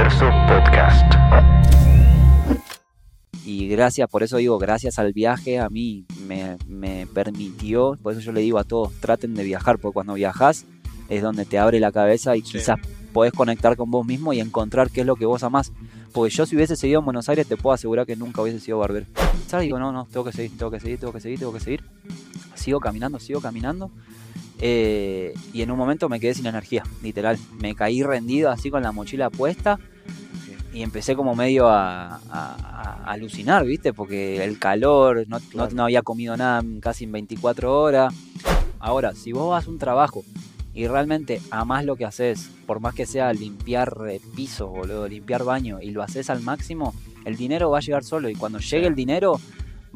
Universo Podcast. Y gracias, por eso digo, gracias al viaje a mí me, me permitió, por eso yo le digo a todos, traten de viajar, porque cuando viajas es donde te abre la cabeza y quizás podés conectar con vos mismo y encontrar qué es lo que vos amás. Porque yo si hubiese seguido en Buenos Aires te puedo asegurar que nunca hubiese sido barbero. ¿Sabes? Digo, no, no, tengo que seguir, tengo que seguir, tengo que seguir, tengo que seguir. Sigo caminando, sigo caminando. Eh, y en un momento me quedé sin energía, literal. Me caí rendido así con la mochila puesta y empecé como medio a, a- a alucinar, ¿viste? Porque el calor, no, no- no había comido nada casi en 24 horas. Ahora, si vos vas a un trabajo y realmente amás lo que haces, por más que sea limpiar eh, pisos, boludo, limpiar baño, y lo haces al máximo, el dinero va a llegar solo. Y cuando llegue el dinero,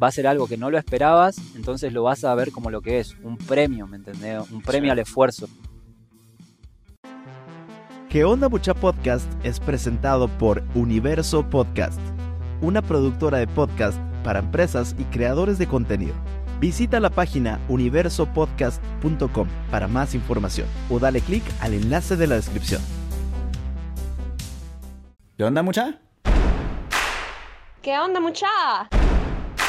va a ser algo que no lo esperabas, entonces lo vas a ver como lo que es, un premio, ¿me entendés? Un premio Sí. al esfuerzo. ¿Qué onda mucha podcast? Es presentado por Universo Podcast, una productora de podcast para empresas y creadores de contenido. Visita la página universopodcast.com para más información o dale clic al enlace de la descripción. ¿Qué onda, mucha? ¿Qué onda, mucha?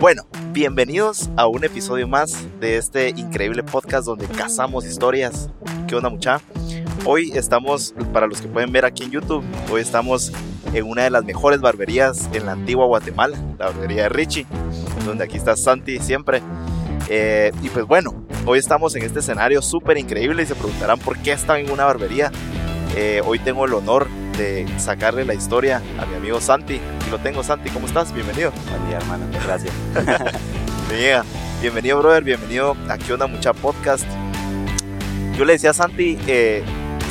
Bueno, bienvenidos a un episodio más de este increíble podcast donde cazamos historias. ¿Qué onda, mucha? Hoy estamos, para los que pueden ver aquí en YouTube, hoy estamos en una de las mejores barberías en la antigua Guatemala, la barbería de Richie, donde aquí está Santi siempre. Eh, y pues bueno, hoy estamos en este escenario súper increíble y se preguntarán por qué están en una barbería. Eh, hoy tengo el honor de sacarle la historia a mi amigo Santi. Aquí lo tengo, Santi, ¿cómo estás? Bienvenido. Buen día, hermano. Gracias. Llega. Bienvenido, brother. Bienvenido a ¿Qué onda, mucha podcast? Yo le decía a Santi, eh,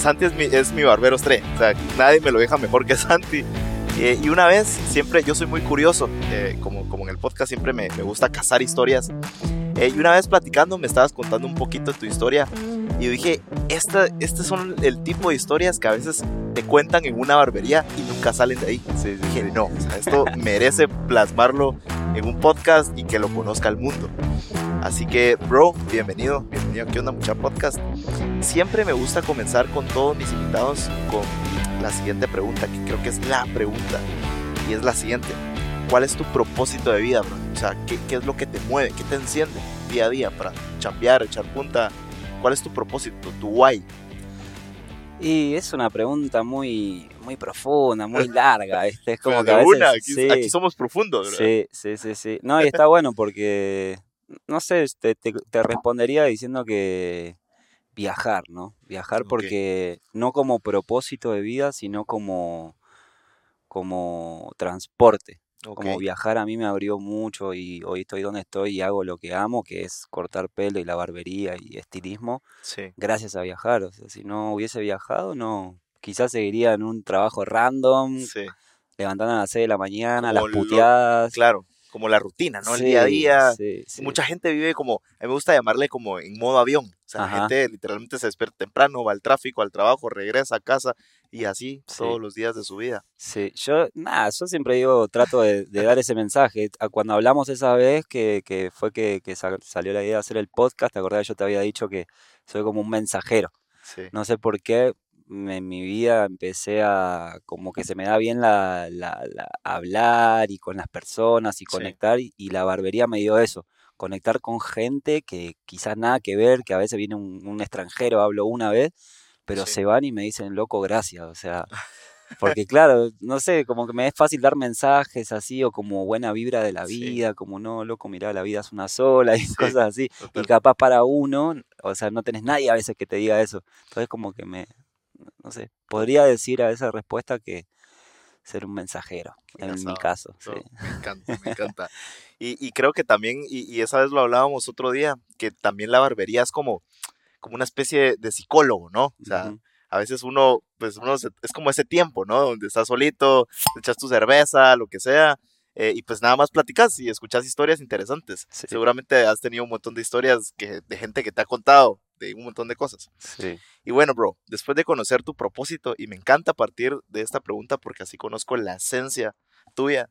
Santi es mi, es mi barbero estrella. O sea, nadie me lo deja mejor que Santi. Eh, y una vez, siempre, yo soy muy curioso, eh, como, como en el podcast siempre me, me gusta cazar historias. Eh, y una vez platicando, me estabas contando un poquito de tu historia. Y yo dije, esta, este son el tipo de historias que a veces te cuentan en una barbería y nunca salen de ahí. Entonces dije, no, o sea, esto merece plasmarlo en un podcast y que lo conozca el mundo. Así que, bro, bienvenido, bienvenido a ¿Qué onda mucha podcast? Siempre me gusta comenzar con todos mis invitados con la siguiente pregunta, que creo que es la pregunta, y es la siguiente. ¿Cuál es tu propósito de vida, bro? O sea, ¿qué, qué es lo que te mueve? ¿Qué te enciende día a día para chambear, echar punta? ¿Cuál es tu propósito, tu why? Y es una pregunta muy, muy profunda, muy larga. Este, es como que de a veces, una, aquí, sí, aquí somos profundos, bro. sí, sí, sí, sí. No, y está bueno porque, no sé, te, te, te respondería diciendo que viajar, ¿no? Viajar porque no como propósito de vida, sino como, como transporte. Como viajar a mí me abrió mucho y hoy estoy donde estoy y hago lo que amo, que es cortar pelo y la barbería y estilismo sí, gracias a viajar. O sea, si no hubiese viajado, no. Quizás seguiría en un trabajo random, sí, levantando a las 6 de la mañana, Como las lo- puteadas. claro, como la rutina, ¿no? El Sí, día a día. sí, sí. Mucha gente vive como, a mí me gusta llamarle como en modo avión. O sea, la gente literalmente se despierta temprano, va al tráfico, al trabajo, regresa a casa y así Sí. todos los días de su vida. Sí, yo, nada, yo siempre digo, trato de, de dar ese mensaje. Cuando hablamos esa vez, que, que fue que, que sa- salió la idea de hacer el podcast, ¿te acordás? Yo te había dicho que soy como un mensajero. Sí. No sé por qué en mi vida empecé a, como que se me da bien la, la- la- hablar y con las personas y Sí. conectar y, y la barbería me dio eso, conectar con gente que quizás nada que ver, que a veces viene un, un extranjero, hablo una vez, pero Sí. se van y me dicen, loco, gracias, o sea, porque claro, no sé, como que me es fácil dar mensajes así o como buena vibra de la Sí. vida, como no, loco, mirá, la vida es una sola y Sí, cosas así. Y capaz para uno, o sea, no tenés nadie a veces que te diga eso. Entonces como que me, no sé, podría decir a esa respuesta que ser un mensajero, en mi caso. sí. Me encanta, me encanta. Y, y creo que también, y, y esa vez lo hablábamos otro día, que también la barbería es como, como una especie de, de psicólogo, ¿no? O sea, a veces uno, pues uno, se- es como ese tiempo, ¿no? Donde estás solito, te echas tu cerveza, lo que sea, eh, y pues nada más platicas y escuchas historias interesantes. Sí. Seguramente has tenido un montón de historias que, de gente que te ha contado de un montón de cosas. Sí. Y bueno, bro, después de conocer tu propósito, y me encanta partir de esta pregunta porque así conozco la esencia tuya,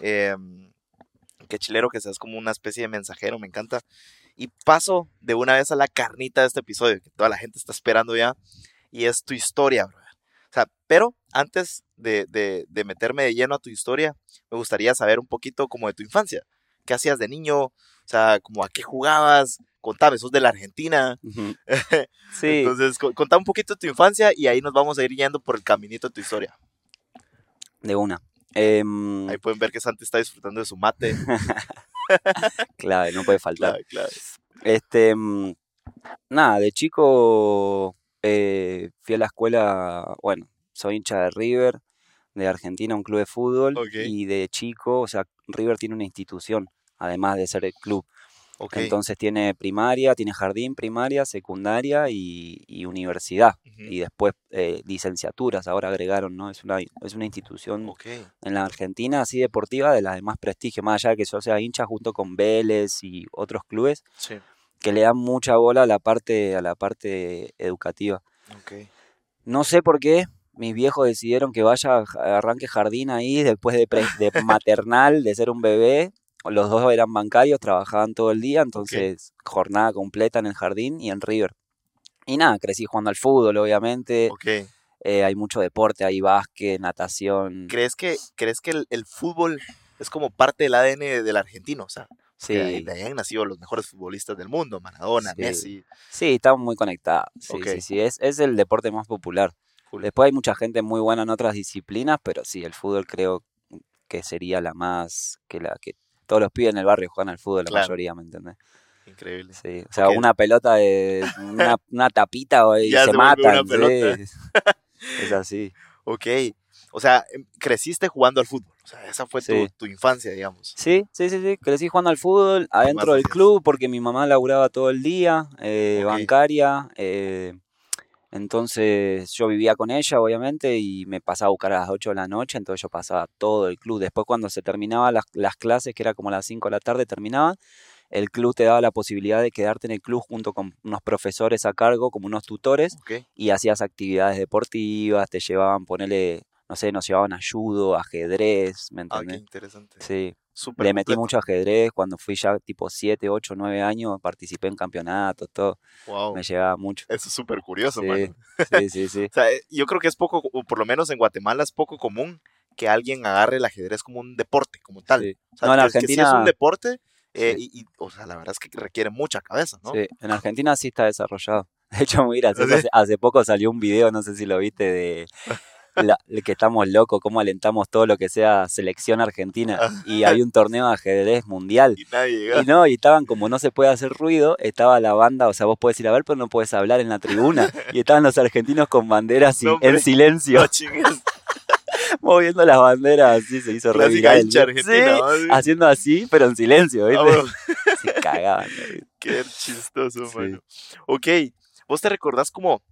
em, qué chilero que seas como una especie de mensajero, me encanta. Y paso de una vez a la carnita de este episodio, que toda la gente está esperando ya, y es tu historia, bro. O sea, pero antes de, de- de meterme de lleno a tu historia, me gustaría saber un poquito como de tu infancia. ¿Qué hacías de niño? O sea, como a qué jugabas. Contame, sos de la Argentina. Sí. Entonces, co- contá un poquito de tu infancia y ahí nos vamos a ir yendo por el caminito de tu historia. de una. Em, Ahí pueden ver que Santi está disfrutando de su mate. clave, no puede faltar. Claro, claro. Este, mm, nada, de chico eh, fui a la escuela, bueno, soy hincha de River, de Argentina, un club de fútbol, y de chico, o sea, River tiene una institución, además de ser el club. Entonces tiene primaria, tiene jardín, primaria, secundaria y, y universidad. Y después eh, licenciaturas, ahora agregaron, ¿no? Es una, es una institución en la Argentina así deportiva de las de más prestigio, más allá de que yo sea hincha junto con Vélez y otros clubes Sí. que le dan mucha bola a la parte, a la parte educativa. No sé por qué mis viejos decidieron que vaya, a- arranque jardín ahí después de, pre- de maternal, de ser un bebé. Los dos eran bancarios, trabajaban todo el día, entonces jornada completa en el jardín y en River. Y nada, crecí jugando al fútbol, obviamente. Eh, hay mucho deporte, hay básquet, natación. ¿Crees que, ¿crees que el, el fútbol es como parte del ADN del argentino? O sea, Sí, de ahí han nacido los mejores futbolistas del mundo. Maradona, Sí. Messi. sí, estamos muy conectados. Sí, sí, sí, es, es el deporte más popular. Después hay mucha gente muy buena en otras disciplinas, pero sí, el fútbol creo que sería la más, que la que todos los pibes en el barrio juegan al fútbol, la mayoría, ¿me entendés? Increíble. Sí, o sea, una pelota de una, una tapita y Ya se, se sí. Es así. Ok. O sea, em, creciste jugando al fútbol. O sea, esa fue tu, Sí. tu infancia, digamos. Sí, sí, sí, sí. Crecí jugando al fútbol adentro del club porque mi mamá laburaba todo el día, eh, bancaria. eh, entonces yo vivía con ella, obviamente, y me pasaba a buscar a las 8 de la noche, entonces yo pasaba todo el club. Después cuando se terminaban las, las clases, que era como a las 5 de la tarde, terminaban, el club te daba la posibilidad de quedarte en el club junto con unos profesores a cargo, como unos tutores, y hacías actividades deportivas, te llevaban, ponele, no sé, nos llevaban a judo, ajedrez, ¿me Ah, qué entendés? interesante. Sí. Le metí mucho ajedrez cuando fui ya tipo 7, 8, 9 años, participé en campeonatos, todo. Wow. Me llevaba mucho. Eso es súper curioso, Sí, mano. sí, sí, sí. O sea, eh, yo creo que es poco, o por lo menos en Guatemala es poco común que alguien agarre el ajedrez como un deporte, como tal. Sí. O sea, No, en que- que sí es Argentina- un deporte, eh, y, y, o sea, la verdad es que requiere mucha cabeza, ¿no? Sí, En Argentina sí está desarrollado. De hecho, gracioso. ¿Sí? Hace, hace poco salió un video, no sé si lo viste, de la- que estamos locos, cómo alentamos todo lo que sea selección argentina. Y hay un torneo de ajedrez mundial. Y nadie llega. Y no, y estaban como no se puede hacer ruido, estaba la banda, o sea, vos podés ir a ver, pero no podés hablar en la tribuna. Y estaban los argentinos con banderas No, en silencio, No moviendo las banderas, así se hizo re clásica viral. hincha argentina, Sí, ¿no? Haciendo así, pero en silencio, ¿viste? Ah, bueno, Se cagaban. ¿no? qué chistoso, Sí. mano. Ok, ¿vos te recordás como,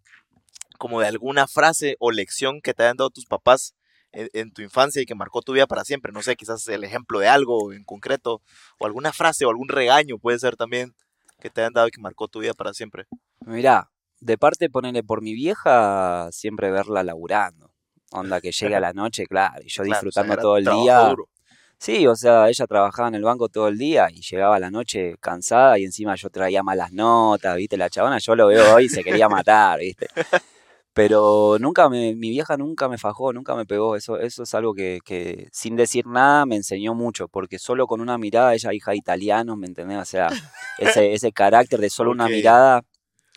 como de alguna frase o lección que te hayan dado tus papás en, en tu infancia y que marcó tu vida para siempre? No sé, quizás el ejemplo de algo en concreto, o alguna frase o algún regaño puede ser también que te hayan dado y que marcó tu vida para siempre. Mirá, de parte ponerle por mi vieja, siempre verla laburando. Onda que llegue a la noche, claro, y yo Claro, o sea, disfrutando todo el día. duro. Sí, o sea, ella trabajaba en el banco todo el día y llegaba a la noche cansada y encima yo traía malas notas, ¿viste? La chabona, yo lo veo hoy y se quería matar, ¿viste? Pero nunca me, mi vieja nunca me fajó, nunca me pegó. Eso, eso es algo que, que sin decir nada me enseñó mucho, porque solo con una mirada, ella hija de italianos, ¿me entendés? O sea, ese, ese carácter de solo una mirada,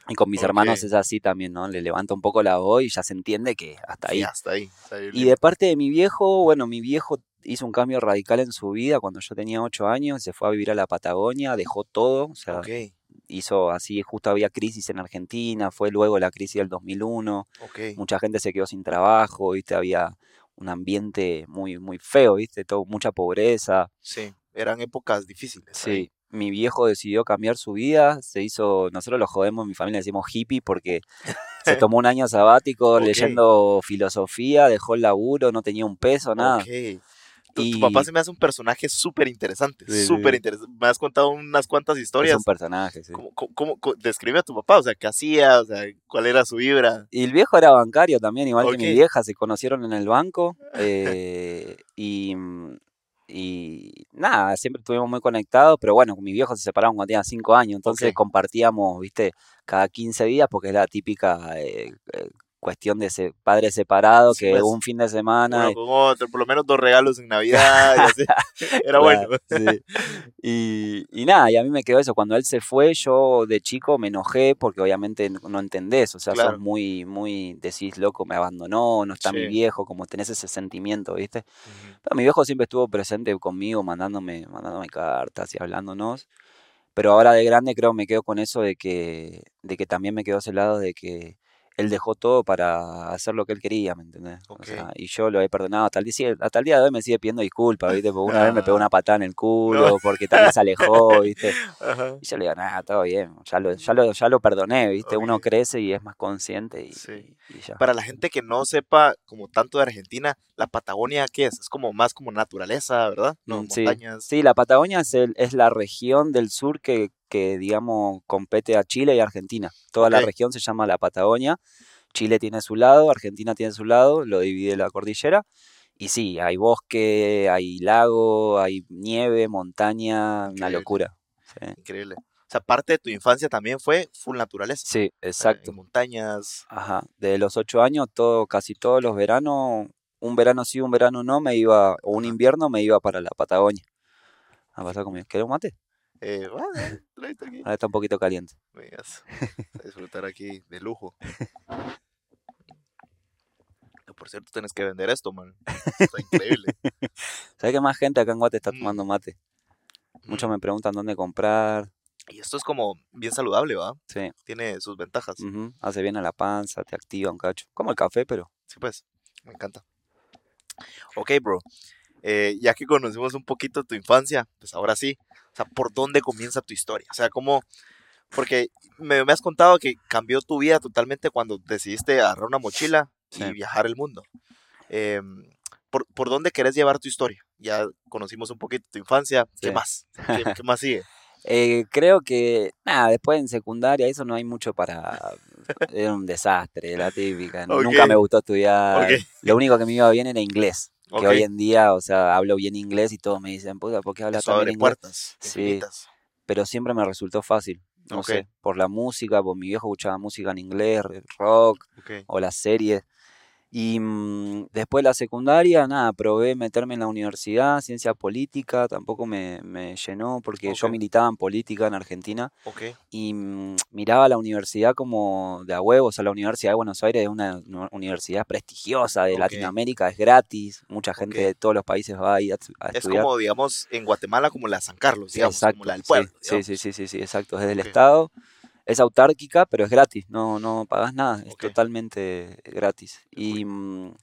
y con mis hermanos es así también, ¿no? Le levanta un poco la voz y ya se entiende que hasta ahí. Sí, hasta ahí. Y de parte de mi viejo, bueno, mi viejo hizo un cambio radical en su vida cuando yo tenía ocho años, se fue a vivir a la Patagonia, dejó todo, o sea, hizo así, justo había crisis en Argentina, fue luego la crisis del 2001, ok. mucha gente se quedó sin trabajo, viste, había un ambiente muy, muy feo, ¿viste? Todo, mucha pobreza. Sí, eran épocas difíciles. ahí. Sí, mi viejo decidió cambiar su vida, se hizo, nosotros lo jodemos, en mi familia decimos hippie porque se tomó un año sabático leyendo filosofía, dejó el laburo, no tenía un peso, nada. Tu, papá se me hace un personaje súper interesante, súper sí. interesante. Me has contado unas cuantas Es historias. un personaje, sí. ¿Cómo, cómo- describe a tu papá? O sea, ¿qué hacía? O sea, ¿cuál era su vibra? Y el viejo era bancario también, igual que mi vieja, se conocieron en el banco. eh, y, y nada, siempre estuvimos muy conectados, pero bueno, mi viejo se separaron cuando tenía 5 años, entonces compartíamos, viste, cada 15 días, porque es la típica eh, eh, cuestión de ese padre separado, Sí, que pues, un fin de semana... Uno con otro, por lo menos dos regalos en Navidad. y así. Era bueno. Sí. Y, y nada, y a mí me quedó eso. Cuando él se fue, yo de chico me enojé porque obviamente no entendés. O sea, Claro. sos muy, muy, decís, loco, me abandonó, no está mi Sí. viejo, como tenés ese sentimiento, ¿viste? Ujú. Pero mi viejo siempre estuvo presente conmigo, mandándome, mandándome cartas y hablándonos. Pero ahora de grande creo me quedo con eso de que, de que también me quedó ese lado de que él dejó todo para hacer lo que él quería, ¿me entendés? O sea, y yo lo he perdonado. Hasta el, día, hasta el día de hoy me sigue pidiendo disculpas, ¿viste? Porque una vez me pegó una patada en el culo, porque también se alejó, ¿viste? Ajá. Y yo le digo, nada, todo bien, ya lo, ya lo, ya lo perdoné, ¿viste? Uno crece y es más consciente y, Sí. y- y ya. Para la gente que no sepa como tanto de Argentina, la Patagonia, ¿qué es? Es como más como naturaleza, ¿verdad? No, Mm, sí. montañas. Sí, la Patagonia es, el- es la región del sur que, que, digamos, compete a Chile y Argentina. Toda la región se llama la Patagonia. Chile tiene su lado, Argentina tiene su lado, lo divide la cordillera. Y sí, hay bosque, hay lago, hay nieve, montaña, una locura. Sí, Increíble. O sea, parte de tu infancia también fue full naturaleza. Sí, sea, exacto. montañas. Ajá. De los ocho años, todo, casi todos los veranos, un verano sí, un verano no, me iba, o un invierno me iba para la Patagonia. A pasar conmigo. ¿Querés un mate? Eh, ah, tráete aquí. Ahora está un poquito caliente. Vengas, a disfrutar aquí de lujo. Que, Por cierto, tienes que vender esto, man. Está increíble. ¿Sabes que más gente acá en Guate está Mm. tomando mate? Muchos Mm. me preguntan dónde comprar. Y esto es como bien saludable, ¿va? Sí, Tiene sus ventajas. hace bien a la panza, te activa un cacho. Como el café, pero Sí, pues, me encanta. Ok, bro. Eh, ya que conocemos un poquito tu infancia, pues ahora sí. O sea, ¿por dónde comienza tu historia? O sea, ¿cómo...? Porque me, me has contado que cambió tu vida totalmente cuando decidiste agarrar una mochila y Sí. viajar el mundo. Em, ¿por, por dónde querés llevar tu historia? Ya conocimos un poquito tu infancia. ¿Qué Sí. más? ¿Qué, qué más sigue? Eh, creo que, nada, después en secundaria eso no hay mucho para... Era un desastre, la típica. Nunca me gustó estudiar. Lo único que me iba bien era inglés. Que hoy en día, o sea, hablo bien inglés y todos me dicen, puta, ¿por qué hablas tan bien inglés? puertas Sí. Pero siempre me resultó fácil. No sé, por la música, por mi viejo escuchaba música en inglés, rock, o las series. Y mm, después de la secundaria, nada, probé meterme en la universidad, ciencia política, tampoco me, me llenó porque yo militaba en política en Argentina Ok. y mm, miraba la universidad como de a huevos. O sea, la Universidad de Buenos Aires es una universidad prestigiosa de. Latinoamérica, es gratis, mucha gente de todos los países va ahí a, a Es estudiar. como, digamos, en Guatemala como la San Carlos, digamos, Exacto, como la del pueblo. sí, sí, sí, sí, sí, exacto, es del Ok. Estado. Es autárquica, pero es gratis, no, no pagas nada, es Ok. totalmente gratis. Y mm,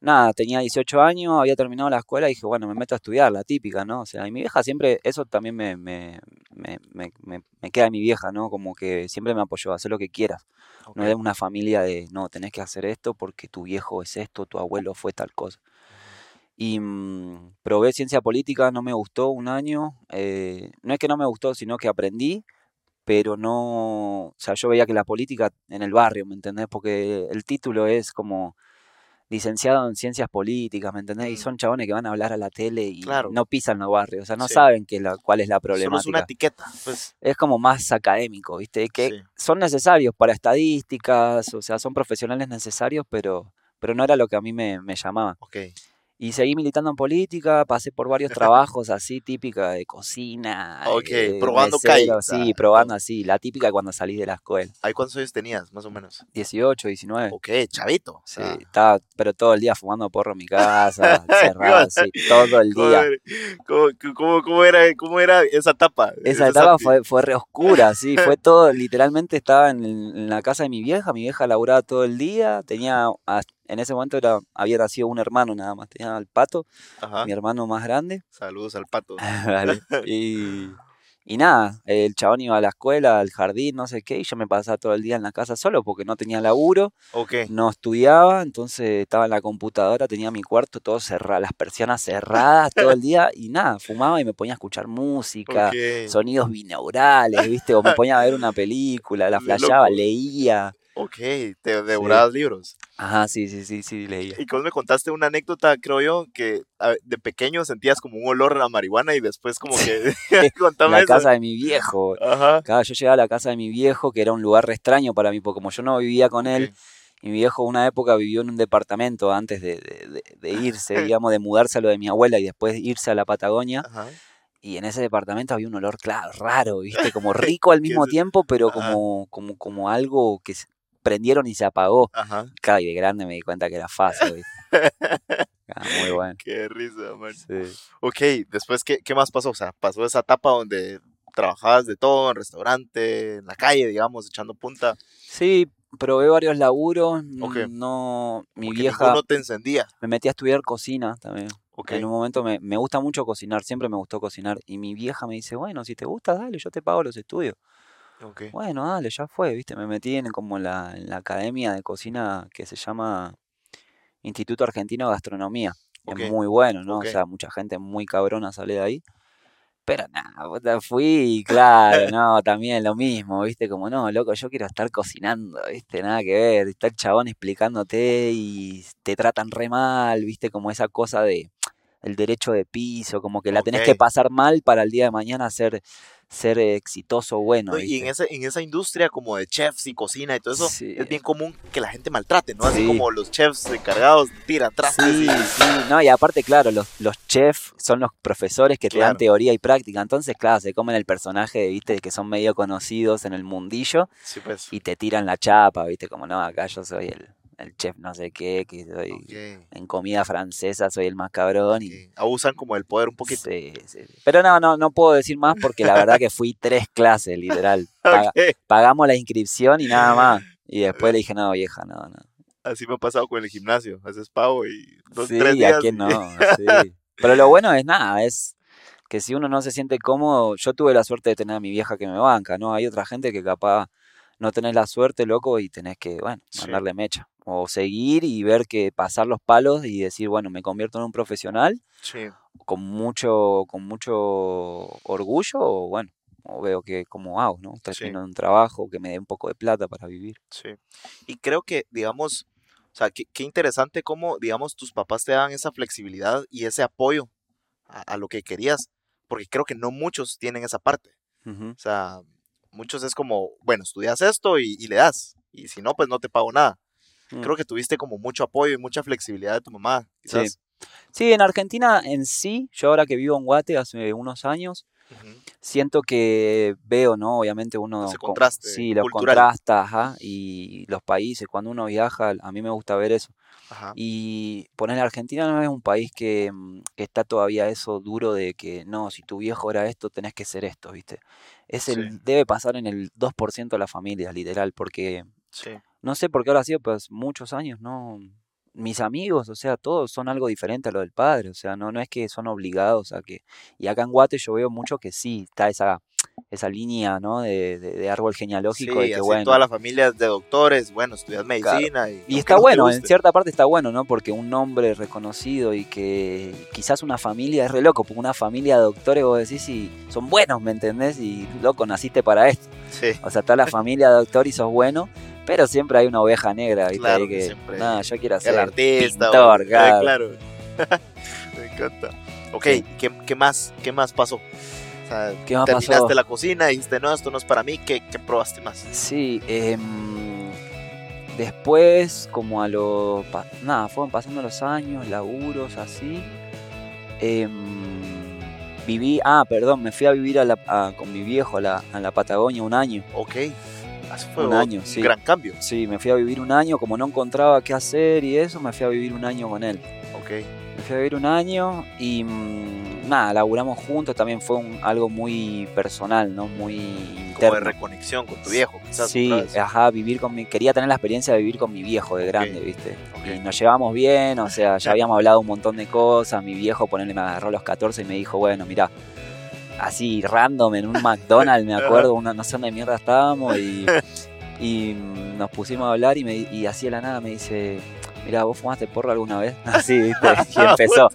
nada, tenía 18 años, había terminado la escuela y dije, bueno, me meto a estudiar, la típica, ¿no? O sea, y mi vieja siempre, eso también me, me, me, me, me- queda de mi vieja, ¿no? Como que siempre me apoyó, hacer lo que quieras. Ok. No es una familia de, no, tenés que hacer esto porque tu viejo es esto, tu abuelo fue tal cosa. Y mm, probé ciencia política, no me gustó un año. eh, no es que no me gustó, sino que aprendí, pero no. O sea, yo veía que la política en el barrio, ¿me entendés? Porque el título es como licenciado en ciencias políticas, ¿me entendés? Y Mm. son chabones que van a hablar a la tele y Claro. no pisan los barrios, o sea, no Sí. saben que la, cuál es la Solo es una problemática. etiqueta. Pues, Es como más académico, ¿viste? Que sí. son necesarios para estadísticas, o sea, son profesionales necesarios, pero, pero no era lo que a mí me, me llamaba. Ok. Y seguí militando en política, pasé por varios trabajos así, típica de cocina. Ok, eh, probando mesero, calle, o Sí, probando así, la típica cuando salís de la escuela. ¿Ahí cuántos años tenías, más o menos? 18, 19. Ok, chavito. Sí, estaba, pero todo el día fumando porro en mi casa, cerrado así, todo el día. ¿Cómo, cómo, cómo era, ¿Cómo era esa etapa? Esa etapa fue, fue re oscura, sí, fue todo, literalmente estaba en, en la casa de mi vieja, mi vieja laburaba todo el día, tenía, en ese momento era, había nacido un hermano nada más, tenía al pato, Ajá. mi hermano más grande. Saludos al pato. Vale. y, y nada, el chabón iba a la escuela, al jardín, no sé qué, y yo me pasaba todo el día en la casa solo porque no tenía laburo, no estudiaba, entonces estaba en la computadora, tenía mi cuarto todo cerrado, las persianas cerradas todo el día y nada, fumaba y me ponía a escuchar música, sonidos binaurales, ¿viste? O me ponía a ver una película, la flasheaba, leía. Ok, te devorabas libros. Ajá, sí, sí, sí, sí, leía. Y vos me contaste una anécdota, creo yo, que de pequeño sentías como un olor a marihuana y después como que... Contame La eso. casa de mi viejo. Ajá. Claro, yo llegaba a la casa de mi viejo, que era un lugar re extraño para mí, porque como yo no vivía con él, y mi viejo una época vivió en un departamento antes de, de- de- de irse, digamos, de mudarse a lo de mi abuela y después irse a la Patagonia. Ajá. Y en ese departamento había un olor, claro, raro, ¿viste? Como rico al mismo tiempo, pero como, como, como algo que prendieron y se apagó. Ajá. Claro, y de grande me di cuenta que era fácil. Ah, muy bueno. Qué risa, man. Sí. Ok, después, ¿qué, ¿qué más pasó? O sea, pasó esa etapa donde trabajabas de todo, en restaurante, en la calle, digamos, echando punta. Sí, probé varios laburos. Ok. No, mi porque vieja ninguno te encendía. me metí a estudiar cocina también. Ok. En un momento me, me gusta mucho cocinar, siempre me gustó cocinar. Y mi vieja me dice, bueno, si te gusta, dale, yo te pago los estudios. Ok. Bueno, dale, ya fue, ¿viste? Me metí en como la, en la academia de cocina que se llama Instituto Argentino de Gastronomía. Es muy bueno, ¿no? O sea, mucha gente muy cabrona sale de ahí. Pero nada, fui y claro, no, también lo mismo, ¿viste? Como, no, loco, yo quiero estar cocinando, ¿viste? Nada que ver, está el chabón explicándote y te tratan re mal, ¿viste? Como esa cosa de el derecho de piso, como que la tenés que pasar mal para el día de mañana ser, ser exitoso, bueno, No, y en esa, en esa industria como de chefs y cocina y todo eso, Sí. es bien común que la gente maltrate, ¿no? Así Sí. como los chefs encargados tiran trastes Sí, y... sí, no, y aparte, claro, los, los chefs son los profesores que te dan teoría y práctica, entonces, claro, se comen el personaje, viste, que son medio conocidos en el mundillo Sí, pues. y te tiran la chapa, viste, como no, acá yo soy el, el chef no sé qué, que soy en comida francesa, soy el más cabrón y... Abusan como del poder un poquito. Sí, sí. Pero no, no, no puedo decir más porque la verdad que fui tres clases, literal. Pagamos la inscripción y nada más. Y después le dije, no, vieja, no, no. Así me ha pasado con el gimnasio. Haces pavo y dos, sí, tres ¿a días. quién no? Sí. Pero lo bueno es nada, es que si uno no se siente cómodo, yo tuve la suerte de tener a mi vieja que me banca, ¿no? Hay otra gente que capaz no tenés la suerte, loco, y tenés que, bueno, Sí. mandarle mecha. O seguir y ver que pasar los palos y decir, bueno, me convierto en un profesional Sí, con mucho, con mucho orgullo, o bueno, o veo que cómo hago, ¿no? Estoy Sí. un trabajo que me dé un poco de plata para vivir. sí. Y creo que, digamos, o sea, qué, qué interesante cómo, digamos, tus papás te dan esa flexibilidad y ese apoyo a, a lo que querías. Porque creo que no muchos tienen esa parte. Ujú. O sea, muchos es como, bueno, estudias esto y, y le das. Y si no, pues no te pago nada. Mm. Creo que tuviste como mucho apoyo y mucha flexibilidad de tu mamá. Quizás. Sí, en Argentina en sí, yo ahora que vivo en Guate hace unos años. Siento que veo, ¿no? Obviamente uno... Ese co- contraste Sí, los cultural. contrasta, ajá, y los países, cuando uno viaja, a mí me gusta ver eso. Ajá. Y poner Argentina no es un país que, mm, que está todavía eso duro de que no, si tu viejo era esto, tenés que ser esto, ¿viste? Es el, Sí. debe pasar en el 2% de la familia, literal, porque Sí. no sé por qué ahora ha sido, pues muchos años, ¿no? Mis amigos, o sea, todos son algo diferente a lo del padre, o sea, no, no es que son obligados a que... Y acá en Guate yo veo mucho que sí, está esa, esa línea, ¿no? De, de, de árbol genealógico, de Sí, que así bueno... toda la familia es de doctores, bueno, estudias Claro. medicina. Y, Y está no bueno, en cierta parte está bueno, ¿no? Porque un nombre reconocido y que quizás una familia es re loco, porque una familia de doctores vos decís y son buenos, ¿me entendés? Y loco, naciste para esto. Sí, O sea, está la familia de doctor y sos bueno, pero siempre hay una oveja negra, ¿viste? Claro Ahí que que, siempre nada, yo quiero el ser artista. pintor, o- eh, claro. claro. Me encanta. Ok, Sí. ¿qué, qué más, ¿qué más pasó? O sea, ¿Qué más terminaste pasó? la cocina dijiste, no, esto no es para mí. ¿Qué, qué probaste más? Sí, em, después, como a los... Nada, fueron pasando los años, laburos, así. em, viví... Ah, perdón, me fui a vivir a la- a- con mi viejo a la, a la Patagonia un año. Ok, fue Un un, año, sí. gran cambio. Sí, me fui a vivir un año, como no encontraba qué hacer y eso, me fui a vivir un año con él. Ok, Me fui a vivir un año y mm, nada, laburamos juntos, también fue un- algo muy personal, ¿no? Muy Como de interno. reconexión con tu viejo, quizás. Sí, ajá, vivir con mi, quería tener la experiencia de vivir con mi viejo de grande, ¿viste? Y nos llevamos bien, o sea, ya habíamos hablado un montón de cosas, mi viejo ponerle me agarró a los 14 y me dijo, bueno, mira, así random en un McDonald's, me acuerdo, una, no sé dónde mierda estábamos y, y nos pusimos a hablar y, me, y así de la nada me dice, mira, ¿vos fumaste porro alguna vez? Así, ¿viste? Y empezó.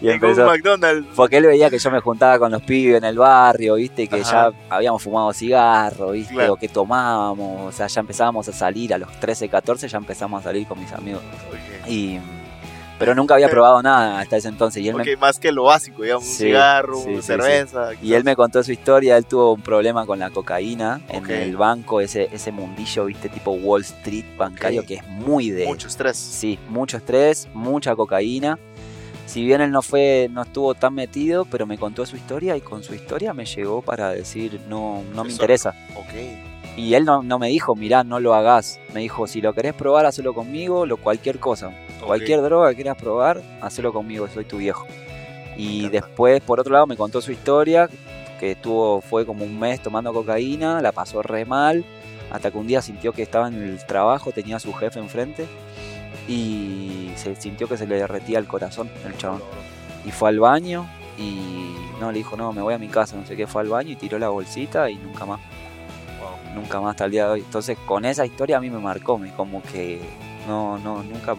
Y empezó. McDonald's. Porque él veía que yo me juntaba con los pibes en el barrio, viste, que Ajá. ya habíamos fumado cigarro, viste, Claro. o que tomábamos, o sea, ya empezábamos a salir a los 13, 14, ya empezamos a salir con mis amigos. Ok. Y pero nunca había probado nada hasta ese entonces y él me más que lo básico, digamos, un Sí, cigarro, sí, sí, cerveza. y él me contó su historia, él tuvo un problema con la cocaína en el banco, ese ese mundillo, viste, tipo Wall Street bancario que es muy de mucho estrés. Sí, mucho estrés, mucha cocaína. Si bien él no fue, no estuvo tan metido, pero me contó su historia y con su historia me llegó para decir no, no me Eso. interesa. Ok. Y él no, no me dijo, mirá, no lo hagas. Me dijo, si lo querés probar, hacelo conmigo, lo cualquier cosa. Ok. Cualquier droga que quieras probar, hacelo conmigo, soy tu viejo. Y después, por otro lado, me contó su historia, que estuvo, fue como un mes tomando cocaína, la pasó re mal, hasta que un día sintió que estaba en el trabajo, tenía a su jefe enfrente, y se sintió que se le derretía el corazón el chabón. Y fue al baño, y no, le dijo, no, me voy a mi casa, no sé qué, fue al baño y tiró la bolsita y nunca más, Wow. nunca más hasta el día de hoy. Entonces, con esa historia a mí me marcó, me como que no, no, nunca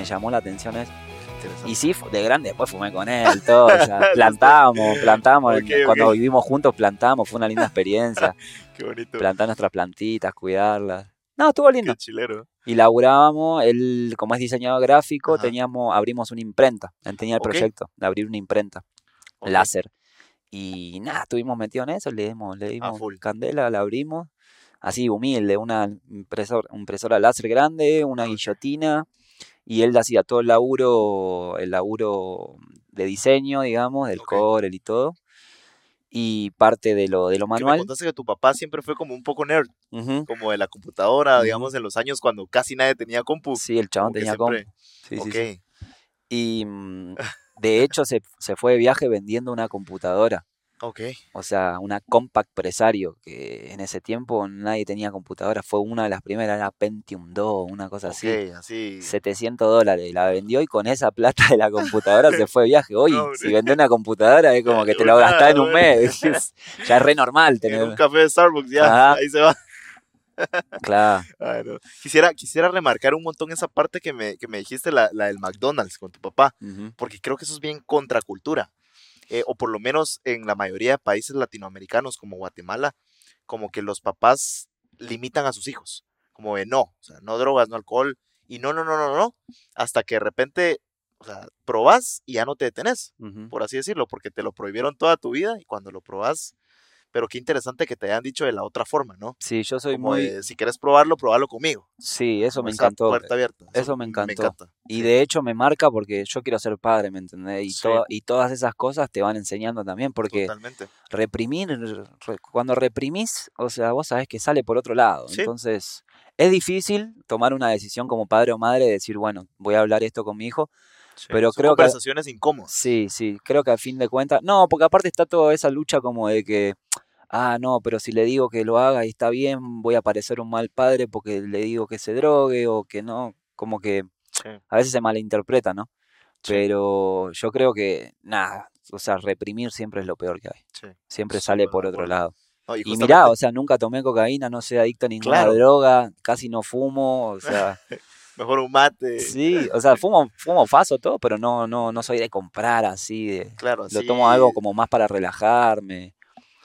me llamó la atención eso. Interesante. Y sí, de grande después fumé con él, todo, o sea, plantamos, plantamos, cuando vivimos juntos plantamos, fue una linda experiencia, Qué bonito. plantar nuestras plantitas, cuidarlas. No, estuvo lindo. Qué chilero. Y laburábamos, él como es diseñador gráfico, Ajá. teníamos, abrimos una imprenta, él tenía el proyecto de abrir una imprenta, láser. Y nada, estuvimos metidos en eso, le dimos, le dimos full. candela, la abrimos, así humilde, una impresor, impresora láser grande, una guillotina, y él hacía todo el laburo, el laburo de diseño, digamos, del Ok. Corel y todo, y parte de lo, de lo Que me manual. contaste que tu papá siempre fue como un poco nerd, Ujú. como de la computadora, Ujú. digamos, en los años cuando casi nadie tenía compu. Sí, el chabón tenía siempre- compu. Sí, sí, ok. sí. Y mm, de hecho se, se fue de viaje vendiendo una computadora. Ok. O sea, una Compact Presario, que en ese tiempo nadie tenía computadora. Fue una de las primeras, era Pentium 2, una cosa así. Ok, así. 700 dólares. La vendió y con esa plata de la computadora se fue de viaje. Oye, No, si vende una computadora es como que te lo gastás en un mes. ya es re normal En tener. un café de Starbucks, ya, Ajá. ahí se va. Claro. Quisiera, quisiera remarcar un montón esa parte que me, que me dijiste, la, la del McDonald's con tu papá, porque creo que eso es bien contracultura. Eh, o por lo menos en la mayoría de países latinoamericanos como Guatemala, como que los papás limitan a sus hijos, como de no, o sea, no drogas, no alcohol, y no, no, no, no, no, hasta que de repente, o sea, probás y ya no te detenés, por así decirlo, porque te lo prohibieron toda tu vida y cuando lo probás, pero qué interesante que te hayan dicho de la otra forma, ¿no? Sí, yo soy Como muy. de, si quieres probarlo, probalo conmigo. Sí, eso como me encantó. Puerta abierta. Eso me encantó. encanta. Y Sí. de hecho me marca porque yo quiero ser padre, ¿me entendés? Y, Sí. y todas esas cosas te van enseñando también, porque Totalmente. reprimir, re- cuando reprimís, o sea, vos sabés que sale por otro lado. Sí. Entonces, es difícil tomar una decisión como padre o madre de decir, bueno, voy a hablar esto con mi hijo. Sí. Pero Son creo que- conversaciones incómodas. Sí, sí, creo que a fin de cuentas, no, porque aparte está toda esa lucha como de que, ah, no, pero si le digo que lo haga y está bien, voy a parecer un mal padre porque le digo que se drogue o que no, como que Sí. a veces se malinterpreta, ¿no? Sí. Pero yo creo que, nada, o sea, reprimir siempre es lo peor que hay. Siempre sale por otro lado. No, y Y mirá, o sea, nunca tomé cocaína, no soy adicto a ninguna Claro. droga, casi no fumo, o sea, mejor un mate. sí, o sea, fumo, fumo faso todo, pero no, no, no soy de comprar así, de, Claro, lo así, tomo algo como más para relajarme.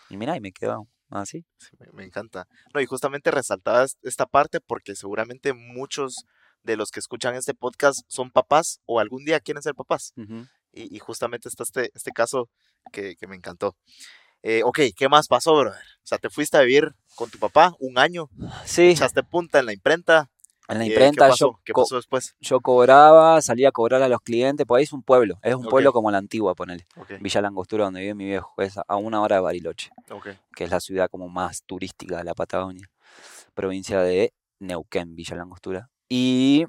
Y mirá, y me quedo así. sí, me, me encanta. No, y justamente resaltabas esta parte porque seguramente muchos de los que escuchan este podcast son papás o algún día quieren ser papás. Y justamente está este, este caso que, que me encantó. Eh, ok, ¿qué más pasó, brother? O sea, te fuiste a vivir con tu papá un año, Sí, echaste punta en la imprenta. En la imprenta ¿Qué pasó? yo, ¿Qué co- pasó después? yo cobraba, salía a cobrar a los clientes, pues ahí es un pueblo, es un pueblo como la antigua, ponele. Ok, Villa Langostura, donde vive mi viejo, es a una hora de Bariloche. que es la ciudad como más turística de la Patagonia, provincia de Neuquén, Villa Langostura. Y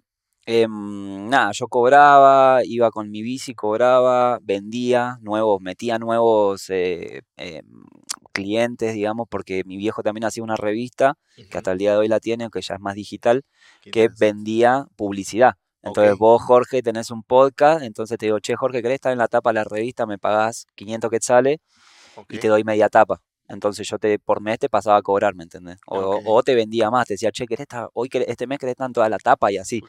Em, nada, yo cobraba, iba con mi bici, cobraba, vendía nuevos, metía nuevos eh, em, clientes, digamos, porque mi viejo también hacía una revista, que hasta el día de hoy la tiene, aunque ya es más digital, que vendía publicidad. Entonces vos, Jorge, tenés un podcast, entonces te digo, che, Jorge, ¿querés estar en la tapa de la revista? Me pagás 500 quetzales Ok. y te doy media tapa. Entonces yo te por mes te pasaba a cobrar, ¿me entendés? O, Ok. o te vendía más, te decía, che, ¿querés estar, hoy querés- este mes querés estar en toda la tapa y así.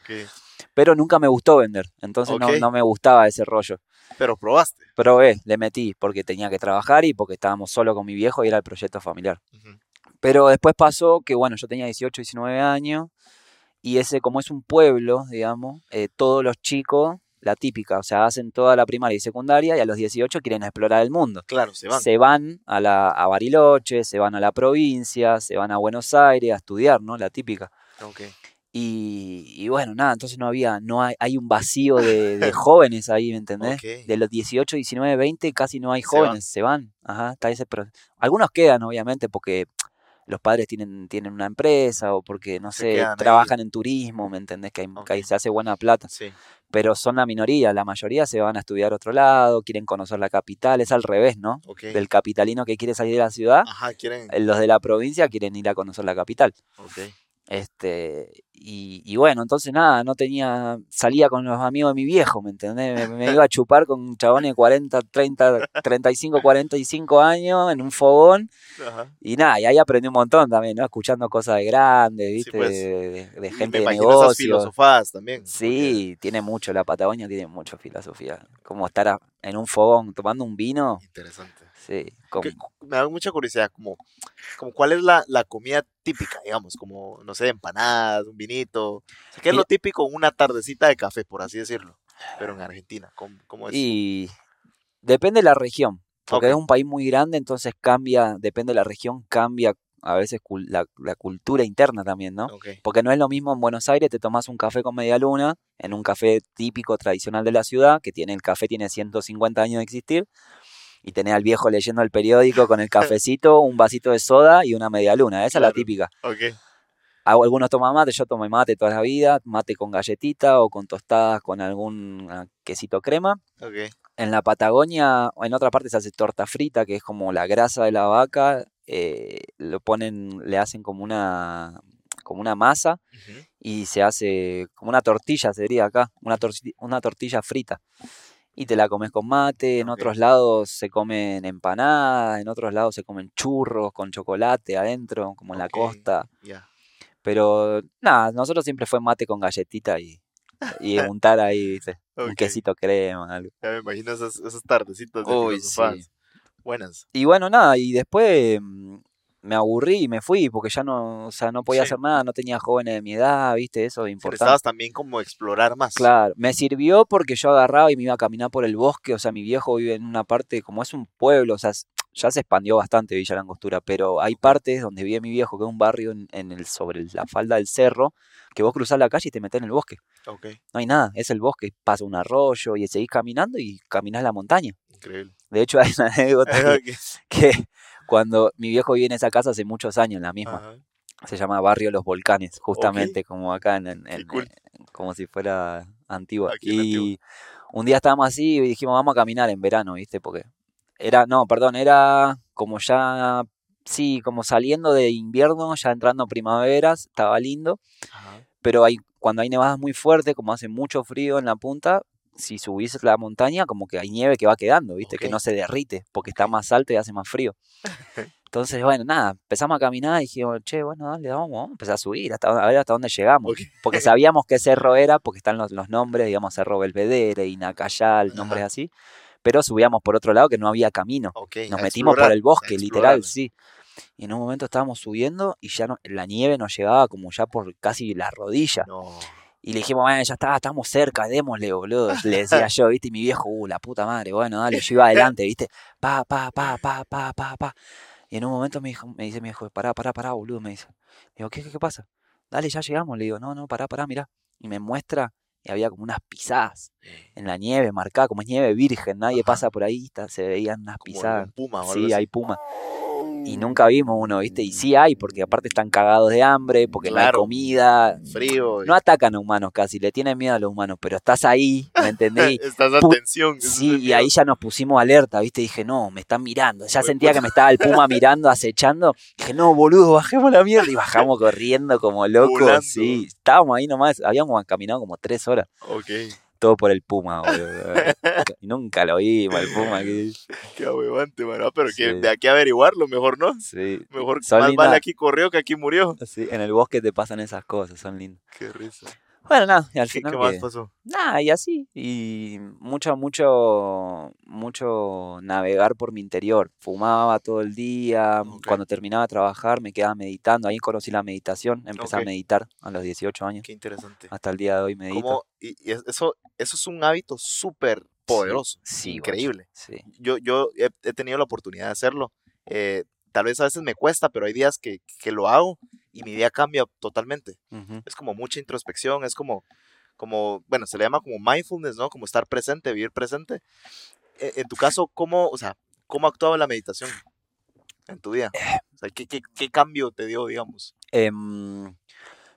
Pero nunca me gustó vender, entonces no, no me gustaba ese rollo. Pero probaste. Probé, le metí porque tenía que trabajar y porque estábamos solo con mi viejo y era el proyecto familiar. Pero después pasó que, bueno, yo tenía 18, 19 años y ese, como es un pueblo, digamos, eh, todos los chicos, la típica, o sea, hacen toda la primaria y secundaria y a los 18 quieren explorar el mundo. Claro, se van. Se van a, la, a Bariloche, se van a la provincia, se van a Buenos Aires a estudiar, ¿no? La típica. Ok. Y, y bueno, nada, entonces no había, no hay, hay un vacío de, de jóvenes ahí, ¿me entendés? De los 18, 19, 20 casi no hay Se van. jóvenes, se van. Ajá, está ese pro- Algunos quedan, obviamente, porque los padres tienen, tienen una empresa o porque, no Se sé, ahí. trabajan en turismo, ¿me entendés? Que, hay- que ahí se hace buena plata. Sí. Pero son la minoría, la mayoría se van a estudiar a otro lado, quieren conocer la capital, es al revés, ¿no? Ok. Del capitalino que quiere salir de la ciudad, Ajá, quieren. eh, los de la provincia quieren ir a conocer la capital. Ok. Este, y, y bueno, entonces nada, no tenía, salía con los amigos de mi viejo, ¿me entendés? Me, me iba a chupar con chabones de 40, 30, 35, 45 años en un fogón Ajá. y nada, y ahí aprendí un montón también, ¿no? Escuchando cosas de grandes, ¿viste? pues. de, de- gente me de negocios. filosofadas también. porque- Sí, tiene mucho, la Patagonia tiene mucho filosofía. Como estar a- en un fogón tomando un vino, Interesante. Sí, como, ¿Qué- me da mucha curiosidad, como, como cuál es la, la comida típica, digamos, como, no sé, empanadas, un vinito. O sea, ¿Qué es lo típico una tardecita de café, por así decirlo? Pero en Argentina, ¿cómo, cómo es? Y depende de la región, porque Ok. es un país muy grande, entonces cambia, depende de la región, cambia a veces la, la cultura interna también, ¿no? Ok, Porque no es lo mismo en Buenos Aires, te tomas un café con media luna, en un café típico, tradicional de la ciudad, que tiene el café tiene 150 años de existir, y tenés al viejo leyendo el periódico con el cafecito, un vasito de soda y una media luna, esa es la típica. Algunos toman mate, yo tomé mate toda la vida, mate con galletita o con tostadas con algún ah, quesito crema. ok. En la Patagonia, o en otra parte se hace torta frita, que es como la grasa de la vaca, eh, lo ponen, le hacen como una, como una masa y se hace como una tortilla, sería acá, una, una tortilla frita. Y te la comes con mate, en otros lados se comen empanadas, en otros lados se comen churros con chocolate adentro, como en la costa. Pero nada, nosotros siempre fue mate con galletita y, y untar ahí, ¿viste? Un quesito crema, algo. Ya me imagino esas, esas tardecitas de Uy, sí. Buenas. Y bueno, nada, y después me aburrí y me fui porque ya no, o sea, no podía Sí. hacer nada, no tenía jóvenes de mi edad, ¿viste? Eso es importante. Necesitabas también como explorar más. Claro, me sirvió porque yo agarraba y me iba a caminar por el bosque, o sea, mi viejo vive en una parte, como es un pueblo, o sea, ya se expandió bastante Villa Langostura, pero hay partes donde vive mi viejo, que es un barrio en, en el, sobre la falda del cerro, que vos cruzás la calle y te metés en el bosque. Ok, No hay nada, es el bosque, pasa un arroyo y seguís caminando y caminás la montaña. increíble. De hecho, hay una anécdota que cuando mi viejo vive en esa casa hace muchos años, la misma, ajá, se llama Barrio Los Volcanes, justamente como acá en, en- Qué en- cool. como si fuera antigua. Aquí Antigua. Y un día estábamos así y dijimos, vamos a caminar en verano, ¿viste? Porque era, no, perdón, era como ya, sí, como saliendo de invierno, ya entrando primaveras, estaba lindo, ajá. pero hay, cuando hay nevadas muy fuertes, como hace mucho frío en la punta, si subís la montaña, como que hay nieve que va quedando, ¿viste? Que no se derrite, porque está más alto y hace más frío. Entonces, bueno, nada, empezamos a caminar y dijimos, che, bueno, dale, vamos, vamos a empezar a subir, hasta, a ver hasta dónde llegamos. Porque sabíamos qué cerro era, porque están los, los nombres, digamos, Cerro Belvedere, Inacayal, nombres Ajá. así. Pero subíamos por otro lado que no había camino. Nos a metimos por el bosque, literal, sí. Y en un momento estábamos subiendo y ya no, la nieve nos llegaba como ya por casi la rodilla. No. Y le dijimos, bueno, ya está, estamos cerca, démosle, boludo. Le decía yo, viste, y mi viejo, uh, la puta madre, bueno, dale, yo iba adelante, viste, pa, pa, pa, pa, pa, pa, pa. Y en un momento me, dijo, me dice mi viejo, pará, pará, pará, boludo, me dice. Digo, ¿qué, qué, qué pasa? Dale, ya llegamos, le digo, no, no, pará, pará, mirá. Y me muestra, y había como unas pisadas en la nieve, marcada, como es nieve virgen, nadie Ajá. pasa por ahí, está- se veían unas Como pisadas. puma Sí, hay puma. Y nunca vimos uno, ¿viste? Y sí hay, porque aparte están cagados de hambre, porque no hay Claro. comida. Frío. y- No atacan a humanos casi, le tienen miedo a los humanos, pero estás ahí, ¿me entendí? Estás a tensión. Sí, y ahí ya nos pusimos alerta, ¿viste? Dije, no, me están mirando. Ya sentía que me estaba el puma mirando, acechando. Dije, no, boludo, bajemos la mierda. Y bajamos corriendo como locos. Volando. Sí, estábamos ahí nomás. Habíamos caminado como tres horas. Ok, Todo por el puma, boludo. nunca lo vimos, el puma. que- qué ahuevante, mano. Ah, Pero que de aquí averiguarlo, mejor no. Sí. Mejor Son más lindas. vale aquí corrió que aquí murió. Sí, en el bosque te pasan esas cosas, son lindas. Qué risa. Bueno, nada, y al ¿Qué, final. qué más que- pasó? Nada, y así. Y mucho, mucho, mucho navegar por mi interior. Fumaba todo el día. Ok. Cuando terminaba de trabajar me quedaba meditando. Ahí conocí la meditación. Empecé Ok. a meditar a los 18 años. Qué interesante. Hasta el día de hoy medito. ¿Cómo- y, y es- eso, eso es un hábito súper poderoso. Sí, guacho, increíble. Sí. Yo, yo he, he tenido la oportunidad de hacerlo. eh, tal vez a veces me cuesta, pero hay días que, que lo hago y mi día cambia totalmente. Ujú. Es como mucha introspección, es como, como, bueno, se le llama como mindfulness, ¿no? Como estar presente, vivir presente. E- En, tu caso, ¿cómo, o sea, cómo actuaba la meditación en tu vida? O sea, ¿qué, qué, qué cambio te dio, digamos? Em,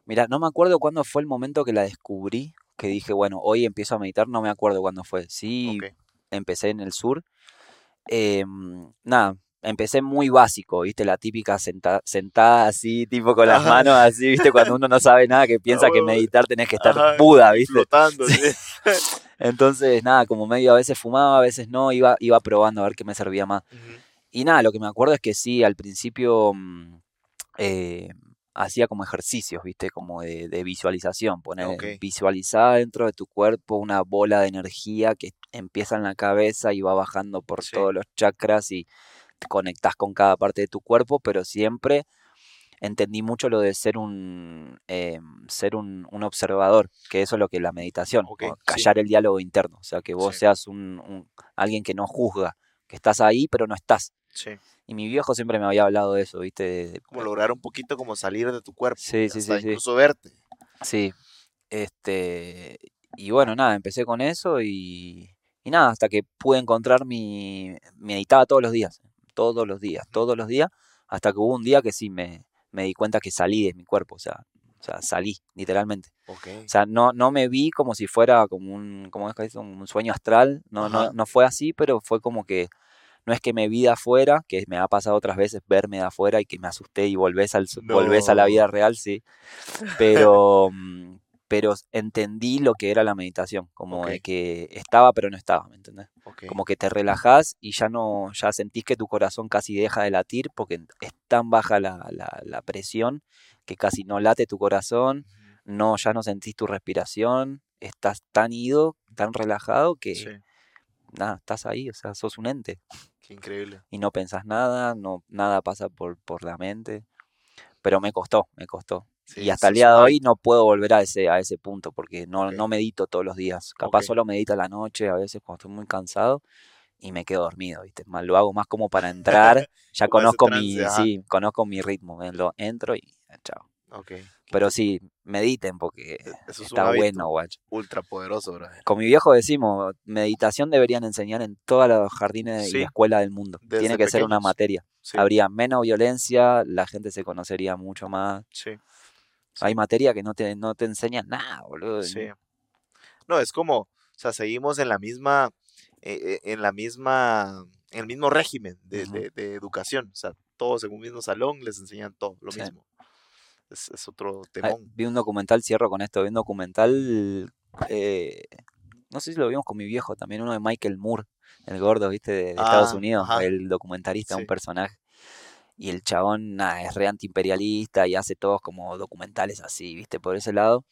mira, no me acuerdo cuándo fue el momento que la descubrí. Que dije, bueno, hoy empiezo a meditar. No me acuerdo cuándo fue. Sí, Ok, empecé en el sur. Em, nada, empecé muy básico, ¿viste? La típica senta- sentada así, tipo con las Ajá. manos así, ¿viste? Cuando uno no sabe nada, que piensa que huevo. meditar tenés que estar Ajá, Buda, ¿viste? Flotando, Sí. sí. Entonces, nada, como medio a veces fumaba, a veces no, iba, iba probando a ver qué me servía más. Y nada, lo que me acuerdo es que sí, al principio mm, eh, hacía como ejercicios, ¿viste? Como de, de visualización, poner, Ok. visualizar dentro de tu cuerpo una bola de energía que empieza en la cabeza y va bajando por Sí. todos los chakras y conectás con cada parte de tu cuerpo, pero siempre entendí mucho lo de ser un eh, ser un, un observador, que eso es lo que es la meditación, sí. callar el diálogo interno, o sea, que vos Sí. seas un, un- alguien que no juzga, que estás ahí pero no estás. Sí, Y mi viejo siempre me había hablado de eso, ¿viste? Como lograr un poquito como salir de tu cuerpo. Sí, sí, sí. Incluso verte. Sí. Este, y bueno, nada, empecé con eso y, y nada, hasta que pude encontrar mi... Meditaba todos los días, todos los días, todos los días, hasta que hubo un día que sí me, me di cuenta que salí de mi cuerpo, o sea, o sea, salí, literalmente. O sea, no, no me vi como si fuera como un, ¿cómo es que es? Un sueño astral, no, no, Ajá. no fue así, pero fue como que no es que me vi de afuera, que me ha pasado otras veces verme de afuera y que me asusté y volvés, al, volvés a la vida real, sí. Pero, mm, pero entendí lo que era la meditación, como de que estaba pero no estaba, ¿me entendés? Como que te relajás y ya no, ya sentís que tu corazón casi deja de latir porque es tan baja la, la, la presión que casi no late tu corazón, no, ya no sentís tu respiración, estás tan ido, tan relajado que Sí, nada, estás ahí, o sea, sos un ente qué increíble. y no pensás nada, no, nada pasa por, por la mente. Pero me costó, me costó. Sí, y hasta el día de hoy no puedo volver a ese, a ese punto porque no, no medito todos los días. Capaz solo medito a la noche, a veces cuando estoy muy cansado y me quedo dormido, ¿viste? Lo hago más como para entrar, ya conozco mi, ajá. sí, conozco mi ritmo, lo entro y chao. Ok. Pero sí, mediten porque E- Eso es un está bueno, guacho. ultra poderoso, bro. Con mi viejo decimos, meditación deberían enseñar en todos los jardines y escuelas del mundo. Tiene que ser una materia. Sí, Habría menos violencia, la gente se conocería mucho más. sí, Hay materia que no te, no te enseñan nada, boludo. sí. No, es como, o sea, seguimos en la misma, eh, eh, en la misma, en el mismo régimen de, de- de educación. O sea, todos en un mismo salón les enseñan todo, lo Sí. mismo. Es, es otro Ay, temón. vi un documental, cierro con esto, vi un documental, eh, no sé si lo vimos con mi viejo, también uno de Michael Moore, el gordo, viste, de, de Estados Ah, Unidos, ajá. el documentalista, Sí. un personaje. Y el chabón, nada, es re antiimperialista y hace todos como documentales así, viste, por ese lado.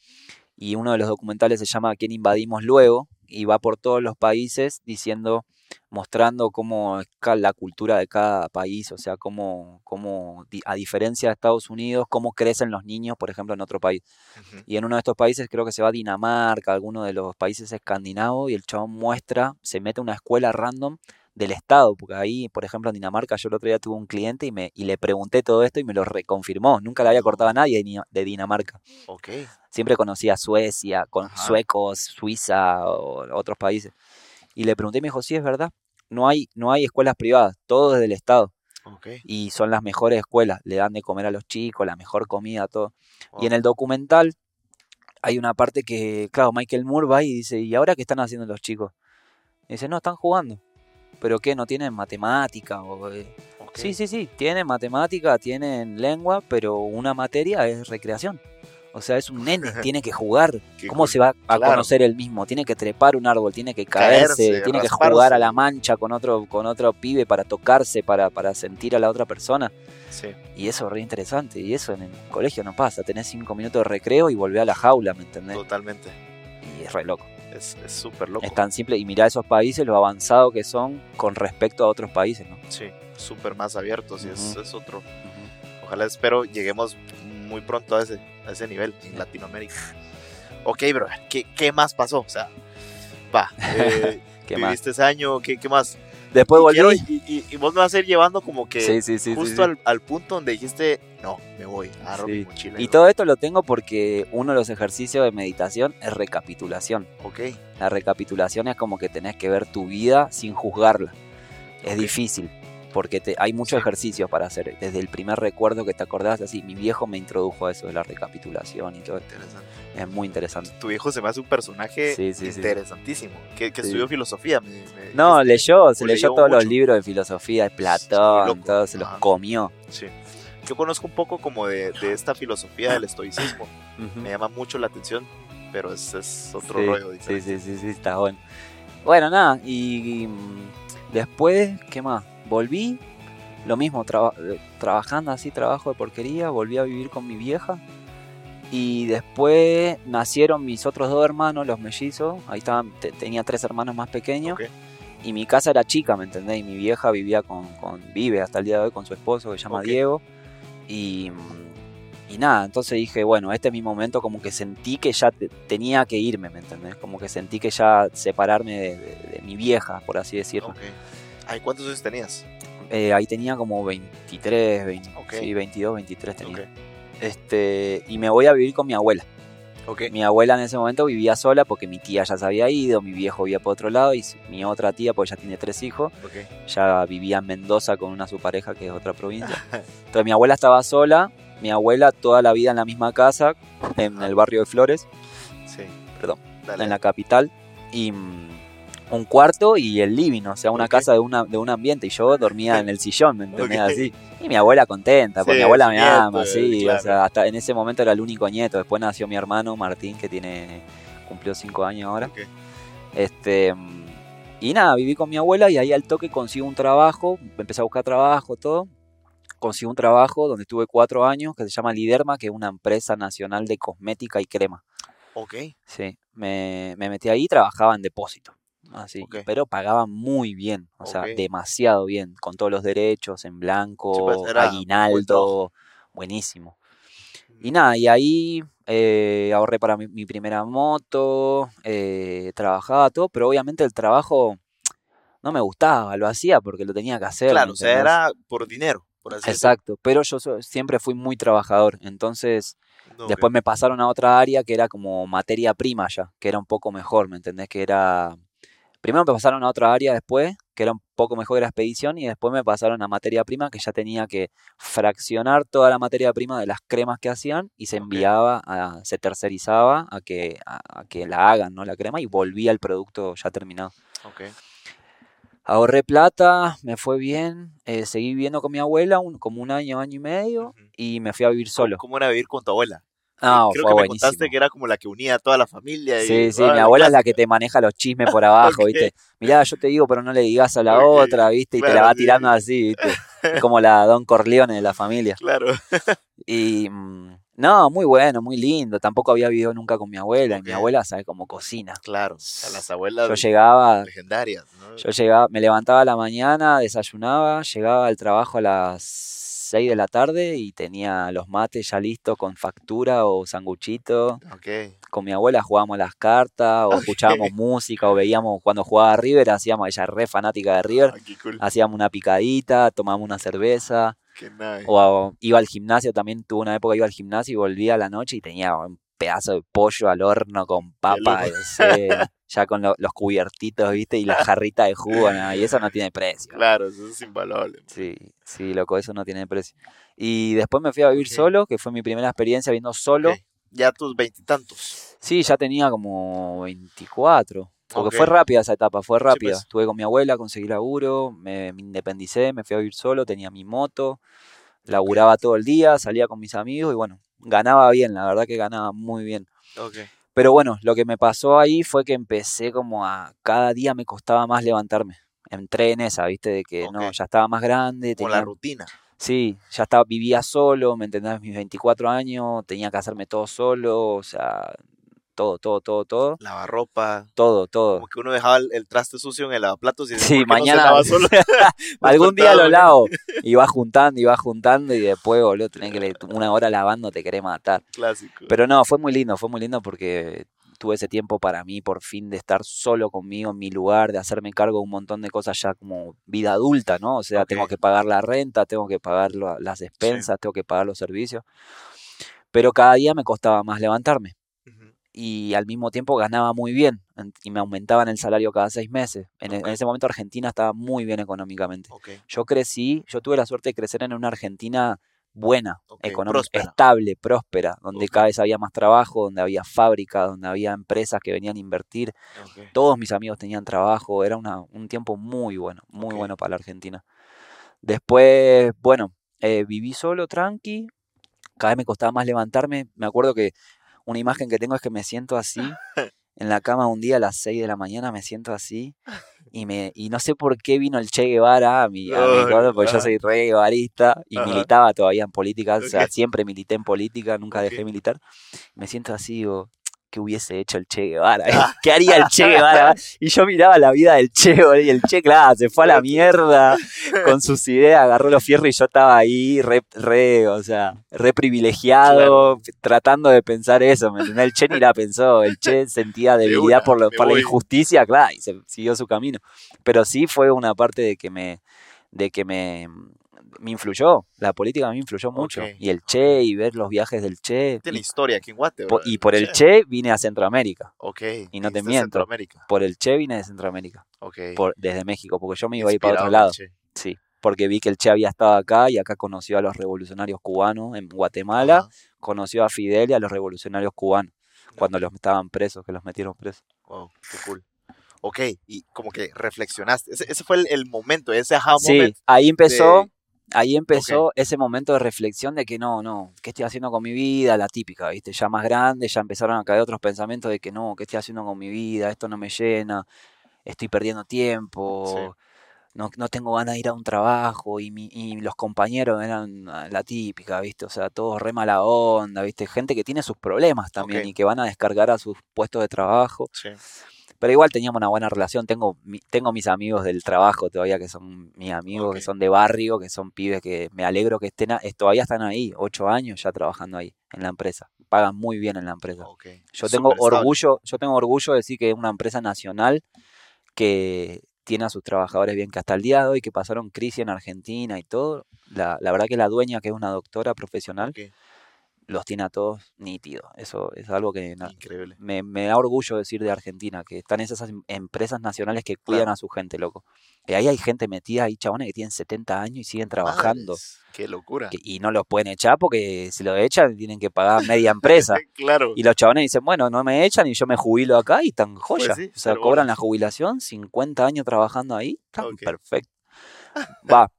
Y uno de los documentales se llama ¿Quién invadimos luego? Y va por todos los países diciendo, mostrando cómo es la cultura de cada país, o sea, cómo, cómo a diferencia de Estados Unidos, cómo crecen los niños, por ejemplo, en otro país. Y en uno de estos países creo que se va a Dinamarca, alguno de los países escandinavos, y el chabón muestra, se mete a una escuela random del Estado, porque ahí, por ejemplo, en Dinamarca, yo el otro día tuve un cliente y, me, y le pregunté todo esto y me lo reconfirmó. Nunca le había cortado a nadie de, Dinamarca. Ok. Siempre conocía Suecia, con Ajá. suecos, Suiza o otros países. Y le pregunté y me dijo, sí, es verdad. No hay, no hay escuelas privadas, todo es del Estado. Y son las mejores escuelas, le dan de comer a los chicos, la mejor comida, todo. Y en el documental hay una parte que, claro, Michael Moore va y dice, ¿y ahora qué están haciendo los chicos? Y dice, no, están jugando. ¿Pero qué? ¿No tienen matemática? O, eh. Sí, sí, sí, tienen matemática, tienen lengua, pero una materia es recreación. O sea, es un nene, tiene que jugar. Qué ¿Cómo cool. se va a Claro. conocer él mismo? Tiene que trepar un árbol, tiene que caerse, Caerse, tiene que jugar a la mancha con otro, con otro pibe para tocarse, para, para sentir a la otra persona. Sí. Y eso es re interesante. Y eso en el colegio no pasa. Tenés cinco minutos de recreo y volvés a la jaula, ¿me entendés? Totalmente. Y es re loco. Es súper loco. Es tan simple. Y mirá esos países, lo avanzado que son con respecto a otros países, ¿no? Sí, súper más abiertos y es, es otro. Ojalá espero lleguemos muy pronto a ese, a ese nivel en Latinoamérica. Ok, bro, ¿qué, qué más pasó? O sea, va, eh, ¿Qué más? viviste ese año, ¿qué, qué más? Después Y volví. quiero- y, y- y vos me vas a ir llevando como que Sí, sí, sí. sí, justo. Al, al punto donde dijiste, no, me voy, agarro mi mochila. Y todo esto lo tengo porque uno de los ejercicios de meditación es recapitulación. voy". Ok, La recapitulación es como que tenés que ver tu vida sin juzgarla. Es difícil, porque te- hay muchos Sí. ejercicios para hacer. Desde el primer recuerdo que te acordás, así, mi viejo me introdujo a eso de la recapitulación y todo. interesante. Es muy interesante. Tu hijo se me hace un personaje Sí, sí, sí, interesantísimo, que, que Sí. estudió filosofía. me- me No, leyó, se leyó leyó todos los libros de filosofía, de Platón, todos se los comió. Sí. Yo conozco un poco como de, de esta filosofía del estoicismo. Me llama mucho la atención, pero es, es otro sí, rollo sí, diferente. sí, sí, sí, está bueno. Bueno, nada, y, y, mm, después, ¿qué más? Volví, lo mismo, traba- eh, trabajando así, trabajo de porquería, volví a vivir con mi vieja. Y después nacieron mis otros dos hermanos, los mellizos. Ahí estaban, te- tenía tres hermanos más pequeños. Y mi casa era chica, ¿me entendés? Y mi vieja vivía con, con- vive hasta el día de hoy con su esposo que se llama. Diego. Y, y nada, entonces dije, bueno, este es mi momento, como que sentí que ya te- tenía que irme, ¿me entendés? Como que sentí que ya separarme de, de- de mi vieja, por así decirlo. Ok. Ay, ¿cuántos años tenías? Eh, ahí tenía como 23, 20, Ok. sí, 22, 23 tenía. Este, y me voy a vivir con mi abuela. Ok. Mi abuela en ese momento vivía sola porque mi tía ya se había ido, mi viejo vivía por otro lado y mi otra tía, pues ya tiene tres hijos, ya vivía en Mendoza con una su pareja que es otra provincia. Entonces mi abuela estaba sola, mi abuela toda la vida en la misma casa, en el barrio de Flores, Sí. Perdón. Dale. en la capital, y mm, un cuarto y el living, o sea, una casa de, una, de un ambiente, y yo dormía en el sillón, ¿me entendés? Así. Y mi abuela contenta, porque Sí, mi abuela me nieto, ama, sí, claro. o sea, hasta en ese momento era el único nieto, después nació mi hermano Martín, que tiene, cumplió cinco años ahora. Este, y nada, viví con mi abuela y ahí al toque consigo un trabajo, empecé a buscar trabajo, todo. Consigo un trabajo donde estuve cuatro años que se llama Liderma, que es una empresa nacional de cosmética y crema. Ok. Sí, me, me metí ahí y trabajaba en depósito. Así, pero pagaban muy bien, o sea, demasiado bien, con todos los derechos en blanco, Sí, pues, era buen aguinaldo, buenísimo. Y nada, y ahí eh, ahorré para mi, mi primera moto, eh, trabajaba todo, pero obviamente el trabajo no me gustaba, lo hacía porque lo tenía que hacer. Claro, ¿me o sea, era por dinero, por así Exacto, pero yo so- siempre fui muy trabajador, entonces. No, después me pasaron a otra área que era como materia prima ya, que era un poco mejor, ¿me entendés? Que era... Primero me pasaron a otra área después, que era un poco mejor que la expedición, y después me pasaron a materia prima, que ya tenía que fraccionar toda la materia prima de las cremas que hacían y se enviaba, a- se tercerizaba a que, a, a que la hagan, ¿no? La crema, y volvía el producto ya terminado. Ok. Ahorré plata, me fue bien, eh, seguí viviendo con mi abuela un- como un año, año y medio, y me fui a vivir solo. ¿Cómo era vivir con tu abuela? No, Creo fue que me buenísimo. contaste que era como la que unía a toda la familia. y- Sí, sí, ah, mi abuela es la que te maneja los chismes por abajo. ¿viste? Mirá, yo te digo, pero no le digas a la otra, ¿viste? Y te la va sí. tirando así, ¿viste? Es como la Don Corleone de la familia. Claro. Y mm, no, muy bueno, muy lindo. Tampoco había vivido nunca con mi abuela, y mi abuela sabe cómo cocina. Claro. A las abuelas Yo llegaba, legendarias, ¿no? yo llegaba, me levantaba a la mañana, desayunaba, llegaba al trabajo a las 6 de la tarde y tenía los mates ya listos con factura o sanguchito. Con mi abuela jugábamos las cartas, o escuchábamos música, o veíamos cuando jugaba River, hacíamos, ella re fanática de River, Ah, cool. hacíamos una picadita, tomábamos una cerveza, nice. o iba al gimnasio, también tuvo una época iba al gimnasio y volvía a la noche y tenía un pedazo de pollo al horno con papa, loco. no sé, ya con lo- los cubiertitos, ¿viste? Y la jarrita de jugo, y eso no tiene precio. Claro, eso es invaluable. Sí, sí, loco, eso no tiene precio. Y después me fui a vivir solo, que fue mi primera experiencia viendo solo. Ya tus veintitantos. Sí, ya tenía como 24. Porque fue rápida esa etapa, fue rápida. pues. Estuve con mi abuela, conseguí laburo, me, me independicé, me fui a vivir solo, tenía mi moto, laburaba todo el día, salía con mis amigos y bueno, ganaba bien, la verdad que ganaba muy bien. Pero bueno, lo que me pasó ahí fue que empecé como a cada día me costaba más levantarme. Entré en esa, viste, de que no, ya estaba más grande, Con la tenía rutina. Sí, ya estaba, vivía solo, ¿me entendés? Mis 24 años, tenía que hacerme todo solo, o sea, todo, todo, todo, todo, Lavarropa. todo, todo. Como que uno dejaba el, el traste sucio en el lavaplatos y decía, Sí, "¿Por qué no se mañana solo?" algún día lo lavo, y va juntando, y va juntando, y después, boludo, tenés que una hora lavando, te querés matar. Clásico. Pero no, fue muy lindo, fue muy lindo porque tuve ese tiempo para mí, por fin, de estar solo conmigo en mi lugar, de hacerme cargo de un montón de cosas ya como vida adulta, ¿no? O sea, tengo que pagar la renta, tengo que pagar las despensas, tengo que pagar los servicios. Pero cada día me costaba más levantarme. Y al mismo tiempo ganaba muy bien en- y me aumentaban el salario cada seis meses. En, ese momento Argentina estaba muy bien económicamente. Yo crecí, yo tuve la suerte de crecer en una Argentina buena, económica, próspera. estable, próspera, donde cada vez había más trabajo, donde había fábricas, donde había empresas que venían a invertir. Todos mis amigos tenían trabajo, era una- un tiempo muy bueno, muy bueno para la Argentina. Después, bueno, eh, viví solo, tranqui, cada vez me costaba más levantarme. Me acuerdo que una imagen que tengo es que me siento así, en la cama un día a las 6 de la mañana, me siento así. Y, me, y no sé por qué vino el Che Guevara a mi, a mi porque yo ajá. soy re guevarista y Ajá. militaba todavía en política, o sea, siempre milité en política, nunca dejé Ok. militar. Me siento así, digo, ¿qué hubiese hecho el Che Guevara? ¿Qué haría el Che Guevara? Y yo miraba la vida del Che, y el Che, claro, se fue a la mierda con sus ideas, agarró los fierros y yo estaba ahí re, re o sea, re privilegiado, Claro. tratando de pensar eso, ¿me entendés? El Che ni la pensó, el Che sentía De debilidad una, por, lo- me por la injusticia, claro, y se siguió su camino. Pero sí fue una parte de que me, de que me, me influyó, la política me influyó mucho. Y el Che, y ver los viajes del Che. Tiene Y, historia aquí en Guate, y por el Che vine a Centroamérica. Ok. y no te miento. Centroamérica. Por el Che vine de Centroamérica, Ok. por, desde México, porque yo me iba a ir para otro lado. Sí, porque vi que el Che había estado acá y acá conoció a los revolucionarios cubanos en Guatemala, conoció a Fidel y a los revolucionarios cubanos cuando los estaban presos, que los metieron presos. Wow, qué cool. Ok, y como que reflexionaste. Ese, ese fue el, el momento, ese aha Sí, moment. ahí empezó, de- ahí empezó ese momento de reflexión de que no, no, ¿qué estoy haciendo con mi vida? La típica, ¿viste? Ya más grande, ya empezaron a caer otros pensamientos de que no, ¿qué estoy haciendo con mi vida? Esto no me llena, estoy perdiendo tiempo, no, no tengo ganas de ir a un trabajo y, mi, y los compañeros eran ah, la típica, ¿viste? O sea, todos re mala onda, ¿viste? Gente que tiene sus problemas también y que van a descargar a sus puestos de trabajo. Sí. Pero igual teníamos una buena relación. Tengo, mi- tengo mis amigos del trabajo todavía, que son mis amigos, que son de barrio, que son pibes que me alegro que estén, a- todavía están ahí, ocho años ya trabajando ahí, en la empresa. Pagan muy bien en la empresa. Yo tengo orgullo, yo tengo orgullo de decir que es una empresa nacional que tiene a sus trabajadores bien, que hasta el día de hoy que pasaron crisis en Argentina y todo, la, la verdad que la dueña, que es una doctora profesional, los tiene a todos nítidos. Eso es algo que Increíble. me, me da orgullo decir de Argentina, que están esas em- empresas nacionales que cuidan Claro. a su gente, loco. Y ahí hay gente metida, ahí chabones que tienen 70 años y siguen trabajando. Madres, Qué locura. que- y no los pueden echar porque si lo echan tienen que pagar media empresa. claro. Y los chabones dicen, bueno, no me echan y yo me jubilo acá y están joya. sí, o sea, cobran bueno. la jubilación, 50 años trabajando ahí, están Ok. perfecto. Va.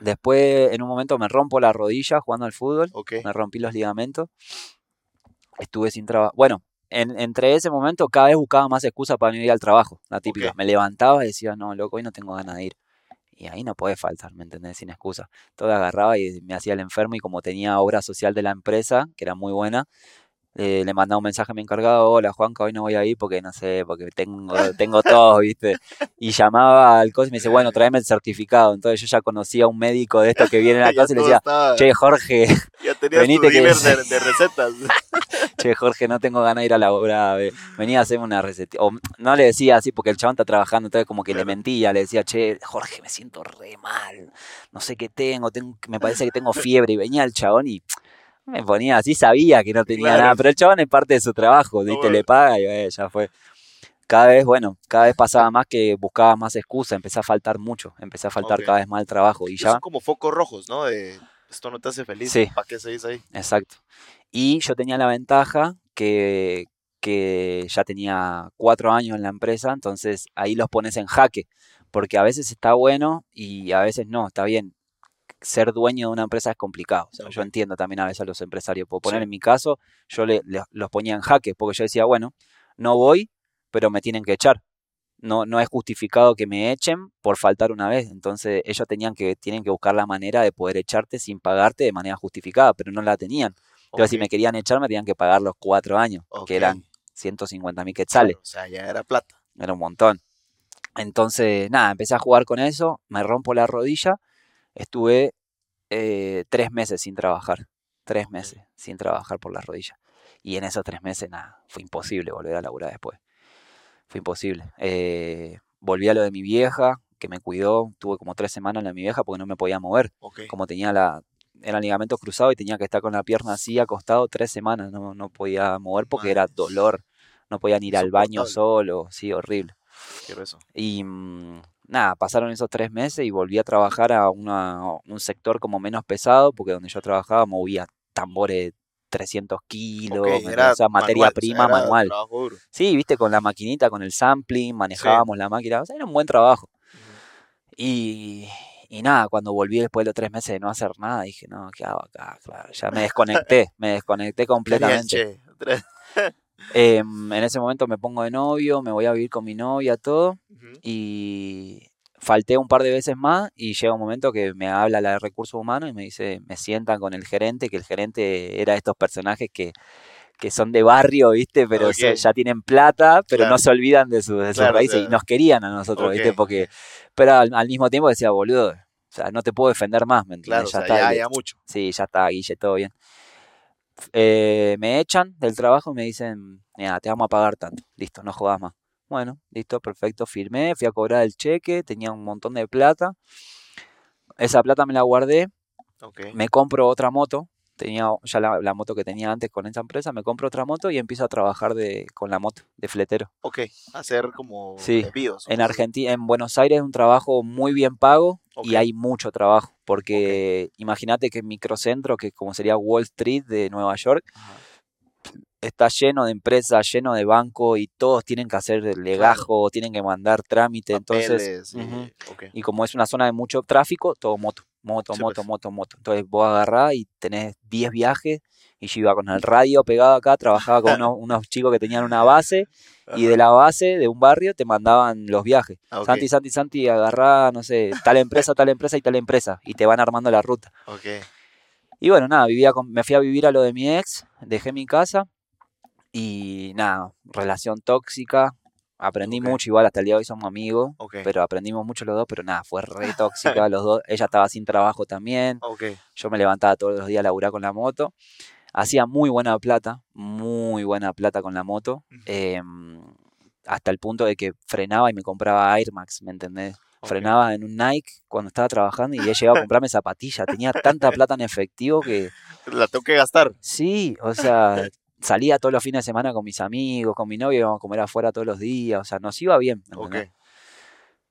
Después, en un momento, me rompo la rodilla jugando al fútbol me rompí los ligamentos, estuve sin trabajo. Bueno, en- entre ese momento cada vez buscaba más excusas para no ir al trabajo, la típica. Me levantaba y decía, no, loco, hoy no tengo ganas de ir. Y ahí no puede faltar, ¿me entendés? Sin excusa. Todo agarraba y me hacía el enfermo y como tenía obra social de la empresa, que era muy buena, eh, le mandaba un mensaje a mi encargado, hola Juanca, hoy no voy a ir porque no sé, porque tengo, tengo todo, ¿viste? Y llamaba al coche y me dice, bueno, tráeme el certificado. Entonces yo ya conocía a un médico de estos que viene a la cosa y le decía, estaba- che, Jorge, ya tenías venite tu que- de, de recetas. Che, Jorge, no tengo ganas de ir a la obra. ve- Venía a hacerme una receta. O no le decía así porque el chabón está trabajando, entonces como que le mentía. Le decía, che, Jorge, me siento re mal. No sé qué tengo, tengo me parece que tengo fiebre. Y venía el chabón y Me ponía así, sabía que no tenía Claro. nada, pero el chabón es parte de su trabajo, ¿viste? Obvio. Le paga y eh, ya fue. Cada vez, bueno, cada vez pasaba más que buscaba más excusa, empecé a faltar mucho, empecé a faltar cada vez más el trabajo y ya, Son como focos rojos, ¿no? De esto no te hace feliz. Sí. ¿Para qué seguís ahí? exacto. Y yo tenía la ventaja que, que ya tenía cuatro años en la empresa, entonces ahí los pones en jaque, porque a veces está bueno y a veces no, está bien. Ser dueño de una empresa es complicado. o sea, Yo entiendo también a veces a los empresarios. Puedo poner Sí. en mi caso, yo le, le- los ponía en jaque, porque yo decía, bueno, no voy, pero me tienen que echar. No, no es justificado que me echen por faltar una vez. Entonces ellos tenían que, tienen que buscar la manera de poder echarte sin pagarte de manera justificada, pero no la tenían. Entonces si me querían echar me tenían que pagar los cuatro años, que eran 150 mil quetzales. claro, o sea, ya era plata. Era un montón. Entonces, nada, empecé a jugar con eso, me rompo la rodilla, estuve eh, tres meses sin trabajar, tres meses sin trabajar por la rodilla. Y en esos tres meses, nada, fue imposible volver a laburar después. Fue imposible. Eh, volví a lo de mi vieja, que me cuidó, tuve como tres semanas la de mi vieja porque no me podía mover. Como tenía la, eran ligamentos cruzados y tenía que estar con la pierna así acostado tres semanas, no, no podía mover porque era dolor, no podían ir al baño solo, sí, horrible. Quiero eso. Y mm, nada, pasaron esos tres meses y volví a trabajar a una- un sector como menos pesado, porque donde yo trabajaba movía tambores 300 kilos, o sea, materia manual, prima era manual. trabajo. Sí, viste, con la maquinita, con el sampling, manejábamos la máquina, o sea, era un buen trabajo. Y, y nada, cuando volví después de los tres meses de no hacer nada, dije, no, ¿qué hago acá? Claro, ya me desconecté, me desconecté completamente. Em, en ese momento me pongo de novio, me voy a vivir con mi novia, todo y falté un par de veces más y llega un momento que me habla la de recursos humanos y me dice, me sientan con el gerente, que el gerente era de estos personajes que, que son de barrio, ¿viste? Pero se- ya tienen plata, pero Claro. no se olvidan de, sus- de sus Claro, o raíces y nos querían a nosotros, ¿viste? Porque, pero al, al mismo tiempo decía, boludo, o sea, no te puedo defender más, ¿me o sea, está, ya, ya mucho. Sí, ya está, Guille, todo bien. Eh, me echan del trabajo y me dicen, mira, te vamos a pagar tanto. Listo, no jodas más. Bueno, listo, perfecto, firmé, fui a cobrar el cheque, tenía un montón de plata. Esa plata me la guardé, me compro otra moto. Tenía ya la, la moto que tenía antes con esa empresa, me compro otra moto y empiezo a trabajar de, con la moto, de fletero. Ok. Hacer como Sí, envíos. En. Argentina, en Buenos Aires es un trabajo muy bien pago y hay mucho trabajo, porque imagínate que en microcentro, que como sería Wall Street de Nueva York, está lleno de empresas, lleno de bancos y todos tienen que hacer el legajo, tienen que mandar trámite, entonces, y- como es una zona de mucho tráfico, todo moto, moto, Sí, moto, pues. moto, moto. Entonces vos agarrás y tenés 10 viajes y yo iba con el radio pegado acá, trabajaba con unos, unos chicos que tenían una base y de la base de un barrio te mandaban los viajes. Ah, ok. Santi, Santi, Santi, agarrá, no sé, tal empresa, tal empresa y tal empresa y te van armando la ruta. Y bueno, nada, vivía con- me fui a vivir a lo de mi ex, dejé mi casa y nada, relación tóxica. Aprendí mucho, igual hasta el día de hoy somos amigos, pero aprendimos mucho los dos, pero nada, fue re tóxica los dos. Ella estaba sin trabajo también, yo me levantaba todos los días a laburar con la moto. Hacía muy buena plata, muy buena plata con la moto, em, hasta el punto de que frenaba y me compraba Air Max, ¿me entendés? Frenaba en un Nike cuando estaba trabajando y he llegado a comprarme zapatillas. Tenía tanta plata en efectivo que La tengo que gastar. sí, o sea, salía todos los fines de semana con mis amigos, con mi novio, íbamos a comer afuera todos los días, o sea, nos iba bien. ¿me Ok. entendés?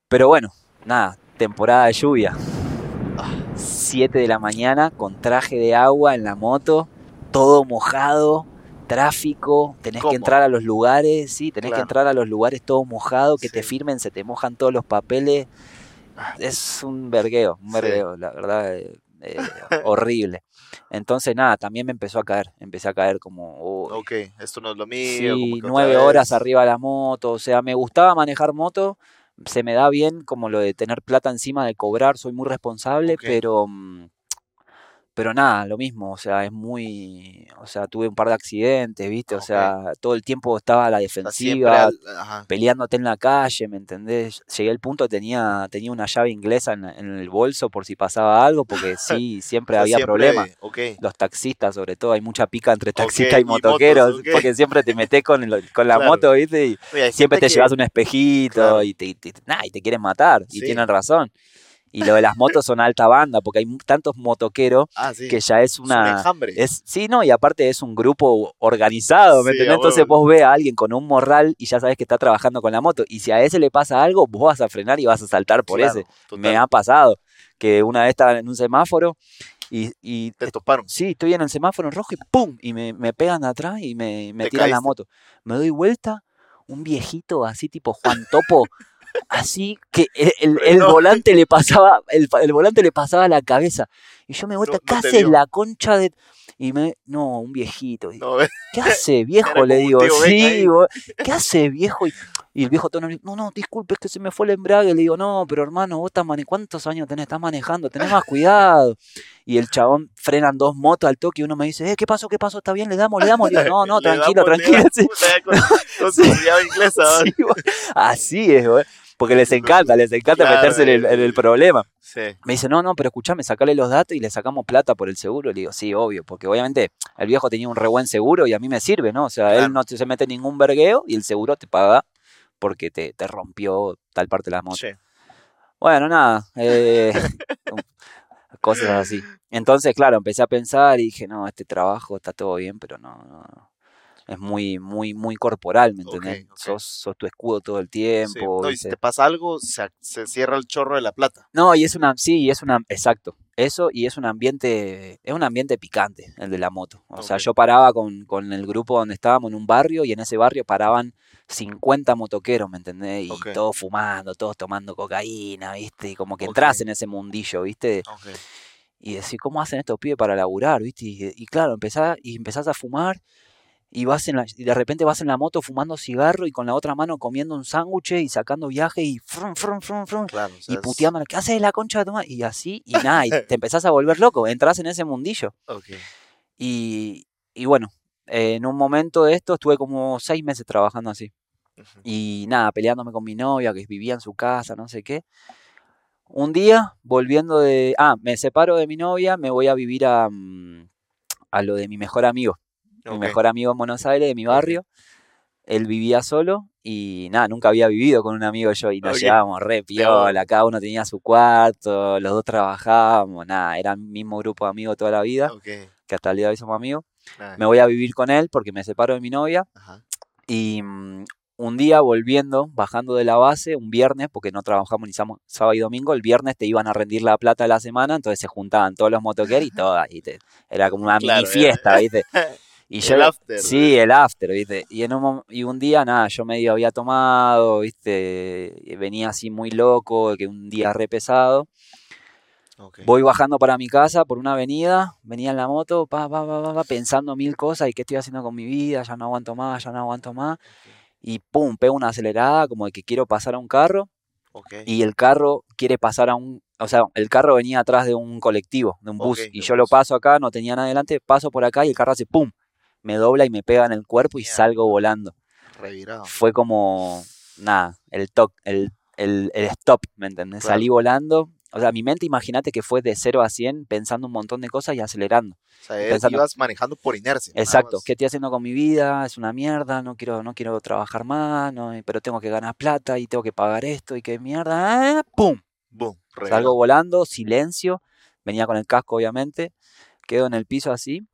Pero bueno, nada, temporada de lluvia. Ah. 7 de la mañana con traje de agua en la moto, todo mojado, tráfico, tenés ¿Cómo? que entrar a los lugares, sí, tenés que entrar a los lugares todo mojado, que te firmen, se te mojan todos los papeles. Ah. Es un vergueo, un Sí. vergueo, la verdad, eh, eh, horrible. Entonces, nada, también me empezó a caer, empecé a caer como, uy, Ok. Esto no es lo mío. Sí, nueve horas arriba de la moto, o sea, me gustaba manejar moto, se me da bien como lo de tener plata encima de cobrar, soy muy responsable, pero mm, pero nada, lo mismo, o sea, es muy, o sea, tuve un par de accidentes, ¿viste? O sea, todo el tiempo estaba a la defensiva, al- peleándote en la calle, ¿me entendés? Llegué al punto tenía, tenía una llave inglesa en, en el bolso por si pasaba algo, porque sí, siempre O sea, había siempre- problemas los taxistas sobre todo, hay mucha pica entre taxistas y y motos, motoqueros, porque siempre te metes con, el- con la Claro. moto, ¿viste? Y Oye, siempre te que- llevas un espejito Claro. y te, te- nah, y te quieren matar, y tienen razón. Y lo de las motos son alta banda, porque hay tantos motoqueros Ah, sí. que ya es Es un una... enjambre. Es, sí, no, y aparte es un grupo organizado, ¿me Sí, entendés? Entonces vos ves a alguien con un morral y ya sabes que está trabajando con la moto. Y si a ese le pasa algo, vos vas a frenar y vas a saltar por Claro, ese. total. Me ha pasado que una vez estaba en un semáforo y, y Te toparon. Sí, estoy en el semáforo en rojo y ¡pum! Y me, me pegan de atrás y me, me tiran la moto. Me doy vuelta, un viejito así tipo Juan Topo, así que el, el- el volante le pasaba, el, el volante le pasaba la cabeza. Y yo me vuelta, No, no ¿qué haces vio. la concha de...? Y me... No, un viejito. No, ¿Qué hace, viejo? Le digo, tío sí, ¿qué hace, viejo? Y, y el viejo nervioso, no, no, disculpe, es que se me fue el embrague. Le digo, no, pero hermano, vos estás mane ¿cuántos años tenés? Estás manejando, tenés más cuidado. Y el chabón frenan dos motos al toque y uno me dice, eh, ¿qué pasó? ¿Qué pasó? ¿Está bien? ¿Le damos? ¿Le damos? Le digo, no, no, tranquilo, damos, tranquilo. damos, sí. puta, ya Con, con su llave inglesa. ¿va? Sí, bo- Así es, bo- porque les encanta, les encanta Claro, meterse en el, en el eh, problema. Sí. Me dice, no, no, pero escuchame, sacale los datos y le sacamos plata por el seguro. Le digo, sí, obvio, porque obviamente el viejo tenía un re buen seguro y a mí me sirve, ¿no? O sea, Claro. él no se mete en ningún vergueo y el seguro te paga porque te, te rompió tal parte de la moto. Sí. Bueno, nada, eh, cosas así. Entonces, claro, empecé a pensar y dije, no, este trabajo está todo bien, pero no, no. Es muy, muy, muy corporal, ¿me entendés? Sos, sos tu escudo todo el Sí. tiempo. No, y si te pasa algo, se, se cierra el chorro de la plata. No, y es una, sí, y es una, exacto, eso, y es un ambiente, es un ambiente picante, el de la moto. O sea, yo paraba con, con el grupo donde estábamos en un barrio, y en ese barrio paraban 50 motoqueros, ¿me entendés? Y todos fumando, todos tomando cocaína, ¿viste? Y como que entras en ese mundillo, ¿viste? Y decís, ¿cómo hacen estos pibes para laburar, ¿viste? Y, y claro, empezás, y empezás a fumar, y vas en la, y de repente vas en la moto fumando cigarro y con la otra mano comiendo un sándwich y sacando viaje y frum, frum, frum, frum, Claro. y puteando, ¿qué haces la concha de tu madre? Y así, y nada, y te empezás a volver loco, entras en ese mundillo. Y, y bueno, eh, en un momento de esto estuve como seis meses trabajando así. Y nada, peleándome con mi novia, que vivía en su casa, no sé qué. Un día, volviendo de... Ah, me separo de mi novia, me voy a vivir a, mm, a lo de mi mejor amigo. Mi mejor amigo en Buenos Aires, de mi barrio. Él vivía solo y nada, nunca había vivido con un amigo yo y nos Ok. llevábamos re piola, cada uno tenía su cuarto, los dos trabajábamos, nada, era el mismo grupo de amigos toda la vida, Ok. que hasta el día de hoy somos amigos. Me voy a vivir con él porque me separo de mi novia Ajá. y mm, un día volviendo, bajando de la base, un viernes, porque no trabajamos ni sábado y domingo, el viernes te iban a rendir la plata de la semana, entonces se juntaban todos los motoqueros y todas, y te- era como una Claro, mini fiesta, ¿viste? Y yo, El after. Sí, el after, ¿viste? Y, en un, y un día, nada, yo medio había tomado, ¿viste? Venía así muy loco, que un día re pesado. Voy bajando para mi casa por una avenida, venía en la moto, pa, pa, pa, pa, pa, pensando mil cosas y qué estoy haciendo con mi vida, ya no aguanto más, ya no aguanto más. Y pum, pego una acelerada como de que quiero pasar a un carro y el carro quiere pasar a un, o sea, el carro venía atrás de un colectivo, de un bus, y yo lo paso acá, no tenía nada adelante, paso por acá y el carro hace pum, me dobla y me pega en el cuerpo y salgo volando. Revirado. Fue como, nada, el toc, el, el, el stop, ¿me entendés? Claro. Salí volando. O sea, mi mente, imagínate que fue de 0 a 100 pensando un montón de cosas y acelerando. O sea, pensando- ibas manejando por inercia. Exacto. ¿qué estoy haciendo con mi vida? Es una mierda, no quiero, no quiero trabajar más, no, pero tengo que ganar plata y tengo que pagar esto y qué mierda. ¡ah! ¡Pum! Boom. Salgo volando, silencio, venía con el casco obviamente, quedo en el piso así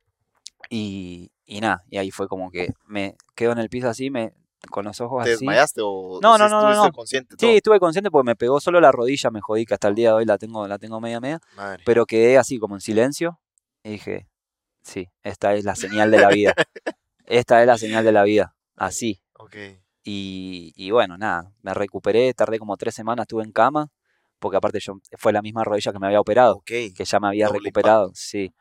y, y nada, y ahí fue como que me quedo en el piso así, me, con los ojos ¿Te así. desmayaste o No, no, no, no, estuviste no. consciente? Sí, estuve consciente porque me pegó solo la rodilla, me jodí que hasta el día de hoy la tengo, la tengo media media, Madre. pero quedé así como en silencio y dije, sí, esta es la señal de la vida. Esta es la señal de la vida, así. Ok. Y, y bueno, nada, me recuperé, tardé como tres semanas, estuve en cama, porque aparte yo fue la misma rodilla que me había operado, que ya me había Doble recuperado, sí.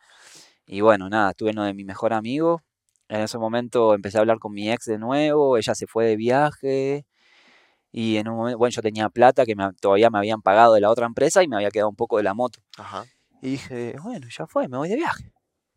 Y bueno, nada, estuve en uno de mi mejor amigo. En ese momento empecé a hablar con mi ex de nuevo, ella se fue de viaje. Y en un momento, bueno, yo tenía plata que me- todavía me habían pagado de la otra empresa y me había quedado un poco de la moto. Ajá. Y dije, bueno, ya fue, me voy de viaje.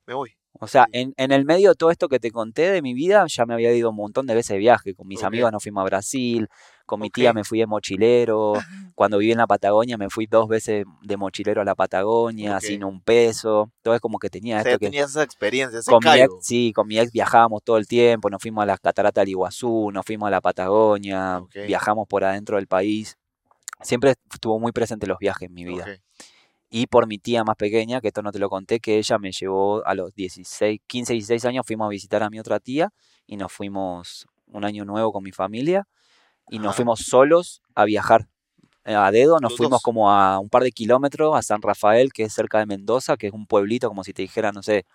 Me voy. O sea, Sí. en, en el medio de todo esto que te conté de mi vida, ya me había ido un montón de veces de viaje. Con mis amigos nos fuimos a Brasil, con mi tía me fui de mochilero. Cuando viví en la Patagonia me fui dos veces de mochilero a la Patagonia, sin un peso. Todo es como que tenía O sea, esto que... tenías esa experiencia, ese Con mi, ex, sí, con mi ex viajábamos todo el tiempo, nos fuimos a las cataratas del Iguazú, nos fuimos a la Patagonia, viajamos por adentro del país. siempre estuvo muy presente los viajes en mi vida. Y por mi tía más pequeña, que esto no te lo conté, que ella me llevó a los 16, 15, 16 años, fuimos a visitar a mi otra tía y nos fuimos un año nuevo con mi familia y nos Ajá. fuimos solos a viajar. Eh, A dedo nos Los fuimos dos. como a un par de kilómetros a San Rafael, que es cerca de Mendoza, que es un pueblito, como si te dijera, no sé,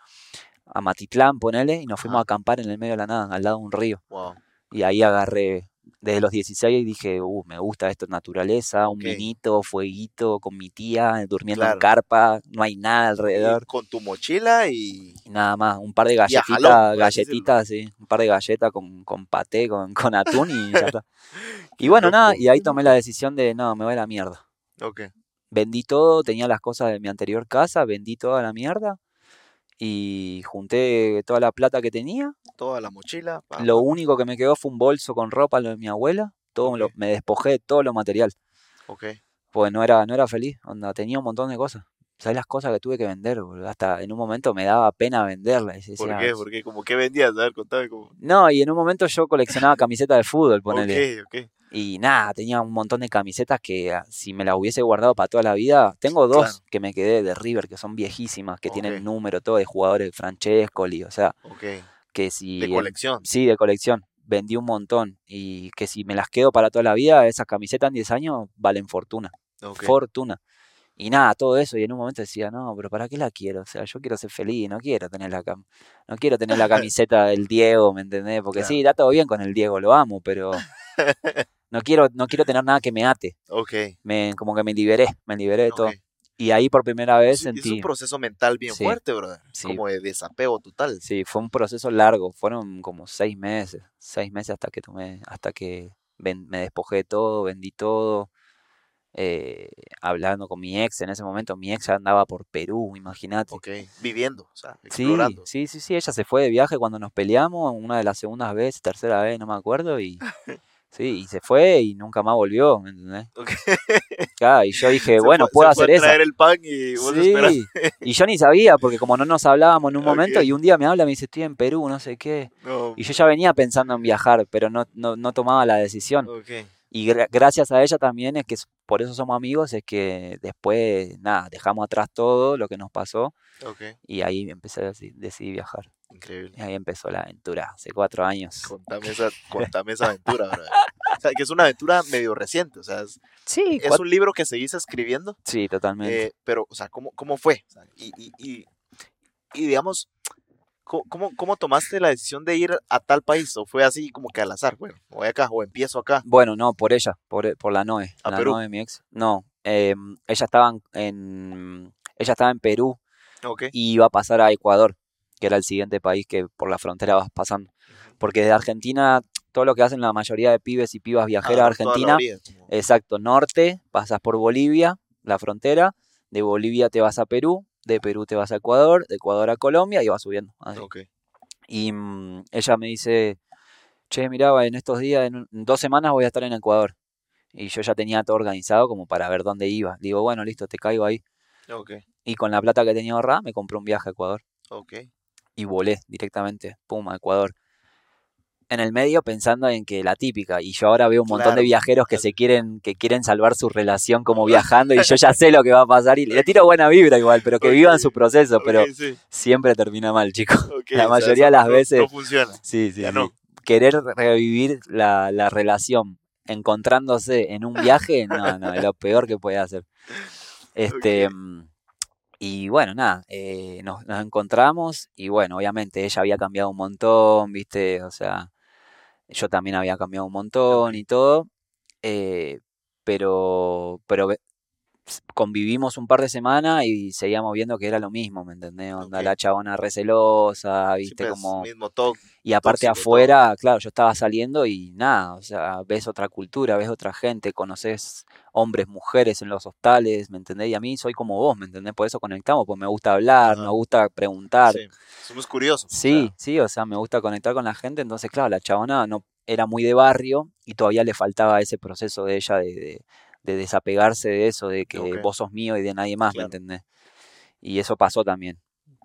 a Matitlán, ponele, y nos fuimos Ajá. a acampar en el medio de la nada, al lado de un río. Wow. Y ahí agarré, desde los 16 dije, uh, me gusta esto, naturaleza, un Ok. vinito, fueguito, con mi tía, durmiendo en carpa, no hay nada Y alrededor. con tu mochila y. Y nada más, un par de galletitas, jalón, galletitas, sí, un par de galletas con, con paté, con, con atún y ya está. Y bueno, nada, y ahí tomé la decisión de, no, me voy a la mierda. Ok. Vendí todo, tenía las cosas de mi anterior casa, vendí toda la mierda y junté toda la plata que tenía. Toda la mochila. pa, Lo único que me quedó fue un bolso con ropa, lo de mi abuela. Todo lo- me despojé de todo lo material. Ok. Pues no era, no era feliz, onda, tenía un montón de cosas. ¿Sabes las cosas que tuve que vender? boludo? Hasta en un momento me daba pena venderlas. y ¿Por decía, qué? ¿Por qué? ¿Cómo qué vendías? A ver, contame cómo. No, y en un momento yo coleccionaba camisetas de fútbol, ponele. Ok, ok. Y nada, tenía un montón de camisetas que ah, si me las hubiese guardado para toda la vida, tengo dos Claro. que me quedé de River, que son viejísimas, que Ok. tienen número todo de jugadores, Francescoli, o sea, Ok. que si... De colección. Sí, de colección. Vendí un montón. Y que si me las quedo para toda la vida, esas camisetas en 10 años valen fortuna. Ok. Fortuna. Y nada, todo eso. Y en un momento decía, no, pero ¿para qué la quiero? O sea, yo quiero ser feliz, no quiero tener la cam no quiero tener la camiseta del Diego, ¿me entendés? Porque sí, da todo bien con el Diego, lo amo, pero no quiero, no quiero tener nada que me ate. Ok. Me, como que me liberé, me liberé de todo. Y ahí por primera vez Es, es sentí. un proceso mental bien Sí. fuerte, brother. Sí. Como de desapego total. Sí, fue un proceso largo, fueron como seis meses, seis meses hasta que tomé, hasta que ven- me despojé de todo, vendí todo, eh, hablando con mi ex en ese momento, mi ex andaba por Perú, imagínate. Ok. Viviendo, o sea, Sí, explorando. sí, sí, sí, ella se fue de viaje cuando nos peleamos, una de las segundas veces, tercera vez, no me acuerdo, y sí, y se fue y nunca más volvió, ¿me entendés? Ok. Claro, y yo dije, Se bueno, fue- puedo se fue hacer a eso. traer el pan y vos Sí, esperás. y yo ni sabía, porque como no nos hablábamos en un momento, y un día me habla, me dice, estoy en Perú, no sé qué. No. Y yo ya venía pensando en viajar, pero no, no, no tomaba la decisión. Ok. Y gra- gracias a ella también es que por eso somos amigos, es que después, nada, dejamos atrás todo lo que nos pasó Ok. y ahí empecé decidí viajar. Increíble. Y ahí empezó la aventura, hace cuatro años. Contame esa, contame esa aventura, brother. O sea, que es una aventura medio reciente. O sea, es, Sí, es un libro que seguís escribiendo. sí, totalmente. eh, pero, o sea, ¿cómo, cómo fue? O sea, y, y, y, y digamos, ¿cómo, cómo, tomaste la decisión de ir a tal país? ¿O fue así como que al azar? Bueno, voy acá o empiezo acá. Bueno, no, por ella, por, por la Noe. ¿A la Perú? Noe, mi ex. No, em, ella estaba en, ella estaba en Perú y iba a pasar a Ecuador, que era el siguiente país que por la frontera vas pasando. Porque desde Argentina, todo lo que hacen la mayoría de pibes y pibas viajeras a Ah, toda la Argentina, exacto, norte, pasas por Bolivia, la frontera, de Bolivia te vas a Perú, de Perú te vas a Ecuador, de Ecuador a Colombia y vas subiendo. así. Y mm, ella me dice, che, mirá, en estos días, en dos semanas voy a estar en Ecuador. Y yo ya tenía todo organizado como para ver dónde iba. Digo, bueno, listo, te caigo ahí. Y con la plata que tenía ahorrada, me compré un viaje a Ecuador. Y volé directamente, pum, a Ecuador. En el medio pensando en que la típica, y yo ahora veo un montón Claro, de viajeros que claro. se quieren, que quieren salvar su relación como viajando, y yo ya sé lo que va a pasar, y le tiro buena vibra igual, pero que vivan su proceso, pero sí, siempre termina mal, chicos. ok, la o sea, mayoría de las no- veces- No funciona. Sí, sí, Ya sí. no. Querer revivir la, la relación encontrándose en un viaje, no, no, es lo peor que puede hacer. Este, y bueno, nada, eh, nos, nos encontramos y bueno, obviamente ella había cambiado un montón, viste, o sea, yo también había cambiado un montón y todo, eh, pero, pero convivimos un par de semanas y seguíamos viendo que era lo mismo, ¿me entendés? Onda, la chabona recelosa, viste, pues, como... mismo todo. Y aparte todo. afuera, claro, yo estaba saliendo y nada, o sea, ves otra cultura, ves otra gente, conoces hombres, mujeres en los hostales, ¿me entendés? Y a mí soy como vos, ¿me entendés? Por eso conectamos, porque me gusta hablar, me Ajá. gusta preguntar. Sí, somos curiosos. Sí, sí, o sea, me gusta conectar con la gente, entonces, claro, la chabona no era muy de barrio y todavía le faltaba ese proceso de ella de, de- de desapegarse de eso, de que vos sos mío y de nadie más, Claro. ¿me entendés? Y eso pasó también.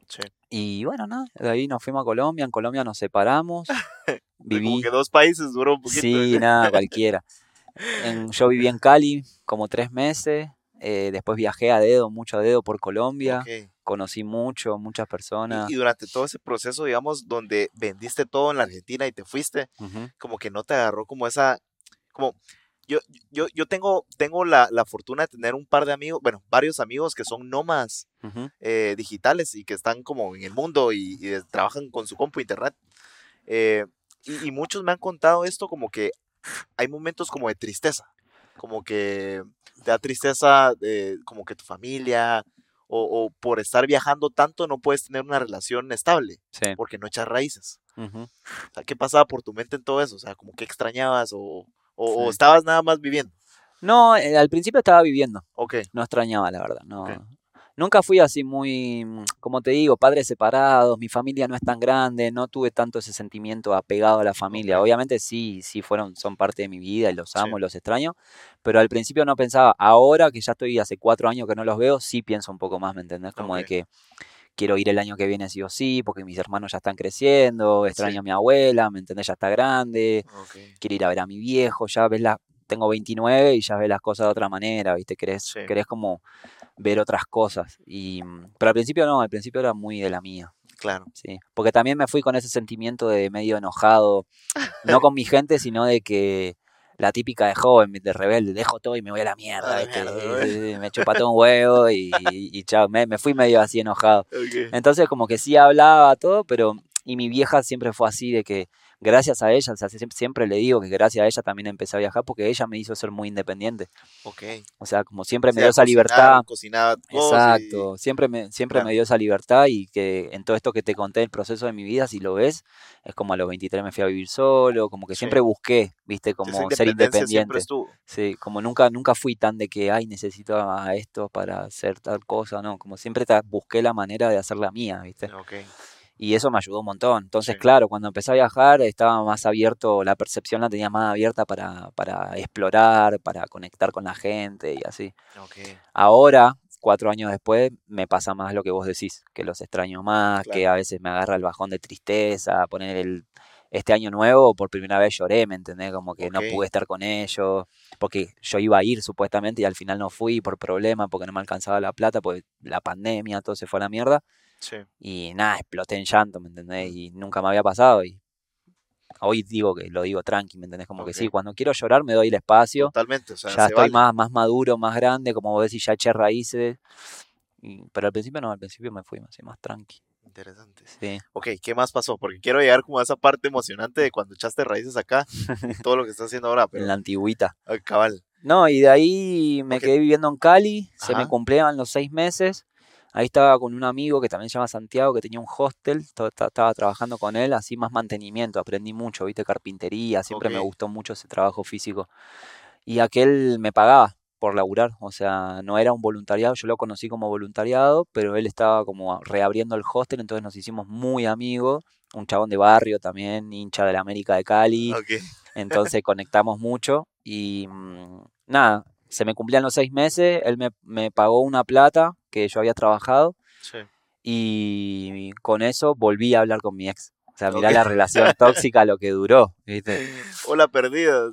sí. Y bueno, nada, de ahí nos fuimos a Colombia, en Colombia nos separamos, Como viví... que dos países duró un poquito. Sí, nada, cualquiera. En- yo viví en Cali como tres meses. eh, después viajé a dedo, mucho a dedo por Colombia. Conocí mucho, muchas personas. Y, y durante todo ese proceso, digamos, donde vendiste todo en la Argentina y te fuiste, como que no te agarró como esa, como, yo, yo, yo tengo, tengo la, la fortuna de tener un par de amigos, bueno, varios amigos que son ujú. eh, digitales y que están como en el mundo y, trabajan con su compu internet. Eh, y, y muchos me han contado esto como que hay momentos como de tristeza, como que te da tristeza eh, como que tu familia o, o por estar viajando tanto no puedes tener una relación estable Sí. porque no echas raíces. ujú. O sea, ¿qué pasaba por tu mente en todo eso? O sea, como que extrañabas o, o- o Sí. estabas nada más viviendo. No, eh, al principio estaba viviendo. Ok, No extrañaba, la verdad. No. Nunca fui así muy, como te digo, padres separados, mi familia no es tan grande, no tuve tanto ese sentimiento apegado a la familia. Obviamente sí, sí fueron, son parte de mi vida y los Sí. amo, los extraño, pero al principio no pensaba. Ahora que ya estoy hace cuatro años que no los veo, sí pienso un poco más, ¿me entendés? Como de que quiero ir el año que viene sí o sí, porque mis hermanos ya están creciendo, extraño Sí. a mi abuela, ¿me entendés? Ya está grande, quiero ir a ver a mi viejo, ya ves la, tengo 29 y ya ves las cosas de otra manera, ¿viste? Querés, Sí. querés como ver otras cosas. Y, pero al principio no, al principio era muy de la mía, Claro. sí. Porque también me fui con ese sentimiento de medio enojado, no con mi gente, sino de que la típica de joven, de rebelde, dejo todo y me voy a la mierda, A la ¿viste? mierda, güey. Sí, sí, me chupa todo un huevo y, y chao, me, me fui medio así enojado. Entonces como que sí hablaba todo, pero y mi vieja siempre fue así de que gracias a ella, o sea, siempre, siempre le digo que gracias a ella también empecé a viajar porque ella me hizo ser muy independiente. Ok. O sea, como siempre O me dio esa libertad. Cocinaba y- Exacto, siempre me siempre Claro. me dio esa libertad y que en todo esto que te conté el proceso de mi vida, si lo ves, es como a los 23 me fui a vivir solo, como que Sí. siempre busqué, viste, como ser independiente. Sí, como nunca, nunca fui tan de que, ay, necesito a esto para hacer tal cosa, no, como siempre busqué la manera de hacer la mía, ¿viste? Ok. Y eso me ayudó un montón. Entonces, Sí. claro, cuando empecé a viajar estaba más abierto, la percepción la tenía más abierta para, para explorar, para conectar con la gente y así. Ahora, cuatro años después, me pasa más lo que vos decís, que los extraño más, que a veces me agarra el bajón de tristeza, poner el... Este año nuevo, por primera vez lloré, ¿me entendés? Como que no pude estar con ellos, porque yo iba a ir supuestamente y al final no fui por problema, porque no me alcanzaba la plata, porque la pandemia, todo se fue a la mierda. Sí. Y nada, exploté en llanto, ¿me entendés? Y nunca me había pasado. Y hoy digo que lo digo tranqui, ¿me entendés? Como que sí, cuando quiero llorar me doy el espacio. Totalmente. O sea, ya se estoy vale. más, más maduro, más grande, como vos decís, ya eché raíces. Y- pero al principio no, al principio me fui así más tranqui. Interesante. Sí. Ok, ¿qué más pasó? Porque quiero llegar como a esa parte emocionante de cuando echaste raíces acá, todo lo que estás haciendo ahora, pero En la antigüita. ah, cabal. No, y de ahí me quedé viviendo en Cali, se me cumplían los seis meses. Ahí estaba con un amigo que también se llama Santiago, que tenía un hostel, estaba trabajando con él, así más mantenimiento, aprendí mucho, viste, carpintería, siempre me Ok. gustó mucho ese trabajo físico. Y aquel me pagaba por laburar, o sea, no era un voluntariado, yo lo conocí como voluntariado, pero él estaba como reabriendo el hostel, entonces nos hicimos muy amigos, un chabón de barrio también, hincha de la América de Cali, Ok. entonces conectamos mucho y mm, nada, se me cumplían los seis meses, él me, me pagó una plata que yo había trabajado Sí. y con eso volví a hablar con mi ex. O sea, mirá la relación tóxica lo que duró, ¿viste? Hola, perdida.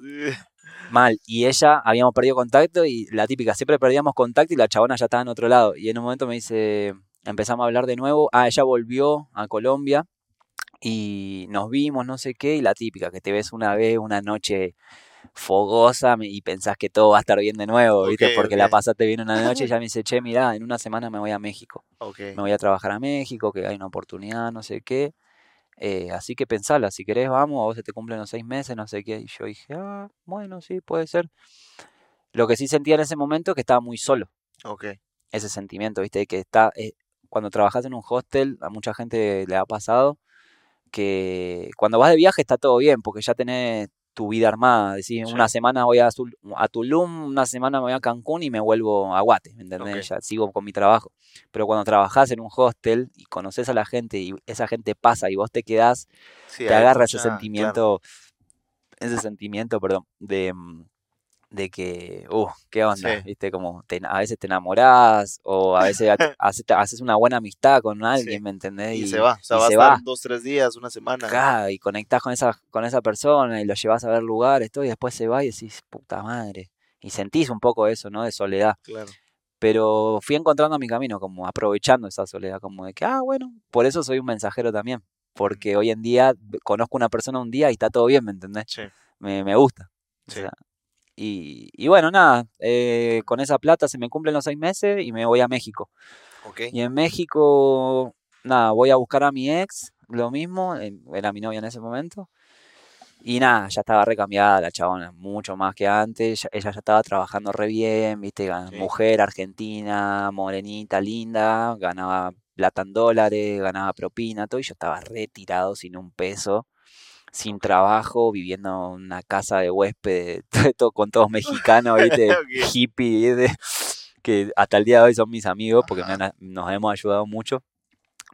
Mal. Y ella, habíamos perdido contacto y la típica, siempre perdíamos contacto y la chabona ya estaba en otro lado. Y en un momento me dice, empezamos a hablar de nuevo. Ah, ella volvió a Colombia y nos vimos, no sé qué, y la típica, que te ves una vez, una noche fogosa y pensás que todo va a estar bien de nuevo, ¿viste? Porque la pasaste bien una noche y ella me dice, che, mirá, en una semana me voy a México. Ok. Me voy a trabajar a México, que hay una oportunidad, no sé qué. Eh, así que pensala, si querés vamos, a vos se te cumplen los seis meses, no sé qué. Y yo dije, ah, bueno, sí, puede ser. Lo que sí sentía en ese momento es que estaba muy solo, Ok. ese sentimiento, ¿viste? Que está, eh, cuando trabajas en un hostel, a mucha gente le ha pasado que cuando vas de viaje está todo bien, porque ya tenés tu vida armada. Decís, Sí. una semana voy a, a Tulum, una semana me voy a Cancún y me vuelvo a Guate, ¿me entendés? Ya sigo con mi trabajo. Pero cuando trabajás en un hostel y conoces a la gente y esa gente pasa y vos te quedás, Sí, te agarra ese claro. sentimiento, ese sentimiento, perdón, de, mm, de que, uh, ¿qué onda? Sí. ¿Viste? Como te- a veces te enamorás o a veces ha- haces, haces una buena amistad con alguien, Sí. ¿me entendés? Y, se va, o sea, y va a se va. dos, tres días, una semana. Claro, y conectás con esa, con esa persona y lo llevas a ver lugares, todo, y después se va y decís, puta madre. Y sentís un poco eso, ¿no? De soledad. Claro. Pero fui encontrando mi camino, como aprovechando esa soledad, como de que, ah, bueno, por eso soy un mensajero también. Porque hoy en día conozco una persona un día y está todo bien, ¿me entendés? Sí. Me, me gusta. O Sí. sea, y, y bueno, nada, eh, con esa plata se me cumplen los seis meses y me voy a México. Ok. Y en México, nada, voy a buscar a mi ex, lo mismo, era mi novia en ese momento. Y nada, ya estaba recambiada la chabona, mucho más que antes. ella ya estaba trabajando re bien, viste, Sí. mujer argentina, morenita, linda, ganaba plata en dólares, ganaba propina, todo. Y yo estaba retirado sin un peso, sin trabajo, viviendo en una casa de huésped, todo, con todos mexicanos, viste, Ok. hippie, ¿viste? que hasta el día de hoy son mis amigos porque me Ajá. han- nos hemos ayudado mucho.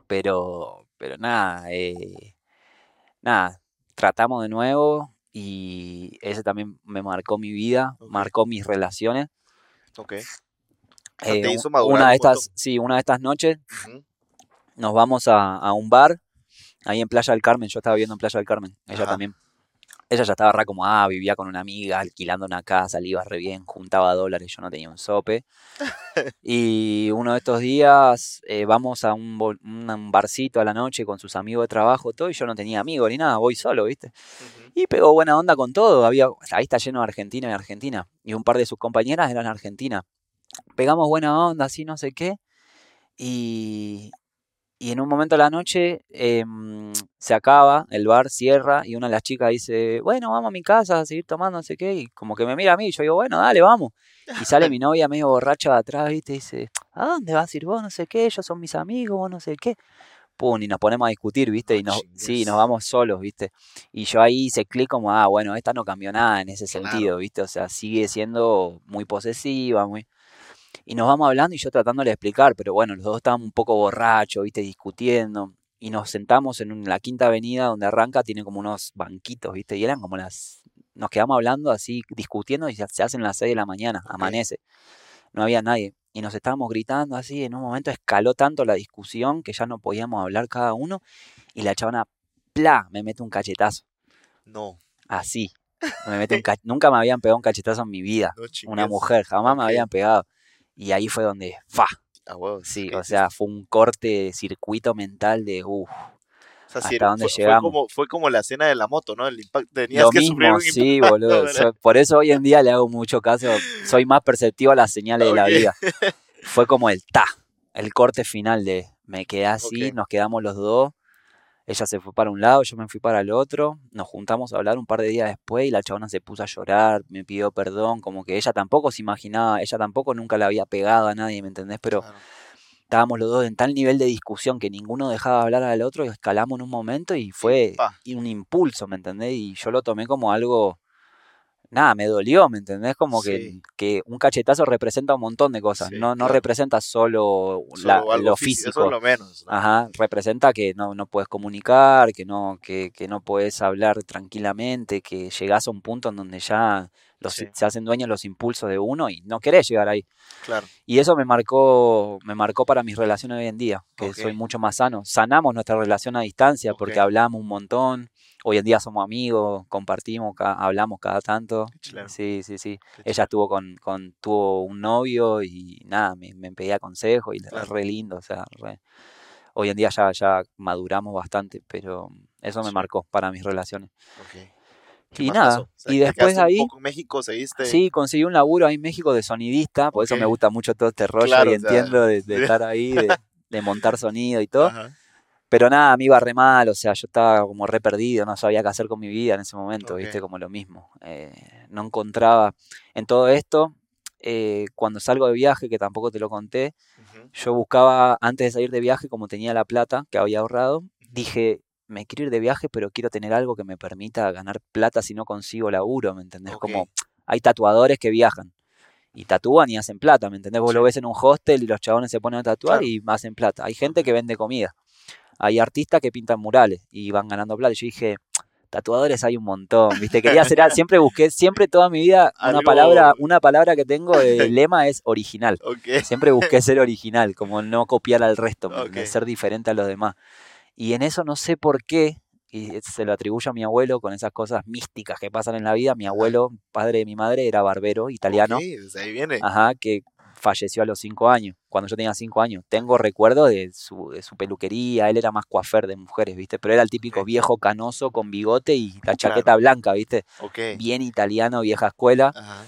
Pero, pero nada, eh, nada, tratamos de nuevo y ese también me marcó mi vida, marcó mis relaciones. Ok. Eh, una un de estas, sí, una de estas noches nos vamos a, a un bar ahí en Playa del Carmen. Yo estaba viviendo en Playa del Carmen, ella Ajá. también. Ella ya estaba re como, ah, vivía con una amiga, alquilando una casa, le iba re bien, juntaba dólares, yo no tenía un sope. Y uno de estos días eh, vamos a un, barcito a la noche con sus amigos de trabajo, todo, y yo no tenía amigos ni nada, voy solo, ¿viste? Ujú. Y pegó buena onda con todo. Había, ahí está lleno de argentinos y argentina. Y un par de sus compañeras eran argentinas. Pegamos buena onda, así no sé qué. Y, y en un momento de la noche em, se acaba, el bar cierra y una de las chicas dice, bueno, vamos a mi casa a seguir tomando, no sé qué. Y como que me mira a mí, yo digo, bueno, dale, vamos. Y sale mi novia medio borracha de atrás, ¿viste? Y dice, ¿a dónde vas a ir vos? No sé qué, ellos son mis amigos, vos no sé qué. Pum, y nos ponemos a discutir, ¿viste? Y No nos, sí, chingues. nos vamos solos, ¿viste? Y yo ahí hice clic como, ah, bueno, esta no cambió nada en ese Claro. sentido, ¿viste? O sea, sigue siendo muy posesiva, muy... Y nos vamos hablando y yo tratándole de explicar, pero bueno, los dos estábamos un poco borrachos, ¿viste? Discutiendo. Y nos sentamos en la quinta avenida donde arranca, tiene como unos banquitos, ¿viste? Y eran como las... Nos quedamos hablando así, discutiendo y se hacen las 6 de la mañana, amanece. No había nadie. Y nos estábamos gritando así, en un momento escaló tanto la discusión que ya no podíamos hablar cada uno. Y la chabona, ¡pla! me mete un cachetazo. No, Así. Me mete un ca- Nunca me habían pegado un cachetazo en mi vida. no Una mujer, jamás me habían pegado. Y ahí fue donde, ¡fa! A huevos. Sí, ¿qué o sea, fue un corte de circuito mental de, uff, O sea, sí, hasta dónde fue, fue llegamos. como, fue como la escena de la moto, ¿no? El impacto. Tenías lo que sufrir mismo, un sí, impacto. boludo. por eso hoy en día le hago mucho caso, soy más perceptivo a las señales de la vida. Fue como el ta, el corte final de me quedé así, nos quedamos los dos. Ella se fue para un lado, yo me fui para el otro. Nos juntamos a hablar un par de días después y la chabona se puso a llorar, me pidió perdón, como que ella tampoco se imaginaba, ella tampoco nunca le había pegado a nadie, ¿me entendés? Pero Claro. estábamos los dos en tal nivel de discusión que ninguno dejaba hablar al otro y escalamos en un momento y fue pa. y un impulso, ¿me entendés? Y yo lo tomé como algo, nada, me dolió, ¿me entendés? Como que, Sí. que un cachetazo representa un montón de cosas, Sí, no, no claro. representa solo, la- lo físico, físico. Eso es lo menos. ¿no? Ajá, representa que no, no puedes comunicar, que no, que, que no puedes hablar tranquilamente, que llegás a un punto en donde ya los, Sí. se hacen dueños los impulsos de uno y no querés llegar ahí. Claro. Y eso me marcó, me marcó para mis relaciones hoy en día, que soy mucho más sano. Sanamos nuestra relación a distancia porque hablamos un montón. Hoy en día somos amigos, compartimos, ca- hablamos cada tanto. Sí, sí, sí. Qué Ella estuvo con, con, tuvo un novio y nada, me, me pedía consejos y la- Claro. re lindo, o sea, re- hoy en día ya, ya maduramos bastante, pero eso me marcó para mis relaciones. Ok. ¿Qué Y nada, pasó? O sea, y después ahí, Un poco en México, seguiste. sí, conseguí un laburo ahí en México de sonidista, por eso me gusta mucho todo este rollo Claro, y sea, entiendo de, de estar ahí, de, de montar sonido y todo. Ajá. Pero nada, me iba re mal, o sea, yo estaba como re perdido, no sabía qué hacer con mi vida en ese momento, Ok. viste, como lo mismo. Eh, no encontraba en todo esto, eh, cuando salgo de viaje, que tampoco te lo conté, yo buscaba, antes de salir de viaje, como tenía la plata que había ahorrado, dije, me quiero ir de viaje, pero quiero tener algo que me permita ganar plata si no consigo laburo, ¿me entendés? Ok. Como hay tatuadores que viajan y tatúan y hacen plata, ¿me entendés? Vos lo ves en un hostel y los chabones se ponen a tatuar Claro. y hacen plata. Hay gente que vende comida. Hay artistas que pintan murales y van ganando plata. Yo dije, Tatuadores hay un montón, ¿viste? Quería hacer, siempre busqué, siempre toda mi vida, una Algo- palabra, una palabra que tengo de lema es original. Siempre busqué ser original, como no copiar al resto, ser diferente a los demás. Y en eso no sé por qué, y se lo atribuyo a mi abuelo con esas cosas místicas que pasan en la vida. Mi abuelo, padre de mi madre, era barbero italiano, Ok, desde ahí viene. ajá, que falleció a los cinco años, cuando yo tenía cinco años. Tengo recuerdo de su, de su peluquería, él era más coafer de mujeres, ¿viste? Pero era el típico viejo canoso con bigote y la Claro. chaqueta blanca, ¿viste? Bien italiano, vieja escuela. Ajá.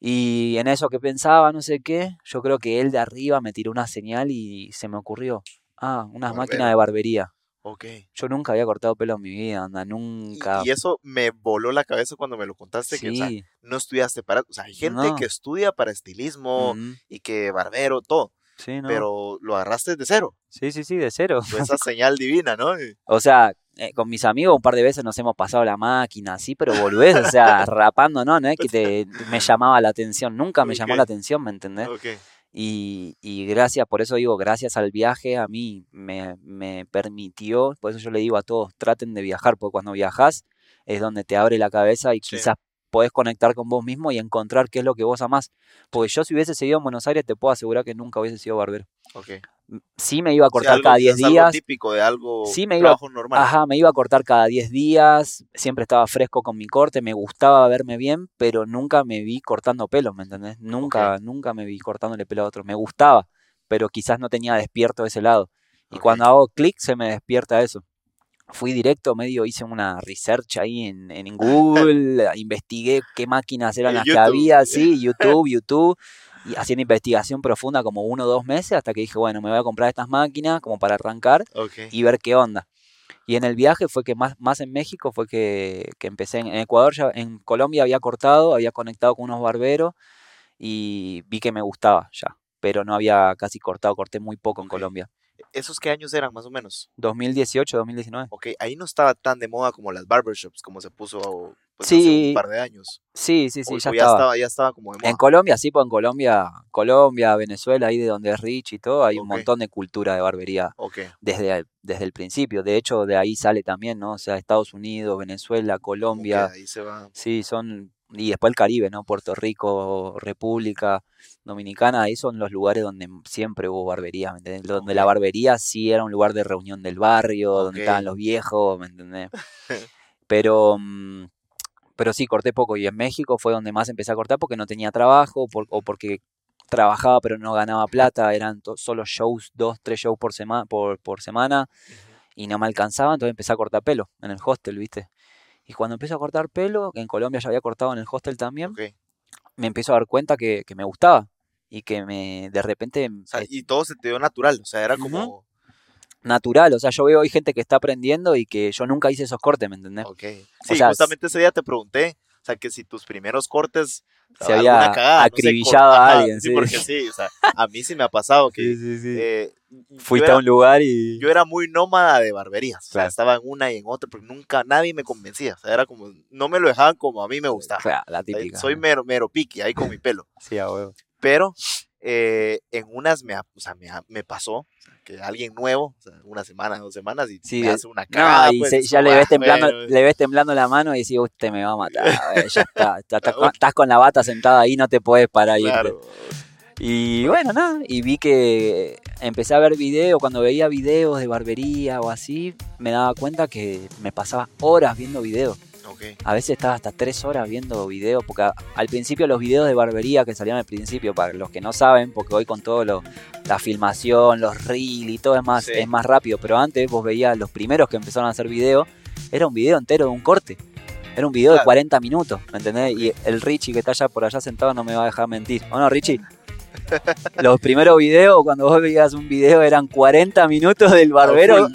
Y en eso que pensaba, no sé qué, yo creo que él de arriba me tiró una señal y se me ocurrió. Ah, unas Barbero. máquinas de barbería. Ok. Yo nunca había cortado pelo en mi vida, anda, nunca. Y, eso me voló la cabeza cuando me lo contaste, que o sea, Sí. no estudiaste para... O sea, hay gente No. que estudia para estilismo y que barbero, todo, Sí, no. pero lo agarraste de cero. Sí, sí, sí, de cero. Fue esa señal divina, ¿no? O sea, eh, con mis amigos un par de veces nos hemos pasado la máquina, así, pero boludez, o sea, rapando, no, no es que te, me llamaba la atención, nunca me llamó la atención, ¿me entendés? Ok. Y, y gracias, por eso digo, gracias al viaje a mí me, me permitió, por eso yo le digo a todos, traten de viajar, porque cuando viajas es donde te abre la cabeza y Sí. quizás podés conectar con vos mismo y encontrar qué es lo que vos amás. Porque yo si hubiese seguido en Buenos Aires te puedo asegurar que nunca hubiese sido barbero. Sí me iba a cortar algo- cada 10 es algo días. típico de algo Sí, me iba- trabajo normal. Ajá, me iba a cortar cada 10 días, siempre estaba fresco con mi corte, me gustaba verme bien, pero nunca me vi cortando pelo, ¿me entendés? Nunca, nunca me vi cortándole pelo a otro. Me gustaba, pero quizás no tenía despierto ese lado. Y cuando hago clic se me despierta eso. Fui directo, medio hice una research ahí en, en Google, investigué qué máquinas eran las YouTube. que había, sí, YouTube, YouTube, y haciendo investigación profunda como uno o dos meses hasta que dije, bueno, me voy a comprar estas máquinas como para arrancar y ver qué onda. Y en el viaje fue que más, más en México fue que, que empecé en, en Ecuador, ya en Colombia había cortado, había conectado con unos barberos y vi que me gustaba ya, pero no había casi cortado, corté muy poco en. Colombia. ¿Esos qué años eran más o menos? 2018, 2019. Ok, ahí no estaba tan de moda como las barbershops, como se puso pues, hace un par de años. Sí, sí, sí, o, ya o estaba. ya estaba como de moda. En Colombia, sí, pues en Colombia, Colombia, Venezuela, ahí de donde es Rich y todo, hay un montón de cultura de barbería Ok, desde, desde el principio. De hecho, de ahí sale también, ¿no? O sea, Estados Unidos, Venezuela, Colombia. ahí se va. Sí, son. Y después el Caribe, ¿no? Puerto Rico, República Dominicana, ahí son los lugares donde siempre hubo barbería, ¿me entendés? Donde la barbería sí era un lugar de reunión del barrio, donde estaban los viejos, ¿me entendés? Pero. mm, Pero sí, corté poco. Y en México fue donde más empecé a cortar porque no tenía trabajo por- o porque trabajaba pero no ganaba plata. Eran solo shows, dos, tres shows por, sema- por, por semana y no me alcanzaba, entonces empecé a cortar pelo en el hostel, ¿viste? Y cuando empecé a cortar pelo, que en Colombia ya había cortado en el hostel también, me empiezo a dar cuenta que, que me gustaba y que me de repente O sea, eh, y todo se te dio natural, o sea, era como... natural, o sea, yo veo hoy gente que está aprendiendo y que yo nunca hice esos cortes, ¿me entendés? Ok. Sí, sea, justamente ese día te pregunté, o sea, que si tus primeros cortes... Se había cagada, no sé, acribillado a alguien, Sí, sí. porque sí, o sea, a mí sí me ha pasado que... sí, sí. eh, yo Fuiste era- a un lugar y... yo era muy nómada de barberías. O sea, Claro. estaba en una y en otra, pero nunca nadie me convencía. O sea, era como, no me lo dejaban como a mí me gustaba. O sea, la típica. Soy ¿no? mero, mero piqui ahí con mi pelo. Sí, a huevo. Pero eh, en unas me, o sea, me, me pasó que alguien nuevo, o sea, una semana, dos semanas, y Sí, me hace una No, cagada. y pues, se- ya le ves "Ah, temblando, bueno". le ves temblando la mano y decís, usted me va a matar, ya está, está- estás, con, la bata sentada ahí, no te puedes parar y irte. Y bueno, nada, y vi que empecé a ver videos, cuando veía videos de barbería o así, me daba cuenta que me pasaba horas viendo videos. A veces estaba hasta tres horas viendo videos, porque a- al principio los videos de barbería que salían al principio, para los que no saben, porque hoy con todo lo, la filmación, los reels y todo es más, Sí. es más rápido, pero antes vos veías los primeros que empezaron a hacer video, era un video entero de un corte. Era un video de Claro. 40 minutos, ¿me entendés? Y el Richie que está allá por allá sentado no me va a dejar mentir. ¿O no, Richie? Los primeros videos, cuando vos veías un video, eran 40 minutos del barbero, full.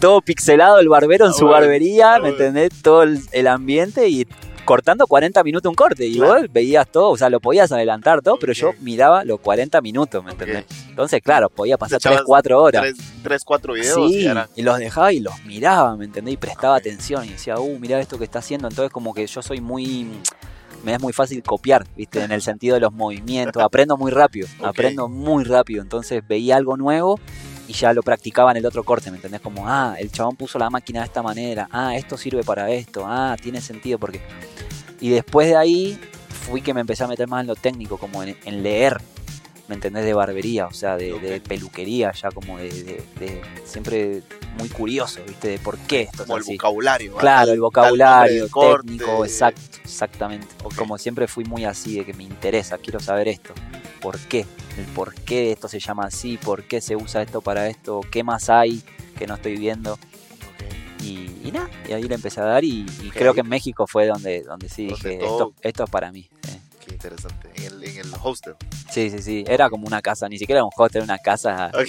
todo pixelado, el barbero en Ah, su bueno, barbería, ah, ¿me entendés? Todo el, el ambiente y cortando 40 minutos un corte. Y Claro. vos veías todo, o sea, lo podías adelantar todo, pero yo miraba los 40 minutos, ¿me entendés? Entonces, claro, podía pasar Te echabas 3, 4 horas. Tres, tres, cuatro videos Sí, y los dejaba y los miraba, ¿me entendés? Y prestaba atención y decía, uh, mirá esto que está haciendo. Entonces, como que yo soy muy. Me es muy fácil copiar, ¿viste? En el sentido de los movimientos. Aprendo muy rápido, aprendo muy rápido. Entonces, veía algo nuevo y ya lo practicaba en el otro corte, ¿me entendés? Como, ah, el chabón puso la máquina de esta manera, ah, esto sirve para esto, ah, tiene sentido porque... Y después de ahí fui que me empecé a meter más en lo técnico, como en, en leer, ¿me entendés? De barbería, o sea, de, de peluquería, ya como de, de, de, siempre muy curioso, ¿viste? De por qué esto Como el vocabulario. Claro, el vocabulario del técnico, corte. exacto, exactamente. Ok. Como siempre fui muy así, de que me interesa, quiero saber esto. ¿Por qué? El por qué esto se llama así, por qué se usa esto para esto, qué más hay que no estoy viendo. Y, y nada, y ahí le empecé a dar y, creo ahí- que en México fue donde, donde sí dije, todo- esto, esto es para mí. eh. Qué interesante. En el, en el hostel. Sí, sí, sí, era como una casa, ni siquiera un hostel, era una casa Ok.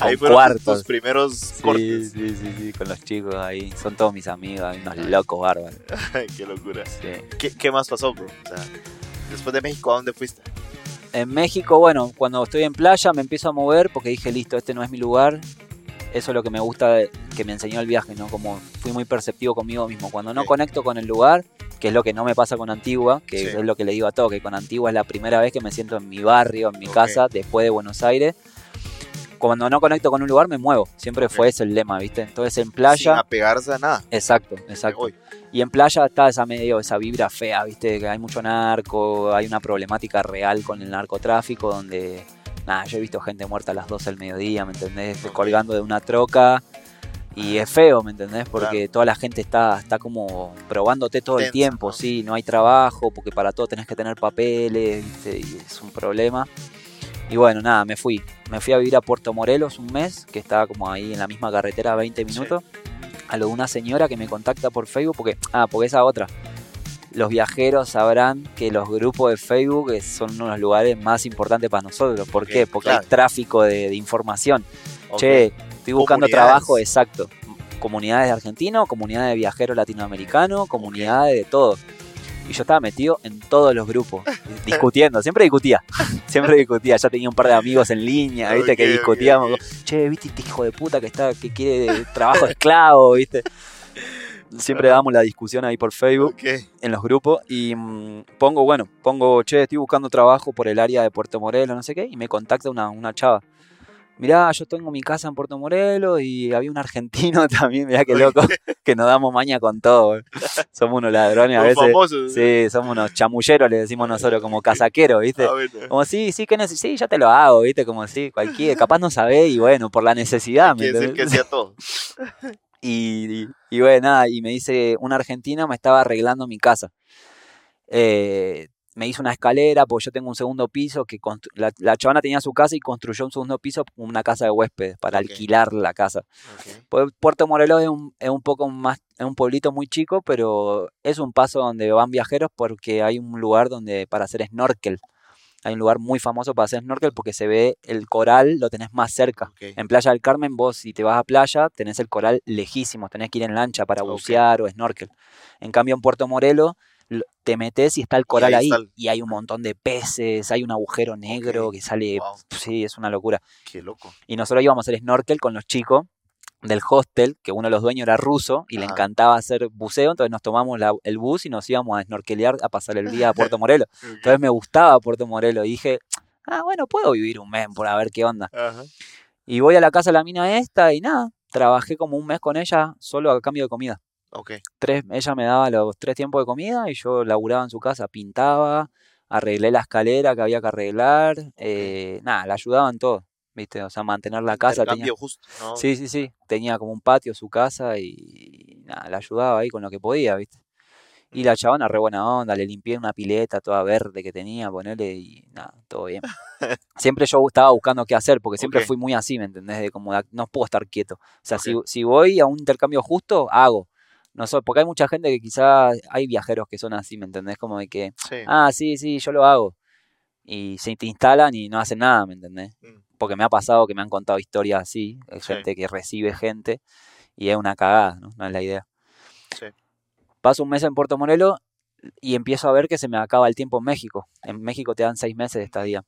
Ahí fueron cuartos. tus primeros Sí, cortes. sí, sí, sí, con los chicos ahí. Son todos mis amigos, hay unos locos bárbaros. Qué locura. Sí. ¿Qué, qué más pasó, bro? O sea, después de México, ¿a dónde fuiste? En México, bueno, cuando estoy en playa me empiezo a mover porque dije, listo, este no es mi lugar. Eso es lo que me gusta, que me enseñó el viaje, ¿no? Como fui muy perceptivo conmigo mismo. Cuando no conecto con el lugar, que es lo que no me pasa con Antigua, que Sí. es lo que le digo a todo, que con Antigua es la primera vez que me siento en mi barrio, en mi casa, después de Buenos Aires. Cuando no conecto con un lugar me muevo, siempre fue ese el lema, ¿viste? Entonces en Sin playa... apegarse a nada. Exacto, exacto. Y en playa está esa medio, esa vibra fea, viste, que hay mucho narco, hay una problemática real con el narcotráfico donde, nada, yo he visto gente muerta a las 12 del mediodía, ¿me entendés? Colgando de una troca. Y es feo, ¿me entendés? Porque Claro. toda la gente está, está como probándote todo el tiempo, ¿no? sí, no hay trabajo, porque para todo tenés que tener papeles, y es un problema. Y bueno, nada, me fui. Me fui a vivir a Puerto Morelos un mes, que estaba como ahí en la misma carretera 20 minutos. A lo de una señora que me contacta por Facebook, porque, ah, porque esa otra. Los viajeros sabrán que los grupos de Facebook son uno de los lugares más importantes para nosotros. ¿Por qué? Porque claro. hay tráfico de, de información. Che, estoy buscando trabajo, exacto. Comunidades de argentinos, comunidades de viajeros latinoamericanos, comunidades de todo. Y yo estaba metido en todos los grupos, discutiendo, siempre discutía, siempre discutía. Ya tenía un par de amigos en línea, viste, que discutíamos. Che, viste este hijo de puta que está, que quiere trabajo esclavo, viste. Siempre damos la discusión ahí por Facebook Ok. en los grupos y mm, pongo, bueno, pongo, che, estoy buscando trabajo por el área de Puerto Morelos, no sé qué, y me contacta una, una chava. Mirá, yo tengo mi casa en Puerto Morelos y había un argentino también, mirá qué loco, que nos damos maña con todo. eh. Somos unos ladrones a veces. famosos. Sí, somos unos chamulleros, le decimos nosotros, como casaqueros, ¿viste? Ah. Como sí, sí, que sí, ya te lo hago, ¿viste? Como sí, cualquiera, capaz no sabés y bueno, por la necesidad, ¿me Quiere decir que hacía todo. Y, y, y bueno, nada, y me dice, un argentino me estaba arreglando mi casa. Eh, me hizo una escalera, porque yo tengo un segundo piso, que la, la chavana tenía su casa y construyó un segundo piso, una casa de huéspedes, para alquilar la casa. Ok. Pu- Puerto Morelos es un, es un poco más, es un pueblito muy chico, pero es un paso donde van viajeros porque hay un lugar donde para hacer snorkel. Hay un lugar muy famoso para hacer snorkel porque se ve el coral, lo tenés más cerca. En Playa del Carmen, vos si te vas a playa, tenés el coral lejísimo, tenés que ir en lancha para bucear o snorkel. En cambio, en Puerto Morelos, lo- te metes y está el coral ahí ahí, está el- y hay un montón de peces, hay un agujero negro que sale, Wow. sí, es una locura. Qué loco. Y nosotros íbamos a hacer snorkel con los chicos del hostel, que uno de los dueños era ruso y le encantaba hacer buceo, entonces nos tomamos la- el bus y nos íbamos a snorkelear a pasar el día a Puerto Morelos. Entonces me gustaba Puerto Morelos y dije, ah, bueno, puedo vivir un mes por a ver qué onda. Ajá. Y voy a la casa de la mina esta y nada, trabajé como un mes con ella solo a cambio de comida. Ok. Tres, ella me daba los tres tiempos de comida y yo laburaba en su casa, pintaba, arreglé la escalera que había que arreglar, eh, nada, la ayudaba en todo, ¿viste? O sea, mantener la casa. Tenía, justo. ¿no? sí, sí, sí, tenía como un patio su casa y nada, la ayudaba ahí con lo que podía, ¿viste? Y la chabona re buena onda, le limpié una pileta toda verde que tenía, ponele y nada, todo bien. Siempre yo estaba buscando qué hacer, porque siempre fui muy así, ¿me entendés? De como no puedo estar quieto. O sea, si, si voy a un intercambio justo, hago. No porque hay mucha gente que quizás hay viajeros que son así, ¿me entendés? Como de que, Sí. ah, sí, sí, yo lo hago. Y se te instalan y no hacen nada, ¿me entendés? Mm. Porque me ha pasado que me han contado historias así, hay Sí. gente que recibe gente y es una cagada, ¿no? No es la idea. Sí. Paso un mes en Puerto Morelos y empiezo a ver que se me acaba el tiempo en México. En México te dan seis meses de estadía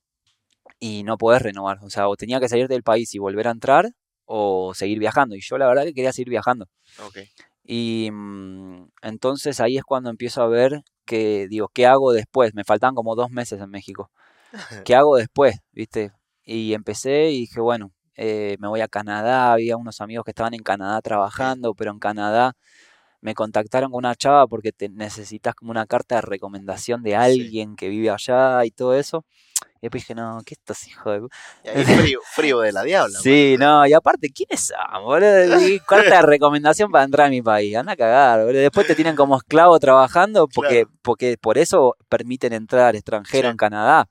y no podés renovar. O sea, o tenía que salir del país y volver a entrar o seguir viajando. Y yo la verdad que quería seguir viajando. Ok. Y mm, entonces ahí es cuando empiezo a ver que, digo, ¿qué hago después? Me faltaban como dos meses en México. ¿Qué hago después? ¿Viste? Y empecé y dije, bueno, eh, me voy a Canadá, había unos amigos que estaban en Canadá trabajando, pero en Canadá me contactaron con una chava porque te necesitas como una carta de recomendación de alguien que vive allá y todo eso. Y después dije, no, ¿qué estás, hijo de...? Y ahí frío, frío de la diabla. Sí, no, y aparte, ¿quiénes son, boludo? De recomendación para entrar a mi país, anda a cagar, boludo. Después te tienen como esclavo trabajando porque, porque por eso permiten entrar extranjero Sí. en Canadá.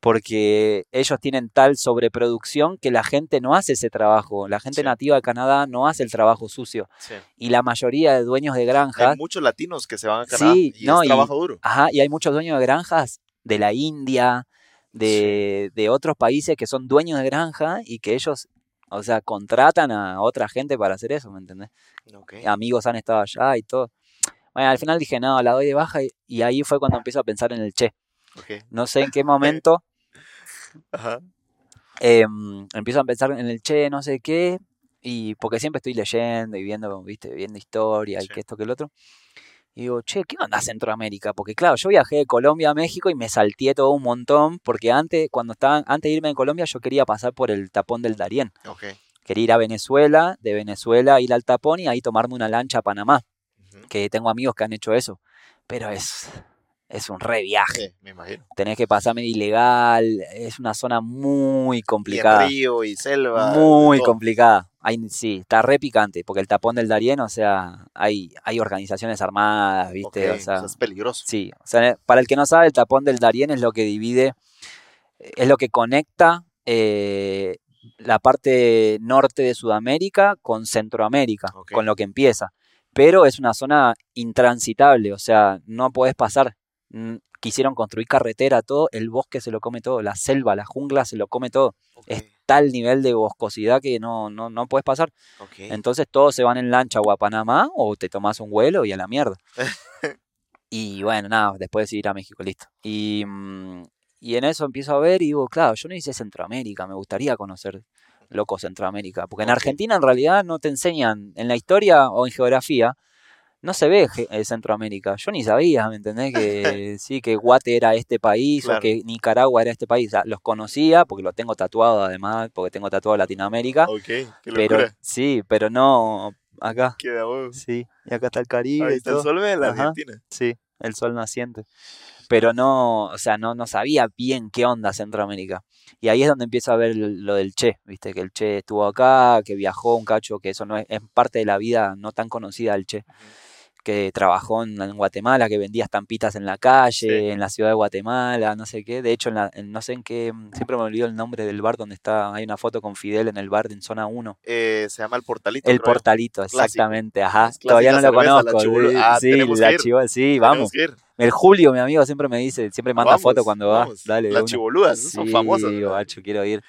Porque ellos tienen tal sobreproducción que la gente no hace ese trabajo. La gente Sí. nativa de Canadá no hace el trabajo sucio. Sí. Y la mayoría de dueños de granjas Hay muchos latinos que se van a Canadá Sí, y no, es y- trabajo duro. Ajá, y hay muchos dueños de granjas de la India, de, de otros países que son dueños de granja y que ellos, o sea, contratan a otra gente para hacer eso, ¿me entendés? Amigos han estado allá y todo. Bueno, al final dije, no, la doy de baja y, y ahí fue cuando empiezo a pensar en el che. No sé en qué momento Ajá. em, empiezo a pensar en el che, no sé qué, y porque siempre estoy leyendo y viendo, viste, viendo historia y que esto, que el otro. Y digo, che, ¿qué onda Centroamérica? Porque claro, yo viajé de Colombia a México y me salteé todo un montón, porque antes, cuando estaba, antes de irme de Colombia, yo quería pasar por el tapón del Darién. Quería ir a Venezuela, de Venezuela ir al tapón y ahí tomarme una lancha a Panamá, que tengo amigos que han hecho eso. Pero es, es un re viaje. Sí, me imagino. Tenés que pasarme ilegal, es una zona muy Y complicada. en río y selva. Muy todo. complicada. Sí, está re picante, porque el tapón del Darién, o sea, hay, hay organizaciones armadas, ¿viste? O sea, es peligroso. sí. O sea, para el que no sabe, el tapón del Darién es lo que divide, es lo que conecta eh, la parte norte de Sudamérica con Centroamérica, con lo que empieza. Pero es una zona intransitable, o sea, no podés pasar. Mm, Quisieron construir carretera, todo, el bosque se lo come todo, la selva, la jungla se lo come todo Ok, es tal nivel de boscosidad que no, no, no puedes pasar. Entonces todos se van en lancha o a Panamá o te tomas un vuelo y a la mierda. y bueno, nada, después de ir a México, listo. Y, mm, y en eso empiezo a ver y digo, claro, yo no hice Centroamérica, me gustaría conocer loco Centroamérica. Porque en Ok. Argentina en realidad no te enseñan, en la historia o en geografía, no se ve eh, Centroamérica. Yo ni sabía, ¿me entendés? Que sí, que Guate era este país Claro. o que Nicaragua era este país. O sea, los conocía porque lo tengo tatuado además, porque tengo tatuado Latinoamérica. Ok, qué pero locura. sí, pero no acá. Qué de huevo. Sí, y acá está el Caribe. Ahí y está el sol de la Ajá. Argentina. Sí, el sol naciente. Pero no, o sea, no, no sabía bien qué onda Centroamérica. Y ahí es donde empiezo a ver lo del Che, viste, que el Che estuvo acá, que viajó un cacho, que eso no es, es parte de la vida no tan conocida del Che. Que trabajó en, en Guatemala, que vendía estampitas en la calle, Sí. en la ciudad de Guatemala, no sé qué. De hecho, en la- en no sé en qué, siempre me olvido el nombre del bar donde está, hay una foto con Fidel en el bar en zona 1. Eh, se llama el portalito. El creo portalito, exactamente, ajá. Todavía no lo cerveza, conozco. sí, Ah, sí, la chivo- sí, vamos. El Julio, mi amigo, siempre me dice, siempre manda Vamos, foto cuando va. Dale, Las una. chiboludas, son Sí, famosas. digo, "Bacho, quiero ir.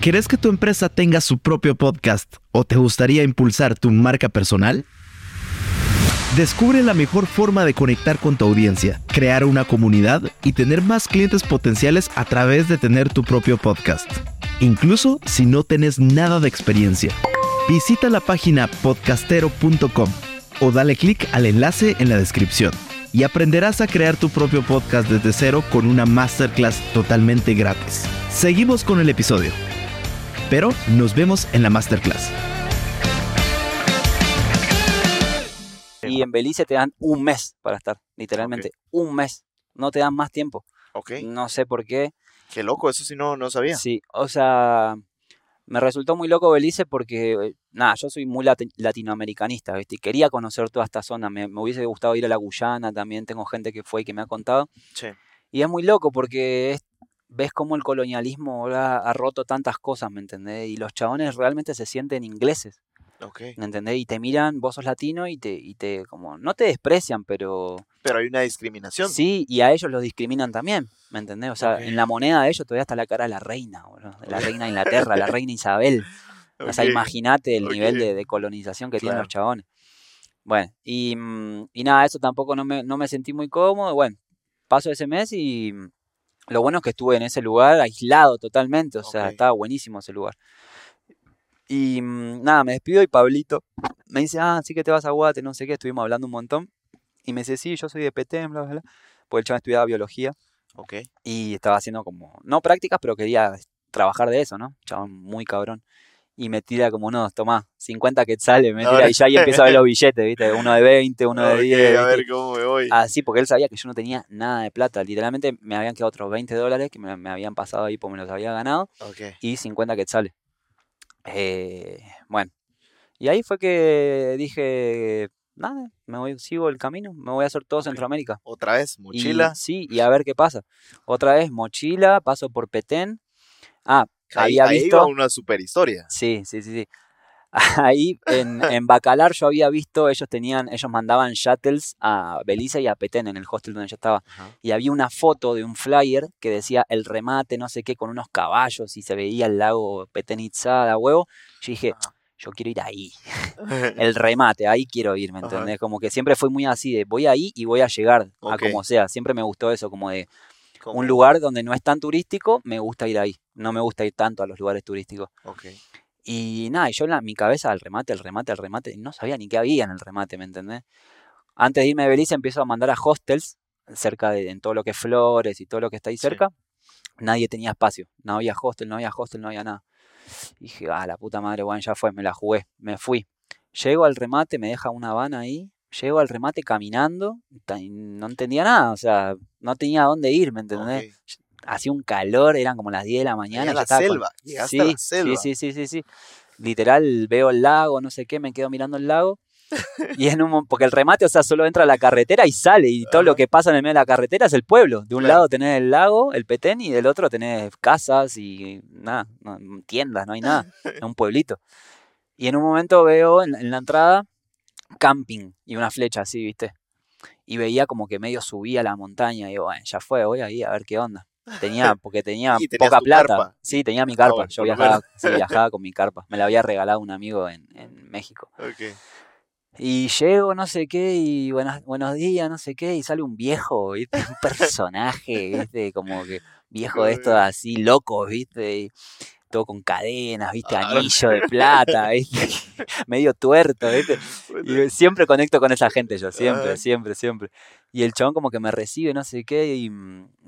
¿Querés que tu empresa tenga su propio podcast o te gustaría impulsar tu marca personal? Descubre la mejor forma de conectar con tu audiencia, crear una comunidad y tener más clientes potenciales a través de tener tu propio podcast. Incluso si no tenés nada de experiencia. Visita la página podcastero.com o dale clic al enlace en la descripción y aprenderás a crear tu propio podcast desde cero con una masterclass totalmente gratis. Seguimos con el episodio. Pero nos vemos en la masterclass. Y en Belice te dan un mes para estar, literalmente, un mes. No te dan más tiempo. Ok, No sé por qué. qué loco, eso sí no, no sabía. Sí, o sea, me resultó muy loco Belice porque, eh, nada, yo soy muy lati- latinoamericanista, ¿viste? Y quería conocer toda esta zona. Me, me hubiese gustado ir a la Guyana también. Tengo gente que fue y que me ha contado. Sí. Y es muy loco porque es- ves cómo el colonialismo ahora ha roto tantas cosas, ¿me entendés? Y los chabones realmente se sienten ingleses, ¿me entendés? Y te miran, vos sos latino y te, y te como, no te desprecian, pero pero hay una discriminación. sí, y a ellos los discriminan también, ¿me entendés? O sea, en la moneda de ellos todavía está la cara de la reina, de la reina de Inglaterra, la reina Isabel. O sea, imagínate el nivel de, de colonización que tienen los chabones. Bueno, y, mm, y nada, eso tampoco no me, no me sentí muy cómodo. Bueno, paso ese mes y mm, lo bueno es que estuve en ese lugar aislado totalmente, o sea, Ok. estaba buenísimo ese lugar. Y mm, nada, me despido y Pablito me dice, ah, sí que te vas a Guate, no sé qué, estuvimos hablando un montón. Y me dice, sí, yo soy de Petén, bla, bla, bla. Porque el chaval estudiaba biología. Ok. Y estaba haciendo como, no prácticas, pero quería trabajar de eso, ¿no? Chabón muy cabrón. Y me tira como, no, tomá, 50 quetzales, me tira, y ya ahí empiezo a ver los billetes, ¿viste? Uno de 20, uno de Ok, 10. a ver cómo me voy. Así, porque él sabía que yo no tenía nada de plata. Literalmente me habían quedado otros 20 dólares que me, me habían pasado ahí porque me los había ganado y 50 quetzales. Eh, bueno, y ahí fue que dije, nada, me voy, sigo el camino, me voy a hacer todo. Centroamérica. Otra vez, Y- mochila. sí, y a ver qué pasa. Otra vez, mochila, paso por Petén. Ah, Ahí, había ahí visto. iba una super historia. Sí, sí, sí, sí. Ahí en, en Bacalar yo había visto, ellos tenían, ellos mandaban shuttles a Belice y a Petén en el hostel donde yo estaba. Y había una foto de un flyer que decía el remate, no sé qué, con unos caballos y se veía el lago Petén Itzá, a huevo. Yo dije, Ajá. yo quiero ir ahí. El remate, ahí quiero ir, ¿me entendés? Como que siempre fui muy así de voy ahí y voy a llegar a como sea. Siempre me gustó eso, como de un lugar donde no es tan turístico, me gusta ir ahí. No me gusta ir tanto a los lugares turísticos. Y nada, y yo en la- mi cabeza al remate, al remate, al remate, no sabía ni qué había en el remate, ¿me entendés? Antes de irme de Belice empiezo a mandar a hostels cerca de en todo lo que es Flores y todo lo que está ahí Sí. cerca. Nadie tenía espacio, no había hostel, no había hostel, no había nada. Y dije, ah, la puta madre, bueno, ya fue, me la jugué, me fui. Llego al remate, me deja una van ahí, llego al remate caminando, no entendía nada, o sea, no tenía dónde ir, ¿me entendés? Hacía un calor, eran como las 10 de la mañana. La con- selva. Llegaste sí, a la selva. Sí, sí, sí, sí, sí. Literal, veo el lago, no sé qué, me quedo mirando el lago. Y en un porque el remate, o sea, solo entra a la carretera y sale. Y todo lo que pasa en el medio de la carretera es el pueblo. De un Claro. lado tenés el lago, el Petén, y del otro tenés casas y nada, tiendas, no hay nada. Es un pueblito. Y en un momento veo en, en la entrada camping y una flecha así, ¿viste? Y veía como que medio subía la montaña. Y digo, bueno, ya fue, voy ahí a ver qué onda. Tenía, porque tenía poca plata. carpa. Sí, tenía mi carpa. Yo viajaba, sí, viajaba con mi carpa. Me la había regalado un amigo en, en México. Y llego, no sé qué, y buenas, buenos días, no sé qué, y sale un viejo, ¿viste? Un personaje, ¿viste? Como que viejo de estos así, locos, ¿viste? Y todo con cadenas, ¿viste? Ah. Anillo de plata, ¿viste? Medio tuerto, ¿viste? Y siempre conecto con esa gente yo, siempre, Ajá. siempre, siempre. Y el chabón como que me recibe, no sé qué, y,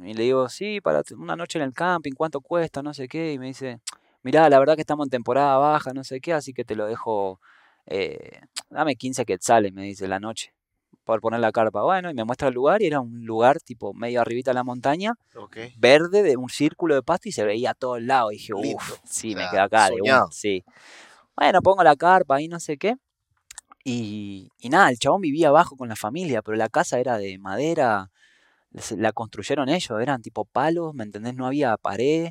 y le digo, sí, para una noche en el camping, ¿cuánto cuesta? No sé qué. Y me dice, mirá, la verdad que estamos en temporada baja, no sé qué, así que te lo dejo, eh, dame 15 quetzales, me dice, la noche, por poner la carpa. Bueno, y me muestra el lugar y era un lugar tipo medio arribita de la montaña, verde, de un círculo de pasto y se veía a todos lados. Y dije, uff, sí, o me sea, quedo acá soñado. sí. Bueno, pongo la carpa ahí, no sé qué. Y, y nada, el chabón vivía abajo con la familia, pero la casa era de madera, la construyeron ellos, eran tipo palos, ¿me entendés? No había pared,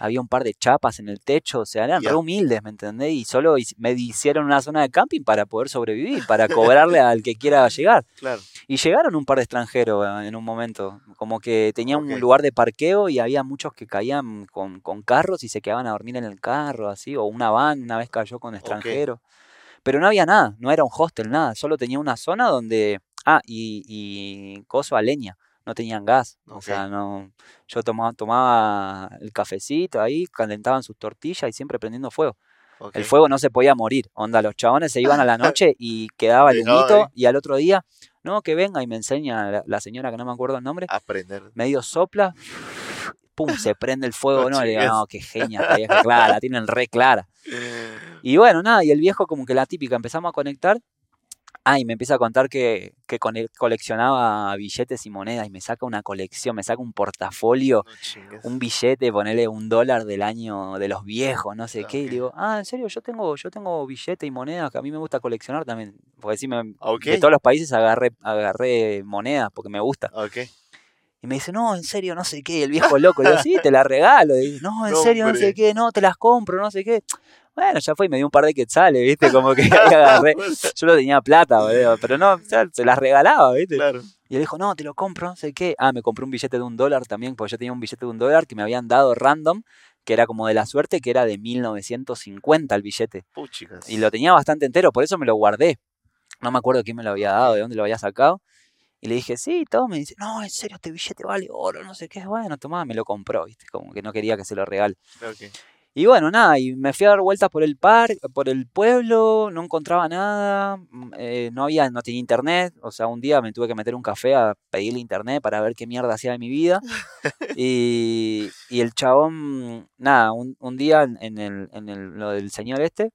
había un par de chapas en el techo, o sea, eran Ya. re humildes, ¿me entendés? Y solo me hicieron una zona de camping para poder sobrevivir, para cobrarle al que quiera llegar. Claro. Y llegaron un par de extranjeros eh, en un momento, como que tenía Ok. un lugar de parqueo y había muchos que caían con, con carros y se quedaban a dormir en el carro, así, o una van, una vez cayó con extranjeros. Pero no había nada, no era un hostel, nada, solo tenía una zona donde, ah, y, y coso a leña, no tenían gas, o sea, no, yo tomaba, tomaba el cafecito ahí, calentaban sus tortillas y siempre prendiendo fuego. El fuego no se podía morir. Onda, los chabones se iban a la noche y quedaba el humito y al otro día, no, que venga y me enseña la, la señora que no me acuerdo el nombre, Aprender. medio sopla, pum, se prende el fuego, No ¿no? Le digo, no, qué genia, esta vieja, clara, la tienen re clara. Y bueno, nada, y el viejo como que la típica, empezamos a conectar. Ah, y me empieza a contar que, que con él coleccionaba billetes y monedas y me saca una colección, me saca un portafolio No un billete, ponele un dólar del año de los viejos, no sé Ah, qué. Y digo, ah, en serio, yo tengo, yo tengo billete y monedas que a mí me gusta coleccionar también. Porque sí, me- Ok. de todos los países agarré, agarré monedas porque me gusta. Y me dice, no, en serio, no sé qué. El viejo loco, le digo, sí, te las regalo. Y dice, no, en No, serio, no sé qué, no, te las compro, no sé qué. Bueno, ya fue y me dio un par de quetzales, ¿viste? Como que agarré. Yo no tenía plata, boludo, pero no, o sea, se las regalaba, ¿viste? Claro. Y él dijo, no, te lo compro, no sé qué. Ah, me compré un billete de un dólar también, porque yo tenía un billete de un dólar que me habían dado random, que era como de la suerte, que era de 1950 el billete. Puchicas. Y lo tenía bastante entero, por eso me lo guardé. No me acuerdo quién me lo había dado, de dónde lo había sacado. Y le dije, sí, todo. Me dice, no, en serio, este billete vale oro, no sé qué. Bueno, tomá, me lo compró, ¿viste? Como que no quería que se lo regale. Ok. Y bueno, nada, y me fui a dar vueltas por el parque, por el pueblo, no encontraba nada, mm, eh, no había, no tenía internet, o sea, un día me tuve que meter un café a pedirle internet para ver qué mierda hacía de mi vida. y, y el chabón, nada, un, un día en, en el, en el, lo del señor este,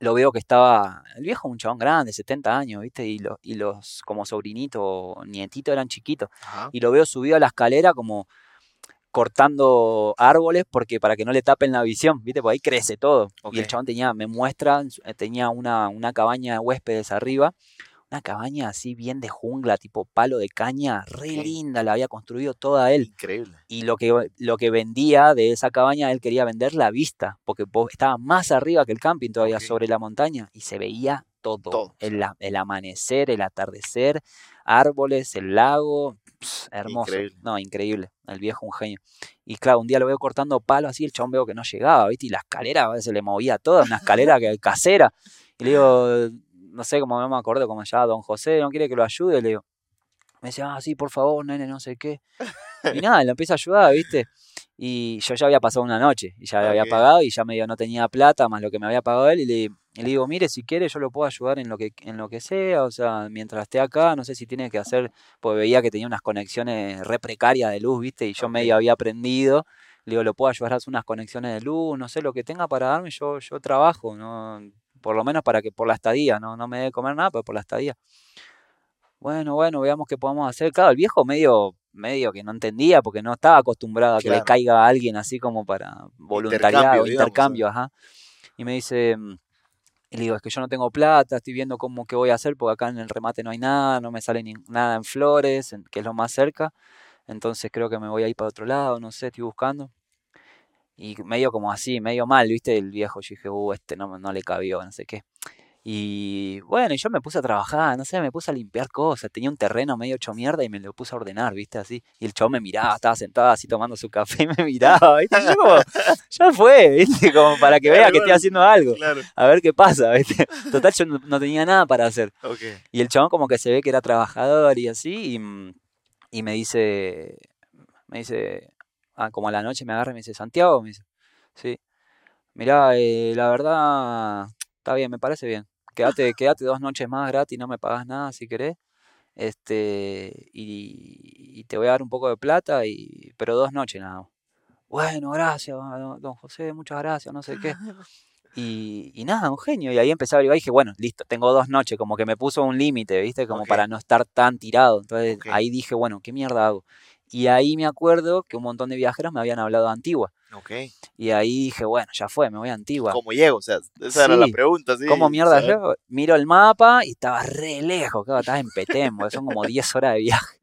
lo veo que estaba, el viejo un chabón grande, 70 años, ¿viste? Y, los y los como sobrinito, nietito eran chiquitos. Ajá. Y lo veo subido a la escalera como cortando árboles porque para que no le tapen la visión, ¿viste? Porque ahí crece todo. Y el chabón tenía, me muestra, eh, tenía una, una cabaña de huéspedes arriba, una cabaña así bien de jungla, tipo palo de caña, re linda, la había construido toda él. Increíble. Y lo que, lo que vendía de esa cabaña, él quería vender la vista, porque po- estaba más arriba que el camping todavía, sobre la montaña, y se veía todo. Todo, El, el amanecer, el atardecer, árboles, el lago, pss, hermoso. Increíble. No, increíble. El viejo un genio. Y claro, un día lo veo cortando palo así, el chabón veo que no llegaba, ¿viste? Y la escalera a veces le movía toda, una escalera que, casera. Y le digo, no sé cómo no me acuerdo cómo se llama, don José, ¿no quiere que lo ayude? Le digo, me dice, ah, sí, por favor, nene, no sé qué. Y nada, lo empieza a ayudar, ¿viste? Y yo ya había pasado una noche y ya le había pagado y ya medio no tenía plata más lo que me había pagado él y le, y le digo, mire, si quiere yo lo puedo ayudar en lo que en lo que sea, o sea, mientras esté acá, no sé si tiene que hacer, porque veía que tenía unas conexiones re precarias de luz, ¿viste? Y yo medio había aprendido. Le digo, lo puedo ayudar a hacer unas conexiones de luz, no sé, lo que tenga para darme, yo, yo trabajo, ¿no? Por lo menos para que por la estadía, no, no me dé de comer nada, pero por la estadía. Bueno, bueno, veamos qué podemos hacer. Claro, el viejo medio, medio que no entendía porque no estaba acostumbrado a que le caiga a alguien así como para voluntariado, Intercambio, digamos, intercambio, ajá. Y me dice, mm, y le digo, es que yo no tengo plata, estoy viendo cómo qué voy a hacer porque acá en el remate no hay nada, no me sale ni- nada en Flores, en- que es lo más cerca. Entonces creo que me voy a ir para otro lado, no sé, estoy buscando. Y medio como así, medio mal, ¿viste? El viejo, yo dije, uh, este no, no le cabió, no sé qué. Y bueno, y yo me puse a trabajar, no sé, me puse a limpiar cosas. Tenía un terreno medio hecho mierda y me lo puse a ordenar, ¿viste? Así. Y el chavo me miraba, estaba sentado así tomando su café y me miraba, ¿viste? Y yo como, ya fue, ¿viste? Como para que vea Claro, que estoy haciendo algo. Claro. A ver qué pasa, ¿viste? Total, yo no, no tenía nada para hacer. Y el chabón como que se ve que era trabajador y así, y, y me dice, me dice, ah, como a la noche me agarra y me dice, Santiago, me dice, sí, mirá, eh, la verdad, está bien, me parece bien. Quédate, quédate dos noches más gratis, no me pagas nada si querés. Este, y, y te voy a dar un poco de plata, y, pero dos noches nada más. Bueno, gracias, don don José, muchas gracias, no sé qué. Y, y nada, un genio. Y ahí empecé a averiguar y dije, bueno, listo, tengo dos noches, como que me puso un límite, ¿viste? Como para no estar tan tirado. Entonces ahí dije, bueno, ¿qué mierda hago? Y ahí me acuerdo que un montón de viajeros me habían hablado de Antigua. Ok. Y ahí dije, bueno, ya fue, me voy a Antigua. ¿Cómo llego? O sea, esa era la Sí. pregunta, sí. ¿Cómo mierda llego? Miro el mapa y estaba re lejos, claro, estaba en Petén, porque son como 10 horas de viaje.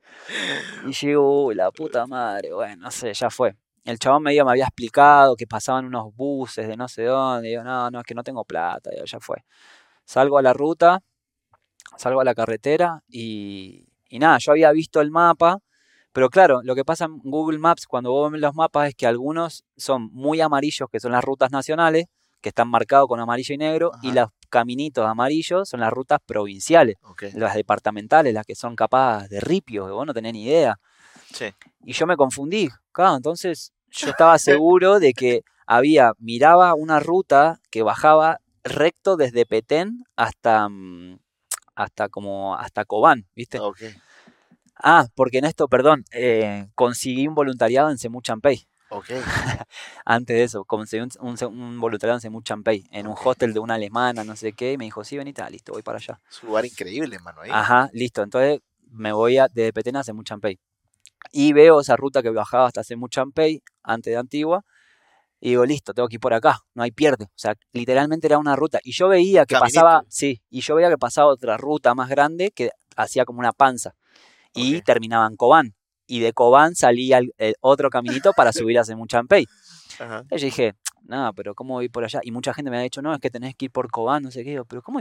Y llego, uy, la puta madre, bueno, no sé, ya fue. El chabón medio me había explicado que pasaban unos buses de no sé dónde. Y digo, no, no, es que no tengo plata, digo, ya fue. Salgo a la ruta, salgo a la carretera y, y nada, yo había visto el mapa, pero claro, lo que pasa en Google Maps cuando vos ves los mapas es que algunos son muy amarillos, que son las rutas nacionales, que están marcados con amarillo y negro, y los caminitos amarillos son las rutas provinciales, Ok. las departamentales, las que son capaz de ripio, que vos no tenés ni idea. Sí. Y yo me confundí, claro, entonces yo estaba seguro de que había, miraba una ruta que bajaba recto desde Petén hasta, mm, hasta como, hasta Cobán, ¿viste? Ok. Ah, porque en esto, perdón, eh, conseguí un voluntariado en Semu Champey. Ok. Antes de eso, conseguí un, un, un voluntariado en Semu Champey, en un hostel de una alemana, no sé qué, y me dijo, sí, venite, ah, listo, voy para allá. Es un lugar increíble, mano. Ahí. Ajá, listo. Entonces me voy a, desde Petén a Semu Champey. Y veo esa ruta que bajaba hasta Semu Champey, antes de Antigua. Y digo, listo, tengo que ir por acá, no hay pierde. O sea, literalmente era una ruta. Y yo veía que Caminito. pasaba, sí, y yo veía que pasaba otra ruta más grande que hacía como una panza. Y Ok. terminaba en Cobán. Y de Cobán salía el, el otro caminito para subir a Semu Champey. Ajá. Entonces yo dije, nada, pero ¿cómo voy por allá? Y mucha gente me ha dicho, no, es que tenés que ir por Cobán, no sé qué. Pero ¿cómo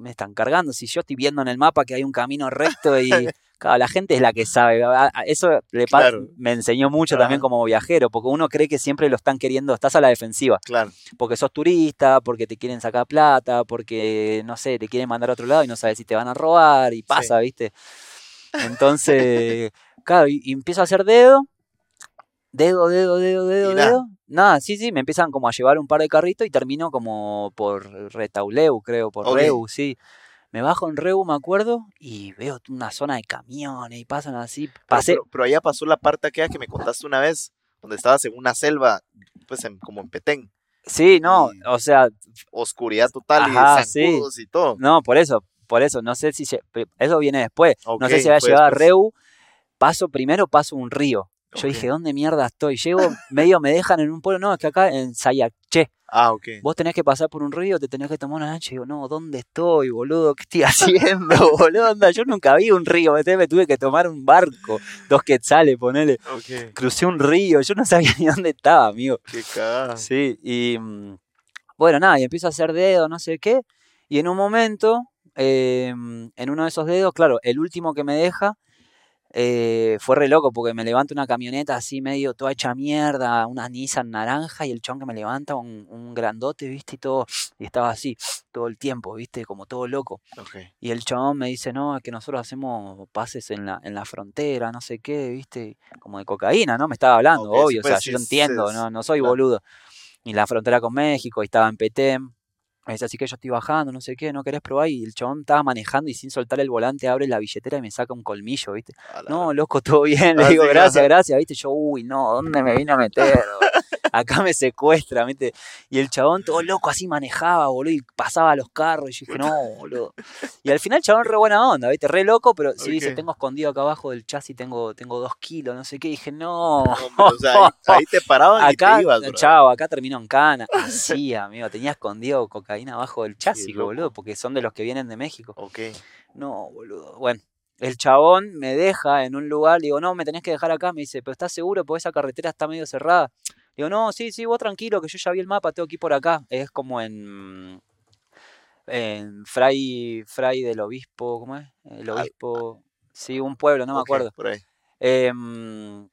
me están cargando? Si yo estoy viendo en el mapa que hay un camino recto y claro, la gente es la que sabe. Eso le Claro. me enseñó mucho también como viajero, porque uno cree que siempre lo están queriendo, estás a la defensiva, Claro. porque sos turista, porque te quieren sacar plata, porque, no sé, te quieren mandar a otro lado y no sabes si te van a robar y pasa, ¿viste? Entonces, claro, y, y empiezo a hacer dedo, dedo, dedo, dedo, dedo, dedo, nada, sí, sí, me empiezan como a llevar un par de carritos y termino como por Retauleu, creo, por Ok. Reu, sí. Me bajo en Reu, me acuerdo, y veo una zona de camiones y pasan así. Pero, Pasé, pero- pero allá pasó la parte aquella que me contaste una vez, donde estabas en una selva, pues en- como en Petén. sí, no, o sea, Oscuridad total Ajá, y zancudos y todo. no, por eso, por eso, no sé si, pe- eso viene después. no sé si había llegado a. Reu, paso primero, paso un río. Yo dije, ¿dónde mierda estoy? Llego, medio me dejan en un pueblo, no, es que acá en Sayaché. Ah, ok. Vos tenés que pasar por un río, te tenés que tomar una lancha. Y digo, no, ¿dónde estoy, boludo? ¿Qué estoy haciendo, boludo? Onda, Yo nunca vi un río, me tuve que tomar un barco, dos quetzales, ponele. Ok. Crucé un río, yo no sabía ni dónde estaba, amigo. Qué cagada. Sí, y mm, bueno, nada, y empiezo a hacer dedos, no sé qué. Y en un momento, eh, en uno de esos dedos, claro, el último que me deja, eh, fue re loco porque me levanta una camioneta así medio toda hecha mierda, una Nissan naranja y el chon que me levanta un, un grandote, viste, y todo, y estaba así todo el tiempo, viste, como todo loco. Y el chabón me dice, no, es que nosotros hacemos pases en la, en la frontera, no sé qué, viste, como de cocaína, ¿no? Me estaba hablando, Ok, sí, obvio, o sea, yo entiendo, es- no, no soy claro. boludo. Y la frontera con México, y estaba en Petén. Así que yo estoy bajando, no sé qué, no querés probar. Y el chabón estaba manejando y sin soltar el volante abre la billetera y me saca un colmillo, ¿viste? No, loco, todo bien. Le Ah, digo, gracias, gracias, ¿viste? Yo, uy, no, ¿dónde me vine a meter? Acá me secuestra, ¿viste? Y el chabón todo loco así manejaba, boludo, y pasaba a los carros. Y yo dije, no, boludo. Y al final el chabón re buena onda, ¿viste? Re loco, pero sí dice, tengo escondido acá abajo del chasis, tengo, tengo dos kilos, no sé qué. Y dije, no. O sea, ahí, ahí te paraban Acá, y te ibas, bro. chao, acá terminó en cana. Así, amigo, tenía escondido cocaína abajo del chasis, loco. boludo, porque son de los que vienen de México. Ok. No, boludo. Bueno, el chabón me deja en un lugar, le digo, no, me tenés que dejar acá. Me dice, pero ¿estás seguro? Porque esa carretera está medio cerrada. Digo, no, sí, sí, vos tranquilo, que yo ya vi el mapa, tengo que ir por acá. Es como en. En Fray, Fray del Obispo, ¿cómo es? El Al- Obispo. Sí, un pueblo, no me acuerdo. Por ahí. Em,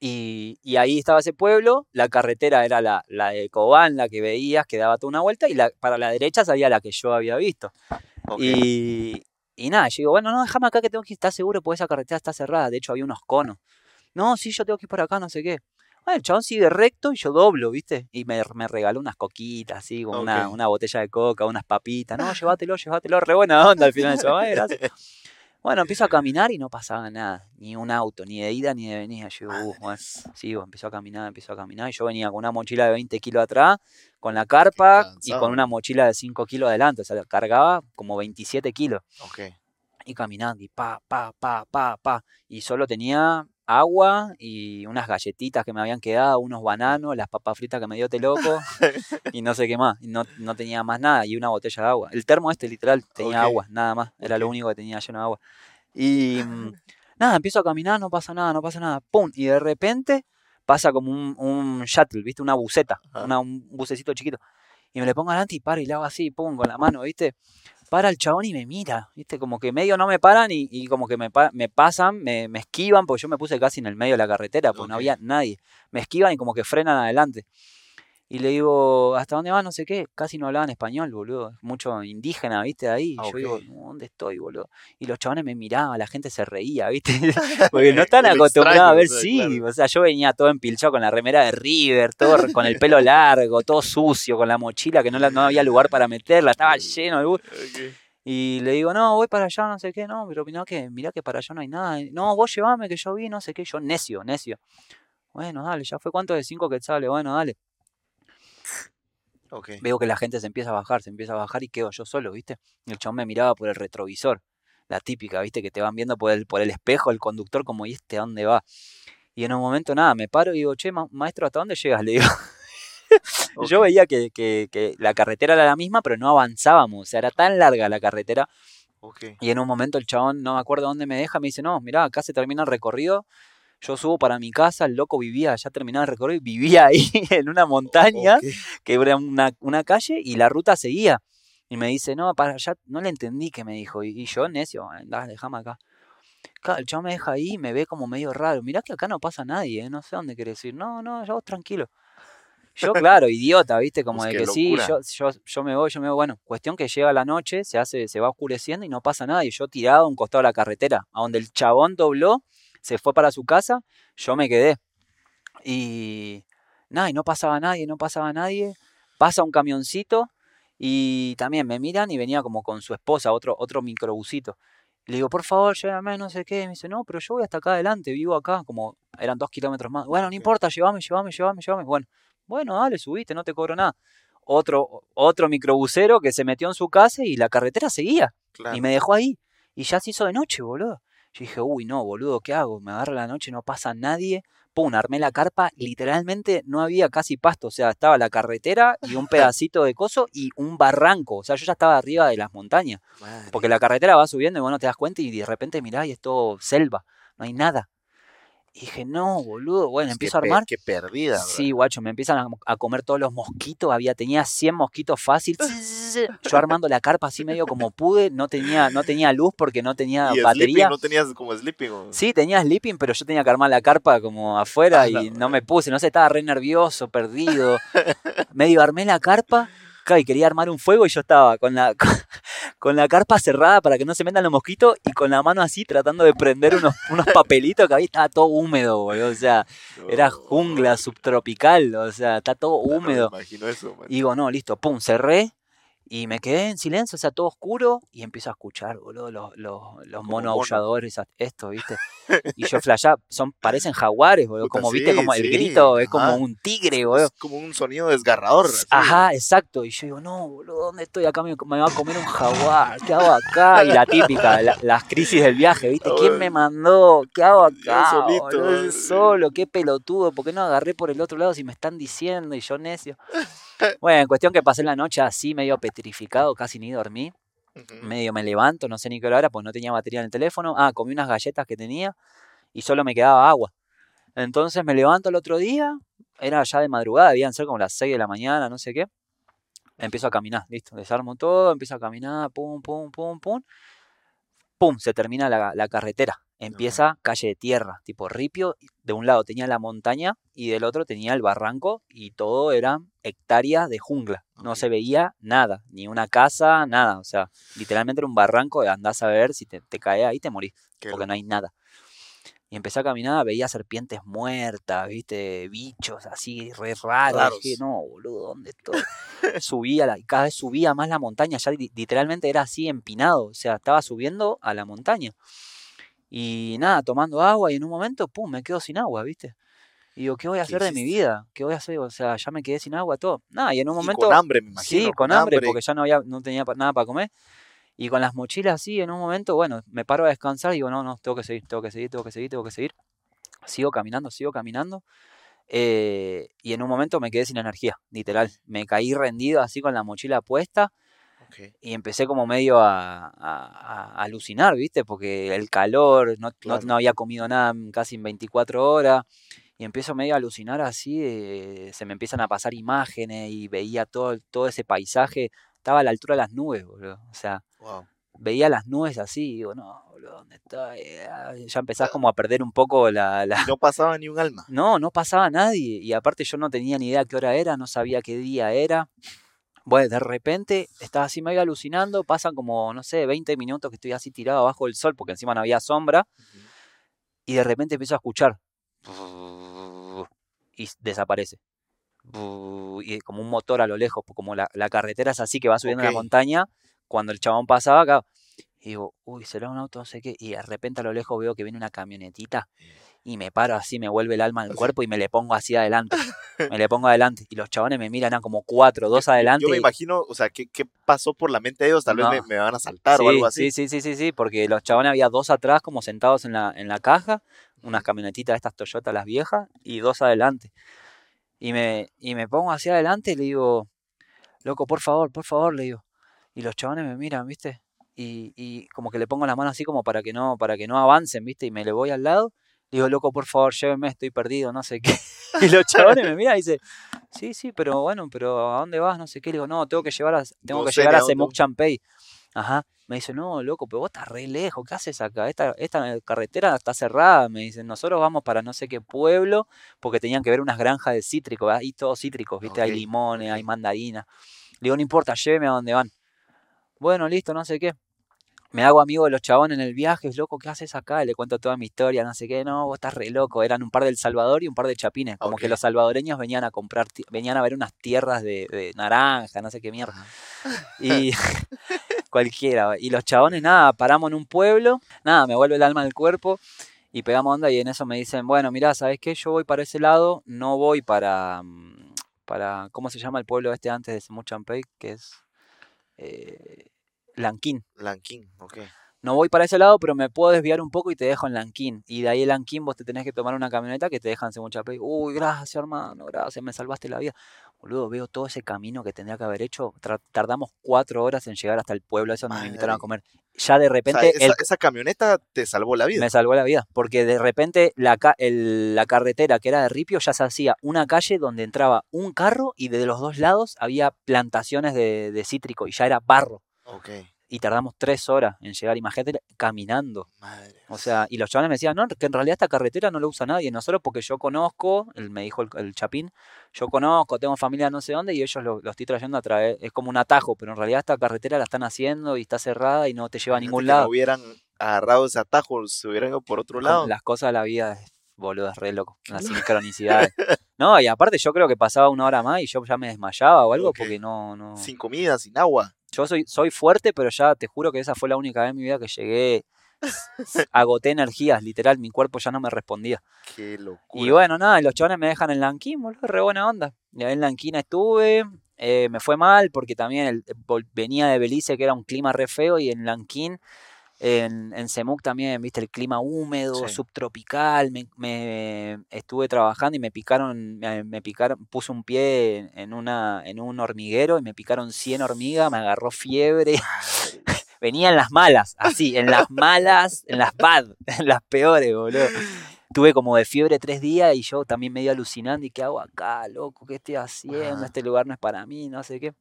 y, y ahí estaba ese pueblo, la carretera era la, la de Cobán, la que veías, que daba toda una vuelta, y la, para la derecha salía la que yo había visto. Y, y nada, yo digo, bueno, no, déjame acá que tengo que estar seguro porque esa carretera está cerrada. De hecho, había unos conos. No, sí, yo tengo que ir por acá, no sé qué. Bueno, el chabón sigue recto y yo doblo, ¿viste? Y me, me regaló unas coquitas, así, como una, una botella de coca, unas papitas. No, llévatelo, llévatelo, re buena onda al final. El chabón, "Ay, gracias. Bueno, empiezo a caminar y no pasaba nada, ni un auto, ni de ida ni de venida. Yo digo, uh, bueno, sigo, empezó a caminar, empezó a caminar. Y yo venía con una mochila de 20 kilos atrás, con la carpa y con una mochila de 5 kilos adelante. O sea, cargaba como 27 kilos. Ok. Y caminando, y pa, pa, pa, pa, pa. Y solo tenía agua y unas galletitas que me habían quedado, unos bananos, las papas fritas que me dio este loco y no sé qué más. No, no tenía más nada y una botella de agua. El termo este literal tenía Ok. agua, nada más. Era lo único que tenía lleno de agua. Y mm, nada, empiezo a caminar, no pasa nada, no pasa nada. ¡Pum! Y de repente pasa como un, un shuttle, ¿viste? Una buceta, una- un bucecito chiquito. Y me le pongo adelante y paro y le hago así, pum, con la mano, ¿viste? Para el chabón y me mira, ¿viste? Como que medio no me paran y, y como que me, pa- me pasan, me, me esquivan, porque yo me puse casi en el medio de la carretera, porque no había nadie. Me esquivan y como que frenan adelante. Y le digo, ¿hasta dónde vas? No sé qué. Casi no hablaban español, boludo. Mucho indígena, ¿viste? Ahí. Y Ah, yo digo, ok. "No, ¿dónde estoy, boludo? Y los chabones me miraban, la gente se reía, ¿viste? Porque no están acostumbrados a ver, sí. claro. O sea, yo venía todo empilchado con la remera de River, todo con el pelo largo, todo sucio, con la mochila que no, la- no había lugar para meterla, estaba lleno de bus. Y le digo, no, voy para allá, no sé qué, no, pero mirá que, mirá que para allá no hay nada. No, vos llevame que yo vi, no sé qué, yo necio, necio. Bueno, dale, ya fue cuánto de cinco quetzales, bueno, dale. Veo que la gente se empieza a bajar, se empieza a bajar y quedo yo solo, ¿viste? El chabón me miraba por el retrovisor, la típica, ¿viste? Que te van viendo por el, por el espejo el conductor como, ¿y este a dónde va? Y en un momento nada, me paro y digo, che, ma- maestro, ¿hasta dónde llegas? Le digo. Yo veía que, que, que la carretera era la misma, pero no avanzábamos, o sea, era tan larga la carretera y en un momento el chabón, no me acuerdo dónde me deja, me dice, no, mirá, acá se termina el recorrido. Yo subo para mi casa, el loco vivía, ya terminaba el recorrido, y vivía ahí en una montaña, Ok. que era una, una calle, y la ruta seguía. Y me dice, no, para allá, no le entendí que me dijo. Y, y yo, necio, andá, déjame acá. Claro, el chabón me deja ahí y me ve como medio raro. Mirá que acá no pasa nadie, ¿eh? no sé dónde querés ir. No, no, ya vos tranquilo. Yo, claro, idiota, ¿viste? Como Pues de que sí, yo, yo, yo me voy, yo me voy. Bueno, cuestión que llega la noche, se hace, se va oscureciendo y no pasa nada. Y yo tirado a un costado de la carretera, a donde el chabón dobló, se fue para su casa, yo me quedé. Y, Nada, y no pasaba nadie, no pasaba nadie. Pasa un camioncito y también me miran y venía como con su esposa, otro, otro microbusito. Le digo, por favor, llévame, no sé qué. Me dice, no, pero yo voy hasta acá adelante, vivo acá, como eran dos kilómetros más. Bueno, no importa, llévame, llévame, llévame, llévame. Bueno, bueno, dale, subiste, no te cobro nada. Otro, otro microbusero que se metió en su casa y la carretera seguía. Y me dejó ahí. Y ya se hizo de noche, boludo. Yo dije, uy, no, boludo, ¿qué hago? Me agarra la noche, no pasa nadie. Pum, armé la carpa. Literalmente no había casi pasto. O sea, estaba la carretera y un pedacito de coso y un barranco. O sea, yo ya estaba arriba de las montañas. Porque la carretera va subiendo y bueno, te das cuenta y de repente mirá y es todo selva. No hay nada. Y dije, no, boludo, bueno, empiezo a armar. Qué perdida. Sí, guacho, me empiezan a, comer todos los mosquitos. Había, tenía 100 mosquitos fácil. Yo armando la carpa así medio como pude. No tenía, no tenía luz porque no tenía ¿Y batería. ¿No tenías como sleeping? Sí, tenía sleeping, pero yo tenía que armar la carpa como afuera y no me puse. No sé, estaba re nervioso, perdido. medio armé la carpa y quería armar un fuego y yo estaba con la, con, la carpa cerrada para que no se metan los mosquitos y con la mano así tratando de prender unos, unos papelitos que había, estaba todo húmedo, boludo. O sea, era jungla subtropical, o sea, está todo húmedo. imagino eso, Y digo, no, listo, pum, cerré y me quedé en silencio, o sea, todo oscuro, y empiezo a escuchar, boludo, los, los, los monos aulladores, esto, ¿viste? Y yo flashaba, son, parecen jaguares, boludo, como, ¿viste? Como el grito, es como un tigre, boludo. Es como un sonido desgarrador. Ajá, exacto. Y yo digo, no, boludo, ¿dónde estoy? Acá me, va a comer un jaguar, ¿qué hago acá? Y la típica, las crisis del viaje, ¿viste? ¿Quién me mandó? ¿Qué hago acá? Solito. solo, qué pelotudo, ¿por qué no agarré por el otro lado si me están diciendo y yo necio? Bueno, en cuestión que pasé la noche así, medio petrificado, casi ni dormí. Medio me levanto, no sé ni qué hora era, pues no tenía batería en el teléfono. Ah, comí unas galletas que tenía y solo me quedaba agua. Entonces me levanto el otro día, era ya de madrugada, debían ser como las 6 de la mañana, no sé qué. Empiezo a caminar, listo, desarmo todo, empiezo a caminar, pum, pum, pum, pum. Pum, se termina la carretera empieza calle de tierra, tipo ripio. De un lado tenía la montaña y del otro tenía el barranco y todo eran hectáreas de jungla. No se veía nada, ni una casa, nada. O sea, literalmente era un barranco de andás a ver si te, te caes ahí te morís, porque no hay nada. Y empecé a caminar, veía serpientes muertas, viste, bichos así, re raros. Dije, no, boludo, ¿dónde estoy? subía, la, cada vez subía más la montaña, ya literalmente era así empinado, o sea, estaba subiendo a la montaña. Y nada, tomando agua y en un momento, pum, me quedo sin agua, ¿viste? Y digo, ¿qué voy a hacer de mi vida? ¿Qué voy a hacer? O sea, ya me quedé sin agua, todo. Nada, y en un momento... con hambre, me imagino. Sí, con, hambre, porque ya no, había, no tenía nada para comer. Y con las mochilas así, en un momento, bueno, me paro a descansar y digo, no, no, tengo que seguir, tengo que seguir, tengo que seguir, tengo que seguir. Sigo caminando, sigo caminando. Eh, y en un momento me quedé sin energía, literal. Me caí rendido así con la mochila puesta y empecé como medio a, alucinar, ¿viste? Porque el calor, no, no, había comido nada casi en 24 horas. Y empiezo medio a alucinar así, se me empiezan a pasar imágenes y veía todo, todo ese paisaje. Estaba a la altura de las nubes, boludo. O sea, veía las nubes así y digo, no, boludo, ¿dónde está? Ah, ya empezás como a perder un poco la, la... No pasaba ni un alma. No, no pasaba nadie. Y aparte yo no tenía ni idea qué hora era, no sabía qué día era. Bueno, de repente estaba así medio alucinando, pasan como, no sé, 20 minutos que estoy así tirado abajo del sol porque encima no había sombra, y de repente empiezo a escuchar y desaparece. Y como un motor a lo lejos, como la, carretera es así que va subiendo la montaña, cuando el chabón pasaba acá, y digo, uy, será un auto, no sé qué, y de repente a lo lejos veo que viene una camionetita y me paro así, me vuelve el alma al cuerpo y me le pongo así adelante. Me le pongo adelante. Y los chabones me miran como cuatro, dos adelante. Yo me imagino, o sea, ¿qué, ¿qué, pasó por la mente de ellos? Tal vez me, van a saltar o algo así. Sí, sí, sí, sí, sí, porque los chabones había dos atrás como sentados en la, en la caja, unas camionetitas estas Toyota las viejas, y dos adelante. Y me, y me pongo así adelante y le digo, loco, por favor, por favor, le digo. Y los chabones me miran, ¿viste? Y, y como que le pongo la mano así como para que no, para que no avancen, ¿viste? Y me le voy al lado Digo, loco, por favor, lléveme, estoy perdido, no sé qué. Y los chavales me miran y dicen, sí, sí, pero bueno, pero ¿a dónde vas? No sé qué. Le digo, no, tengo que llevar a, tengo que llegar a Semuc Champey. Ajá. Me dice, no, loco, pero vos estás re lejos, ¿qué haces acá? Esta, esta carretera está cerrada. Me dicen, nosotros vamos para no sé qué pueblo, porque tenían que ver unas granjas de cítricos, ahí todos cítricos, ¿viste? Hay limones, hay mandarinas. Le digo, no importa, lléveme a donde van. Bueno, listo, no sé qué. Me hago amigo de los chabones en el viaje, loco, ¿qué haces acá? Le cuento toda mi historia, no sé qué, no, vos estás re loco. Eran un par del Salvador y un par de chapines. Como que los salvadoreños venían a comprar, venían a ver unas tierras de, de naranja, no sé qué mierda. Y cualquiera. Y los chabones, nada, paramos en un pueblo, nada, me vuelve el alma del cuerpo y pegamos onda y en eso me dicen, bueno, mirá, ¿sabes qué? Yo voy para ese lado, no voy para, mm, para ¿cómo se llama el pueblo este antes de Semuchampey? Que es eh, Lanquín. Lanquín, ok. No voy para ese lado, pero me puedo desviar un poco y te dejo en Lanquín. Y de ahí en Lanquín vos te tenés que tomar una camioneta que te deja en Semuchampey. Uy, gracias, hermano, gracias, me salvaste la vida. Boludo, veo todo ese camino que tendría que haber hecho. Tra- tardamos cuatro horas en llegar hasta el pueblo ese donde me invitaron a comer. Ya de O sea, repente esa, el- esa camioneta te salvó la vida. me salvó la vida. Porque de repente la, ca- el- la carretera que era de Ripio ya se hacía una calle donde entraba un carro y de los dos lados había plantaciones de, de cítrico y ya era barro. Ok, Y tardamos tres horas en llegar, imagínate, caminando. madre. O sea, y los chavales me decían, no, que en realidad esta carretera no la usa nadie, no solo porque yo conozco, él me dijo el, el chapín, yo conozco, tengo familia no sé dónde y ellos lo, lo estoy trayendo a través, es como un atajo, pero en realidad esta carretera la están haciendo y está cerrada y no te lleva a ningún lado. No hubieran agarrado ese atajo, se hubieran ido por otro lado. Las cosas de la vida, boludo, es re loco, las sincronicidades. No, y aparte yo creo que pasaba una hora más y yo ya me desmayaba o algo porque no, no... Sin comida, sin agua. Yo soy, soy fuerte, pero ya te juro que esa fue la única vez en mi vida que llegué, agoté energías, literal, mi cuerpo ya no me respondía. Qué locura. Y bueno, nada, los chavales me dejan en Lanquín, boludo, re buena onda. Y ahí en Lanquín estuve, eh, me fue mal porque también el- venía de Belice, que era un clima re feo, y en Lanquín, en, en Semuc también, viste, el clima húmedo, Sí. subtropical, me, me- estuve trabajando y me picaron, me, me picaron, puse un pie en, una, en un hormiguero y me picaron 100 hormigas, me agarró fiebre. Venía en las malas, así, en las malas, en las bad, en las peores, boludo. Tuve como de fiebre tres días y yo también medio alucinando. ¿Y qué hago acá, loco? ¿Qué estoy haciendo? Ajá. Este lugar no es para mí, no sé qué.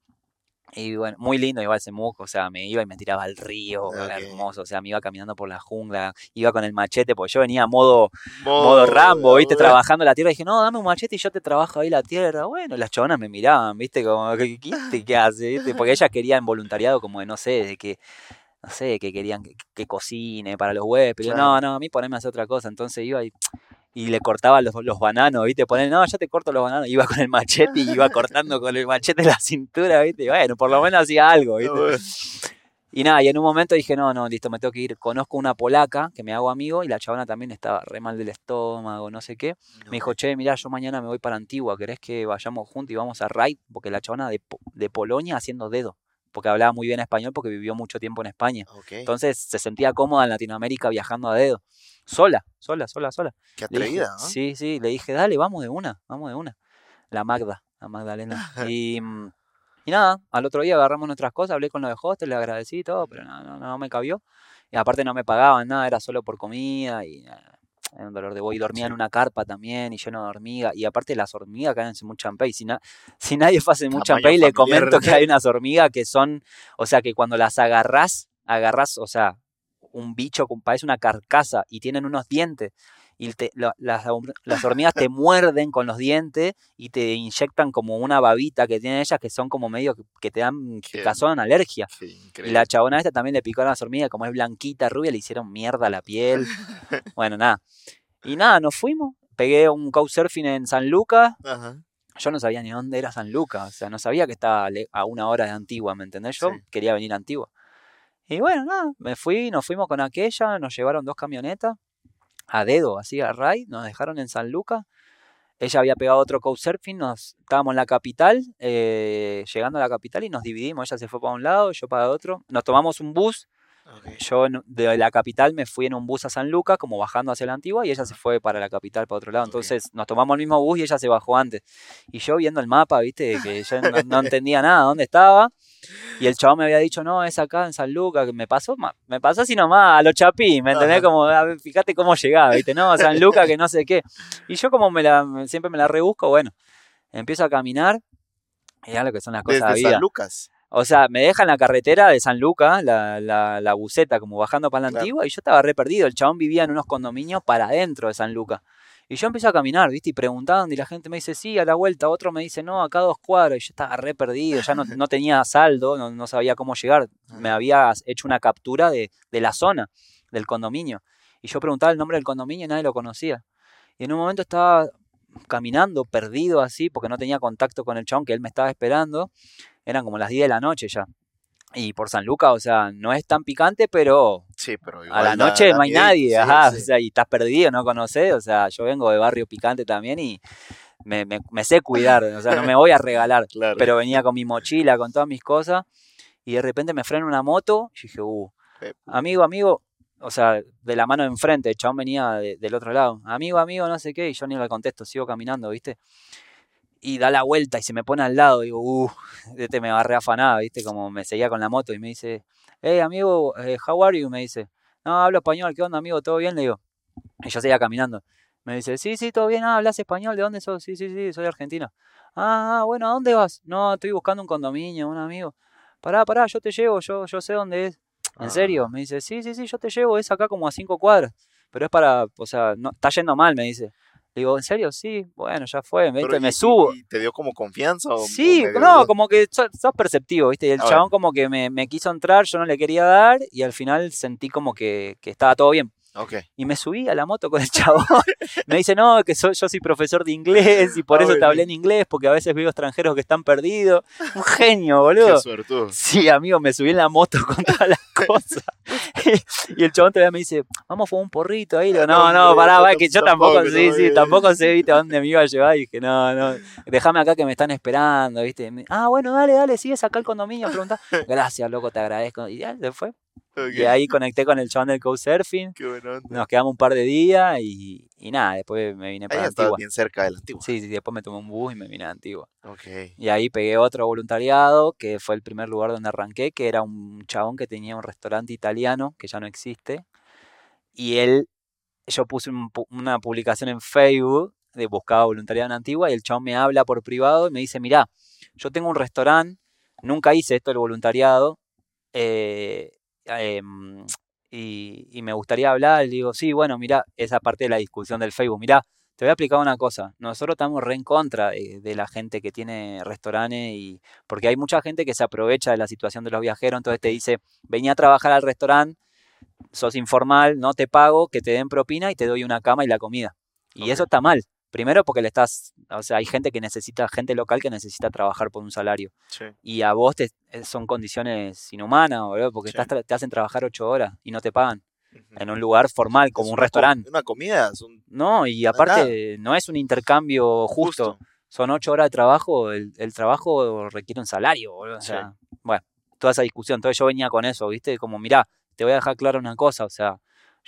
Y bueno, muy lindo igual ese muco, o sea, me iba y me tiraba al río, hermoso, o sea, me iba caminando por la jungla, iba con el machete, porque yo venía a modo, Modo, modo Rambo, viste, modo- trabajando la tierra, y dije, no, dame un machete y yo te trabajo ahí la tierra. Bueno, las chabonas me miraban, viste, como, ¿qué, qué, qué- qué hace? ¿Viste? Porque ellas querían voluntariado como de, no sé, de que, no sé, que querían que, que cocine para los huéspedes. Claro. No, no, a mí poneme a hacer otra cosa. Entonces iba y, y le cortaba los, los bananos, viste, poner, no, yo te corto los bananos. Iba con el machete y iba cortando con el machete la cintura, viste, y bueno, por lo menos hacía algo, viste. bueno. Y nada, y en un momento dije, no, no, listo, me tengo que ir. Conozco una polaca que me hago amigo y la chabona también estaba re mal del estómago, no sé qué. Me dijo, che, mirá, yo mañana me voy para Antigua, ¿querés que vayamos juntos y vamos a Raid? Porque la chabona de, de Polonia haciendo dedo. Porque hablaba muy bien español porque vivió mucho tiempo en España. Entonces se sentía cómoda en Latinoamérica viajando a dedo. Sola, sola, sola, sola. qué dije, atrevida, ¿no? Sí, sí, le dije, dale, vamos de una, vamos de una. La Magda, la Magdalena. Y, mm, y nada, al otro día agarramos nuestras cosas, hablé con los de hostel, le agradecí y todo, pero no, no, no me cabió. Y aparte no me pagaban nada, era solo por comida y era un dolor de voy. Dormía en una carpa también y lleno de hormigas. Y aparte las hormigas caen en Muchampey. Si, na- si nadie fue a Muchampey, le comento que hay unas hormigas que son, o sea, que cuando las agarrás, agarrás, o sea, un bicho, parece una carcasa y tienen unos dientes. Y te- la- las, las hormigas te muerden con los dientes y te inyectan como una babita que tienen ellas que son como medio que, que te dan picazón, alergia. Y la chabona esta también le picó a las hormigas, como es blanquita, rubia, le hicieron mierda a la piel. bueno, nada. Y nada, nos fuimos. Pegué un couchsurfing en San Lucas. Ajá. Yo no sabía ni dónde era San Lucas. O sea, no sabía que estaba a una hora de Antigua, ¿me entendés? Yo Sí. quería venir a Antigua. Y bueno, nada, me fui, nos fuimos con aquella, nos llevaron dos camionetas a dedo, así a Ray, nos dejaron en San Lucas. Ella había pegado otro couchsurfing, nos estábamos en la capital, eh, llegando a la capital y nos dividimos. Ella se fue para un lado, yo para otro. Nos tomamos un bus. Yo de la capital me fui en un bus a San Lucas, como bajando hacia la antigua, y ella se fue para la capital, para otro lado. Entonces nos tomamos el mismo bus y ella se bajó antes. Y yo viendo el mapa, viste, que yo no, no entendía nada dónde estaba. Y el chabón me había dicho, no, es acá en San Lucas, me pasó, me pasó así nomás, a los chapí, ¿me entendés? Como, a ver, fíjate cómo llegaba, viste, no, San Lucas, que no sé qué. Y yo como me la, siempre me la rebusco, bueno, empiezo a caminar, y ya lo que son las cosas de vida. San Lucas. O sea, me dejan la carretera de San Lucas, la, la, la buceta, como bajando para la Claro. antigua, y yo estaba re perdido. El chabón vivía en unos condominios para adentro de San Lucas. Y yo empiezo a caminar, ¿viste? Y preguntando, y la gente me dice, sí, a la vuelta. Otro me dice, no, acá dos cuadras. Y yo estaba re perdido, ya no, no tenía saldo, no, no sabía cómo llegar. Me había hecho una captura de, de la zona, del condominio. Y yo preguntaba el nombre del condominio y nadie lo conocía. Y en un momento estaba caminando, perdido así, porque no tenía contacto con el chabón que él me estaba esperando. Eran como las 10 de la noche ya. Y por San Lucas, o sea, no es tan picante, pero Sí, pero a la noche no hay nadie, sí, ajá, sí. o sea, y estás perdido, no conoces, o sea, yo vengo de barrio picante también y me, me- me sé cuidar, o sea, no me voy a regalar, Claro. pero venía con mi mochila, con todas mis cosas, y de repente me frena una moto, y dije, uh, Eh. amigo, amigo, o sea, de la mano de enfrente, el chabón venía de- del otro lado, amigo, amigo, no sé qué, y yo ni le contesto, sigo caminando, ¿viste? Y da la vuelta y se me pone al lado, digo, uh, este me va re afanada, ¿viste? Como me seguía con la moto y me dice, hey, amigo, eh, how are you? Me dice, no, hablo español, ¿qué onda, amigo? ¿Todo bien? Le digo, y yo seguía caminando. Me dice, sí, sí, todo bien, ah, ¿hablas español? ¿De dónde sos? Sí, sí, sí, soy argentino. Ah, ah, bueno, ¿a dónde vas? No, estoy buscando un condominio, un amigo. Pará, pará, yo te llevo, yo, yo sé dónde es. ¿En Ah. serio? Me dice, sí, sí, sí, yo te llevo, es acá como a cinco cuadras. Pero es para, o sea, no, está yendo mal, me dice. Le digo, ¿en serio? Sí, bueno, ya fue, ¿viste? Pero me y- subo. y ¿Te dio como confianza? O, Sí, o no, como que sos, sos perceptivo, ¿viste? Y el chabón como que me, me quiso entrar, yo no le quería dar y al final sentí como que, que estaba todo bien. Ok. Y me subí a la moto con el chabón. me dice, no, que soy, yo soy profesor de inglés y por Ah, eso te hablé en inglés, porque a veces veo extranjeros que están perdidos. Un genio, Qué boludo. suertudo. Sí, amigo, me subí en la moto con todas las cosas. y el chabón todavía me dice, vamos a fumar un porrito ahí. Digo, no, No, pará, va, que yo tampoco, sí, sí, tampoco sé, viste, a dónde me iba a llevar. Y dije, no, no, déjame acá que me están esperando, viste. Me- Ah, bueno, dale, dale, sigues acá el condominio, pregunta. Gracias, loco, te agradezco. Y ya, se fue. Y ahí conecté con el chabón del onda. Nos quedamos un par de días y, y nada, después me vine Ahí para estabas Antigua. bien cerca del antiguo. Sí, sí, después me tomé un bus y me vine a Antigua. Ok. Y ahí pegué otro voluntariado, que fue el primer lugar donde arranqué, que era un chabón que tenía un restaurante italiano, que ya no existe. Y él, yo puse un pu- una publicación en Facebook de buscaba voluntariado en Antigua y el chabón me habla por privado y me dice, mirá, yo tengo un restaurante, nunca hice esto del voluntariado, eh, em, y, y me gustaría hablar, le digo, sí, bueno, mirá, esa parte de la discusión del Facebook, mirá, te voy a explicar una cosa. Nosotros estamos re en contra de, de la gente que tiene restaurantes y porque hay mucha gente que se aprovecha de la situación de los viajeros, entonces te dice, venía a trabajar al restaurante, sos informal, no te pago, que te den propina y te doy una cama y la comida. Y eso está mal. Primero porque le estás, o sea, hay gente que necesita, gente local que necesita trabajar por un salario. Sí. Y a vos te, eh, son condiciones inhumanas, boludo, porque Sí. estás tra- te hacen trabajar ocho horas y no te pagan. En un lugar formal, como Es un restaurante. Una comida, es un No, y aparte no es un intercambio justo. justo. Son ocho horas de trabajo, el, el trabajo requiere un salario, boludo. O Sí. sea, bueno, toda esa discusión. Entonces yo venía con eso, ¿viste? Como, mirá, te voy a dejar claro una cosa, o sea,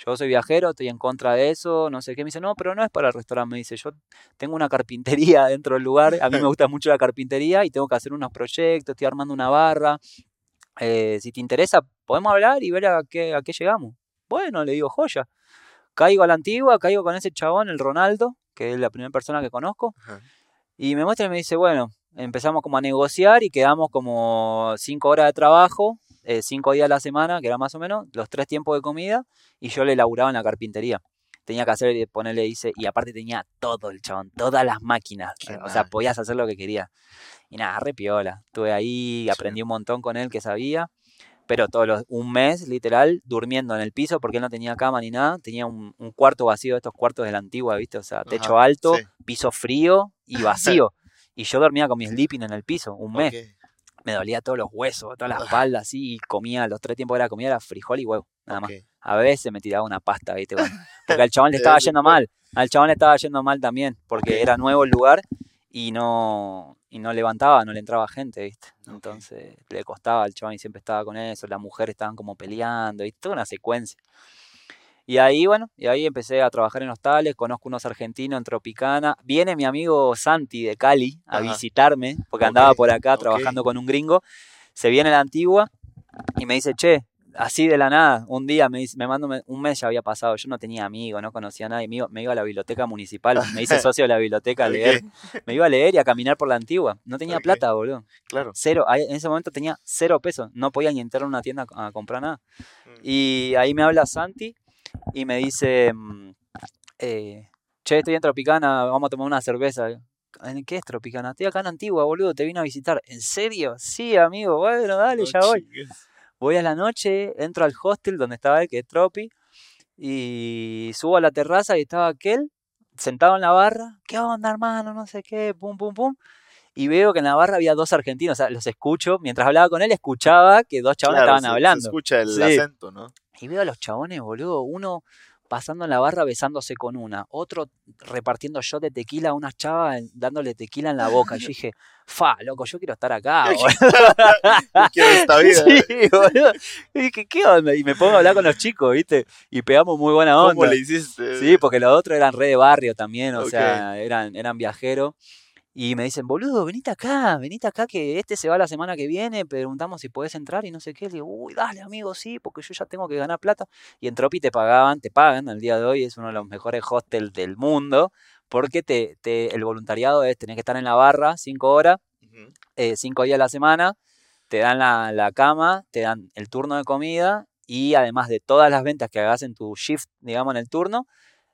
yo soy viajero, estoy en contra de eso, no sé qué. Me dice, no, pero no es para el restaurante. Me dice, yo tengo una carpintería dentro del lugar, a mí me gusta mucho la carpintería y tengo que hacer unos proyectos, estoy armando una barra. Eh, si te interesa, podemos hablar y ver a qué, a qué llegamos. Bueno, le digo, joya. Caigo a la antigua, caigo con ese chabón, el Ronaldo, que es la primera persona que conozco. Ajá. Y me muestra y me dice, bueno, empezamos como a negociar y quedamos como cinco horas de trabajo, eh, cinco días a la semana, que era más o menos, los tres tiempos de comida, y yo le laburaba en la carpintería. Tenía que hacer, ponerle, dice, y aparte tenía todo el chabón, todas las máquinas. Qué o sea, podías hacer lo que querías. Y nada, re piola. Estuve ahí, aprendí un montón con él que sabía. Pero todos los, un mes, literal, durmiendo en el piso porque él no tenía cama ni nada. Tenía un, un cuarto vacío de estos cuartos de la antigua, ¿viste? O sea, techo Ajá, alto, sí. piso frío y vacío. y yo dormía con mi sleeping en el piso un mes. Me dolía todos los huesos, toda la espalda, así. Y comía, los tres tiempos de la comida era frijol y huevo, nada más. A veces me tiraba una pasta, ¿viste? Bueno, porque al chabón le estaba yendo mal. Al chabón le estaba yendo mal también, porque era nuevo el lugar y no, y no levantaba, no le entraba gente, ¿viste? Entonces le costaba al chabón y siempre estaba con eso. Las mujeres estaban como peleando y toda una secuencia. Y ahí, bueno, y ahí empecé a trabajar en hostales, conozco unos argentinos en Tropicana. Viene mi amigo Santi de Cali a Ajá. visitarme, porque andaba Ok, por acá trabajando con un gringo. Se viene la antigua y me dice, che, así de la nada, un día me, me manda un me- un mes ya había pasado, yo no tenía amigos, no conocía a nadie, me iba, me iba a la biblioteca municipal, me hice socio de la biblioteca a leer, me iba a leer y a caminar por la antigua, no tenía plata, boludo, Claro. cero, en ese momento tenía cero pesos, no podía ni entrar a una tienda a, a comprar nada. Mm. Y ahí me habla Santi y me dice, mm, eh, che, estoy en Tropicana, vamos a tomar una cerveza. ¿En qué es Tropicana? Estoy acá en Antigua, boludo, te vine a visitar. ¿En serio? Sí, amigo, bueno, dale, No ya voy. Voy a la noche, entro al hostel donde estaba él, que es Tropi, y subo a la terraza y estaba aquel sentado en la barra. ¿Qué onda, hermano? No sé qué, pum, pum, pum. Y veo que en la barra había dos argentinos, o sea, los escucho. Mientras hablaba con él, escuchaba que dos chabones Claro, estaban se- se hablando. escucha el Sí. acento, ¿no? Y veo a los chabones, boludo, uno pasando en la barra besándose con una, otro repartiendo shot de tequila a unas chavas en- dándole tequila en la boca. Y yo dije, fa, loco, yo quiero estar acá, quiero esta vida. Sí, boludo. Y dije, ¿qué onda? Y me pongo a hablar con los chicos, ¿viste? Y pegamos muy buena onda. ¿Cómo le hiciste? Sí, porque los otros eran re de barrio también, o sea, eran, eran viajeros. Y me dicen, boludo, venite acá, venite acá, que este se va la semana que viene, preguntamos si podés entrar y no sé qué. Le digo, uy, dale, amigo, sí, porque yo ya tengo que ganar plata. Y en Tropi te pagaban, te pagan al día de hoy, es uno de los mejores hostels del mundo, porque te, te, el voluntariado es, tenés que estar en la barra cinco horas, eh, cinco días a la semana, te dan la, la cama, te dan el turno de comida y además de todas las ventas que hagas en tu shift, digamos, en el turno,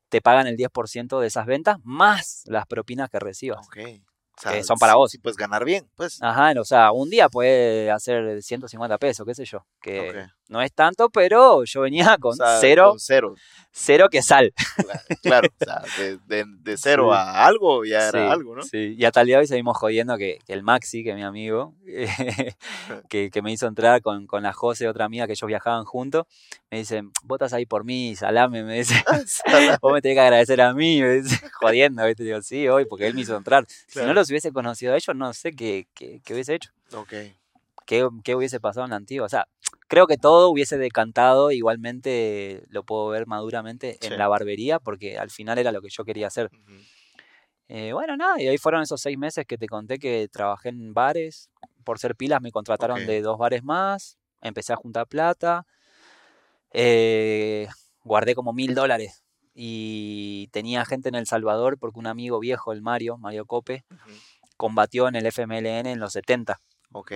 te pagan el 10% de esas ventas más las propinas que recibas. Ok. O sea, Que son para sí- vos. Sí, puedes ganar bien, pues. Ajá, o sea, un día puede hacer 150 pesos, qué sé yo, que. No es tanto, pero yo venía con O sea, cero, Con cero. cero que sal. Claro, o sea, de, de- de cero Sí. a algo ya era Sí, algo, ¿no? Sí, y hasta el día de hoy seguimos jodiendo que, que el Maxi, que es mi amigo, que, que me hizo entrar con, con la Jose, otra amiga que ellos viajaban juntos, me dicen, vos estás ahí por mí, salame, me dice, vos me tenés que agradecer a mí, me dice, jodiendo, ¿viste? Digo, sí, hoy, porque él me hizo entrar. Si no los hubiese conocido a ellos, no sé qué, qué, qué hubiese hecho, Ok. Qué, qué hubiese pasado en la antigua. O sea, creo que todo hubiese decantado, igualmente lo puedo ver maduramente en Sí. la barbería, porque al final era lo que yo quería hacer. Eh, bueno, nada, y ahí fueron esos seis meses que te conté que trabajé en bares. Por ser pilas me contrataron de dos bares más. Empecé a juntar plata. eh, guardé como mil dólares. Y tenía gente en El Salvador porque un amigo viejo, el Mario, Mario Cope, combatió en el FMLN en los 70.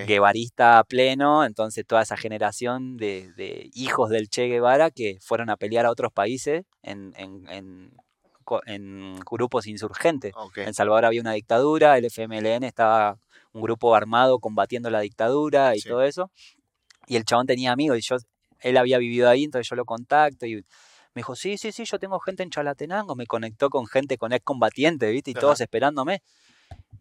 Guevarista a pleno, entonces toda esa generación de, de hijos del Che Guevara que fueron a pelear a otros países en, en- en co- en grupos insurgentes. En Salvador había una dictadura, el FMLN estaba un grupo armado combatiendo la dictadura y Sí. todo eso. Y el chabón tenía amigos y yo, él había vivido ahí, entonces yo lo contacto y me dijo, sí, sí, sí, yo tengo gente en Chalatenango, me conectó con gente con excombatientes, ¿viste? Y Ajá. todos esperándome.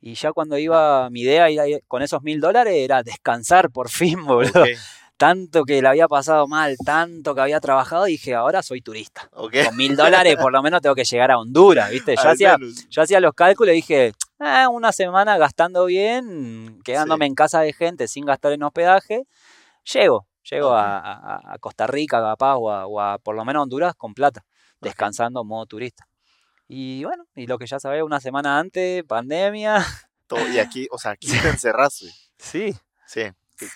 Y ya cuando iba, mi idea con esos mil dólares era descansar por fin, boludo. Ok. Tanto que le había pasado mal, tanto que había trabajado, dije, ahora soy turista. Ok. Con mil dólares por lo menos tengo que llegar a Honduras, ¿viste? Yo hacía, yo hacía los cálculos y dije, "Ah, una semana gastando bien, quedándome en casa de gente sin gastar en hospedaje, llego, llego a, a- a Costa Rica capaz o a, o a por lo menos Honduras con plata, descansando en modo turista. Y bueno, y lo que ya sabía una semana antes, pandemia, Todo- Y aquí, o sea, aquí te encerraste. sí, Sí. Qué,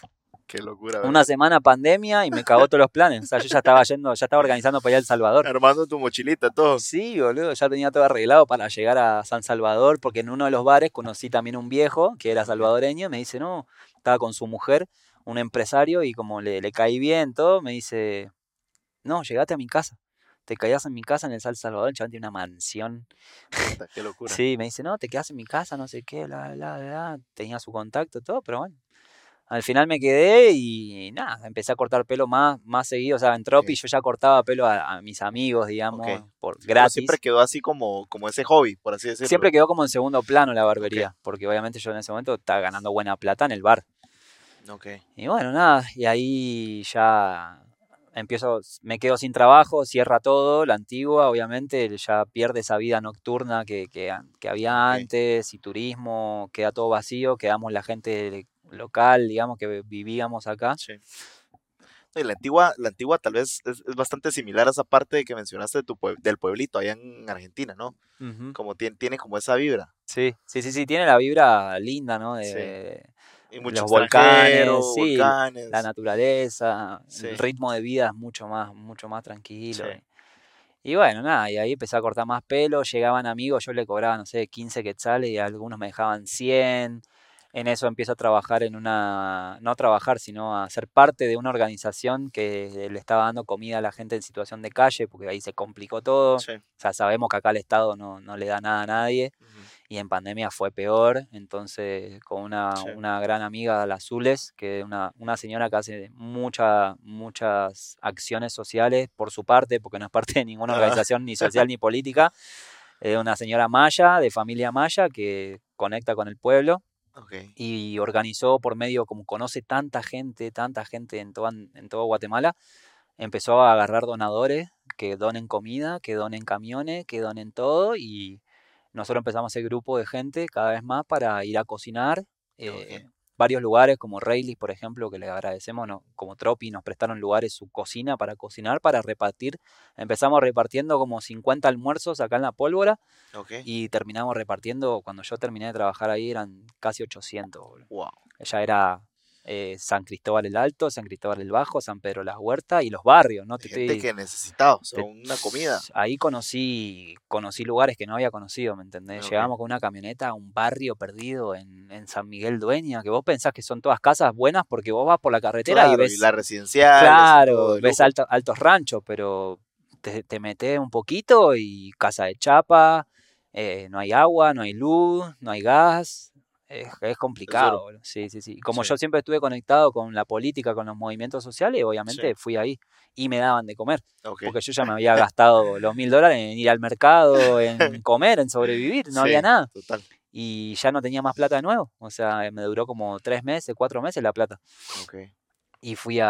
qué locura. ¿verdad? una semana pandemia y me cagó todos los planes. O sea, yo ya estaba yendo, ya estaba organizando para ir a El Salvador. Armando tu mochilita, todo. Sí, boludo, ya tenía todo arreglado para llegar a San Salvador, porque en uno de los bares conocí también un viejo que era salvadoreño, me dice, no, estaba con su mujer, un empresario, y como le, le caí bien, todo, me dice, no, llegate a mi casa, te caías en mi casa en el San Salvador, el chabón tiene una mansión. Qué locura. Sí, me dice, no, te quedas en mi casa, no sé qué, bla, bla, bla, tenía su contacto, todo, pero bueno. Al final me quedé y nada, empecé a cortar pelo más, más seguido. O sea, en Tropi yo ya cortaba pelo a, a mis amigos, digamos, Ok. por Pero siempre quedó así como, como ese hobby, por así decirlo. Siempre quedó como en segundo plano la barbería, porque obviamente yo en ese momento estaba ganando buena plata en el bar. Ok. Y bueno, nada, y ahí ya empiezo, me quedo sin trabajo, cierra todo, la antigua, obviamente, ya pierde esa vida nocturna que, que, había antes, y turismo, queda todo vacío, quedamos la gente local, digamos, que vivíamos acá. Sí. Y la antigua, la antigua tal vez es, es bastante similar a esa parte que mencionaste de tu pue- del pueblito allá en Argentina, ¿no? Como tiene, tiene como esa vibra. Sí, sí, sí, sí, tiene la vibra linda, ¿no? De, Sí. Y muchos Los volcanes, sí, volcanes. la naturaleza, Sí. el ritmo de vida es mucho más, mucho más tranquilo. Sí. Y, bueno, nada, y ahí empecé a cortar más pelo, llegaban amigos, yo le cobraba, no sé, 15 quetzales y algunos me dejaban 100. en eso empiezo a trabajar en una, no a trabajar, sino a ser parte de una organización que le estaba dando comida a la gente en situación de calle, porque ahí se complicó todo. Sí. O sea, sabemos que acá el Estado no, no le da nada a nadie. Y en pandemia fue peor. Entonces, con una, Sí. una gran amiga, la Azules, que es una, una señora que hace mucha, muchas acciones sociales por su parte, porque no es parte de ninguna Ah. organización ni social ni política. Es una señora maya, de familia maya, que conecta con el pueblo y organizó por medio, como conoce tanta gente, tanta gente en, toda- en todo Guatemala, empezó a agarrar donadores que donen comida, que donen camiones, que donen todo y nosotros empezamos ese grupo de gente cada vez más para ir a cocinar. eh, varios lugares como Rayleigh, por ejemplo, que le agradecemos, no- como Tropi, nos prestaron lugares su cocina para cocinar, para repartir. Empezamos repartiendo como 50 almuerzos acá en la pólvora y terminamos repartiendo, cuando yo terminé de trabajar ahí eran casi 800. boludo. Wow. Ya era eh, San Cristóbal el Alto, San Cristóbal el Bajo, San Pedro las Huertas y los barrios, ¿no? Te Gente estoy- que necesitaba, o sea, te- una comida. Ahí conocí, conocí lugares que no había conocido, ¿me entendés? Ok. Llegamos con una camioneta a un barrio perdido en, en San Miguel Dueña, que vos pensás que son todas casas buenas porque vos vas por la carretera Claro, y ves... la residencial. Claro, ves alto- altos ranchos, pero te, te metes un poquito y casa de chapa, eh, no hay agua, no hay luz, no hay gas. Es, es complicado, sí, sí, sí. Como Sí. yo siempre estuve conectado con la política, con los movimientos sociales, obviamente fui ahí y me daban de comer, porque yo ya me había gastado los mil dólares en ir al mercado, en comer, en sobrevivir, no había nada. Total. Y ya no tenía más plata de nuevo, o sea, me duró como tres meses, cuatro meses la plata y fui a,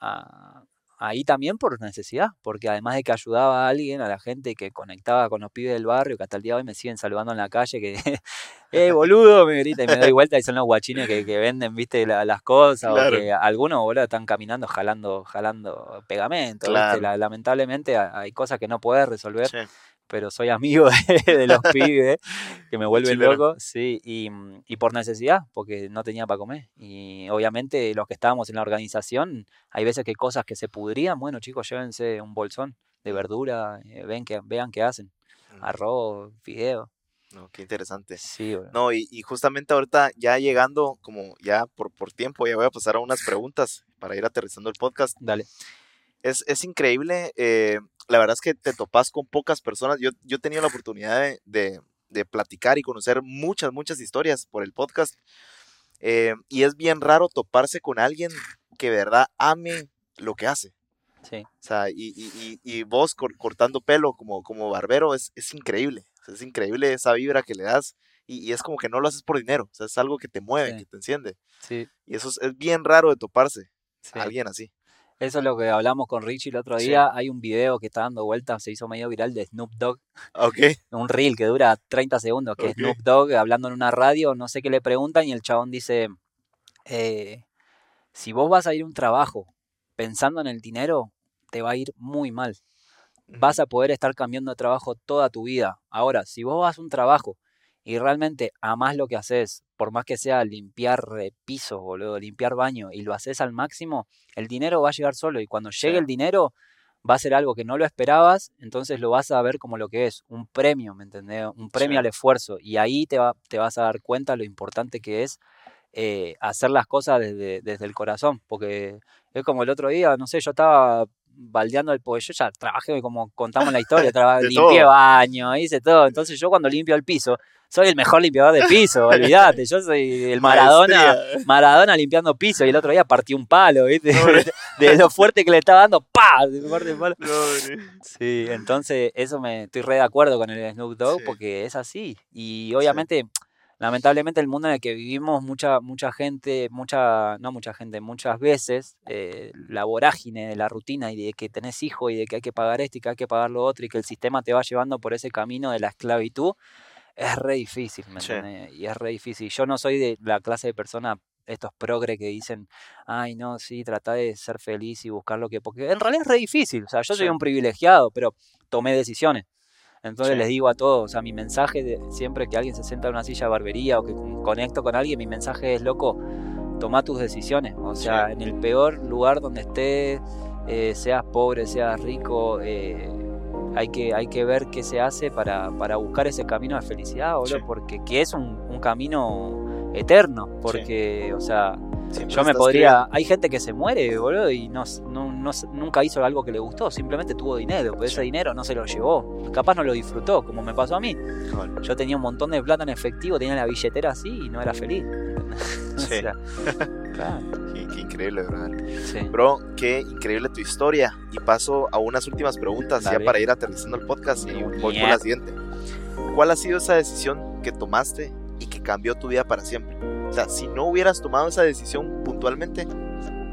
a- ahí también por necesidad, porque además de que ayudaba a alguien, a la gente que conectaba con los pibes del barrio, que hasta el día de hoy me siguen saludando en la calle, que, eh, boludo, me grita y me doy vuelta y son los guachines que, que venden, viste, la- las cosas, Claro. o que algunos, boludo, están caminando jalando, jalando pegamento, ¿viste? La- lamentablemente ha- hay cosas que no puedes resolver Sí. Pero soy amigo de, de los pibes que me vuelven loco, sí, y, mm, y por necesidad, porque no tenía para comer. Y obviamente los que estábamos en la organización, hay veces que cosas que se pudrían, bueno chicos, llévense un bolsón de verdura, eh, ven que, vean qué hacen, Mm, arroz, fideo, No, qué interesante. sí, bro. No, y, y justamente ahorita ya llegando, como ya por, por tiempo, ya voy a pasar a unas preguntas para ir aterrizando el podcast. dale, Es, es increíble, eh, la verdad es que te topas con pocas personas. Yo, yo he tenido la oportunidad de, de- de platicar y conocer muchas, muchas historias por el podcast. eh, y es bien raro toparse con alguien que de verdad ame lo que hace. sí, O sea, y, y- y- y vos cor- cortando pelo como, como barbero es, es increíble. O sea, es increíble esa vibra que le das. Y, y es como que no lo haces por dinero. O sea, es algo que te mueve, Sí. que te enciende. sí, Y eso es, es bien raro de toparse sí. a alguien así. Eso es lo que hablamos con Richie el otro Sí. día. Hay un video que está dando vueltas, se hizo medio viral de Snoop Dogg. Ok. un reel que dura 30 segundos, que es Snoop Dogg hablando en una radio, no sé qué le preguntan, y el chabón dice, eh, si vos vas a ir a un trabajo pensando en el dinero, te va a ir muy mal. Vas a poder estar cambiando de trabajo toda tu vida. Ahora, si vos vas a un trabajo y realmente amás lo que haces, por más que sea limpiar eh, pisos, boludo, limpiar baño, y lo haces al máximo, el dinero va a llegar solo. Y cuando llegue Sí. el dinero, va a ser algo que no lo esperabas, entonces lo vas a ver como lo que es, un premio, ¿me entendés? Un premio Sí. al esfuerzo. Y ahí te, va, te vas a dar cuenta lo importante que es eh, hacer las cosas desde, desde el corazón. Porque es como el otro día, no sé, yo estaba baldeando el pollo, yo ya trabajé como contamos la historia, traba- limpié todo. baño, hice todo. Entonces yo cuando limpio el piso, soy el mejor limpiador de piso, olvídate, yo soy el Maradona. Maradona limpiando piso y el otro día partí un palo, ¿viste? De lo fuerte que le estaba dando, ¡pa! De parte el palo. Sí, entonces eso me estoy re de acuerdo con el Snoop Dogg Sí. porque es así. Y obviamente, lamentablemente el mundo en el que vivimos, mucha, mucha gente, mucha, no mucha gente, muchas veces, eh, la vorágine de la rutina y de que tenés hijo y de que hay que pagar esto y que hay que pagar lo otro y que el sistema te va llevando por ese camino de la esclavitud, es re difícil, ¿me Sí. Y es re difícil. Yo no soy de la clase de persona, estos progres que dicen, ay, no, sí, trata de ser feliz y buscar lo que... Porque en realidad es re difícil. O sea, yo soy Sí. un privilegiado, pero tomé decisiones. Entonces Sí. les digo a todos, o sea, mi mensaje de siempre que alguien se sienta en una silla de barbería o que con- conecto con alguien, mi mensaje es, loco, toma tus decisiones. O sea, en el peor lugar donde estés, eh, seas pobre, seas rico, eh, hay, que, hay que ver qué se hace para, para buscar ese camino de felicidad, boludo, Sí. porque que es un, un camino eterno, porque, o sea, Siempre yo me podría. Hay gente que se muere, boludo, y no, no- no- nunca hizo algo que le gustó, simplemente tuvo dinero, pero ese dinero no se lo llevó. Capaz no lo disfrutó, como me pasó a mí. Yo tenía un montón de plata en efectivo, tenía la billetera así y no era feliz. Sí. sea, claro, Qué, qué increíble, sí. Bro, qué increíble tu historia. Y paso a unas últimas preguntas ya para ir aterrizando el podcast y voy por la siguiente. ¿Cuál ha sido esa decisión que tomaste y que cambió tu vida para siempre? O sea, si no hubieras tomado esa decisión puntualmente,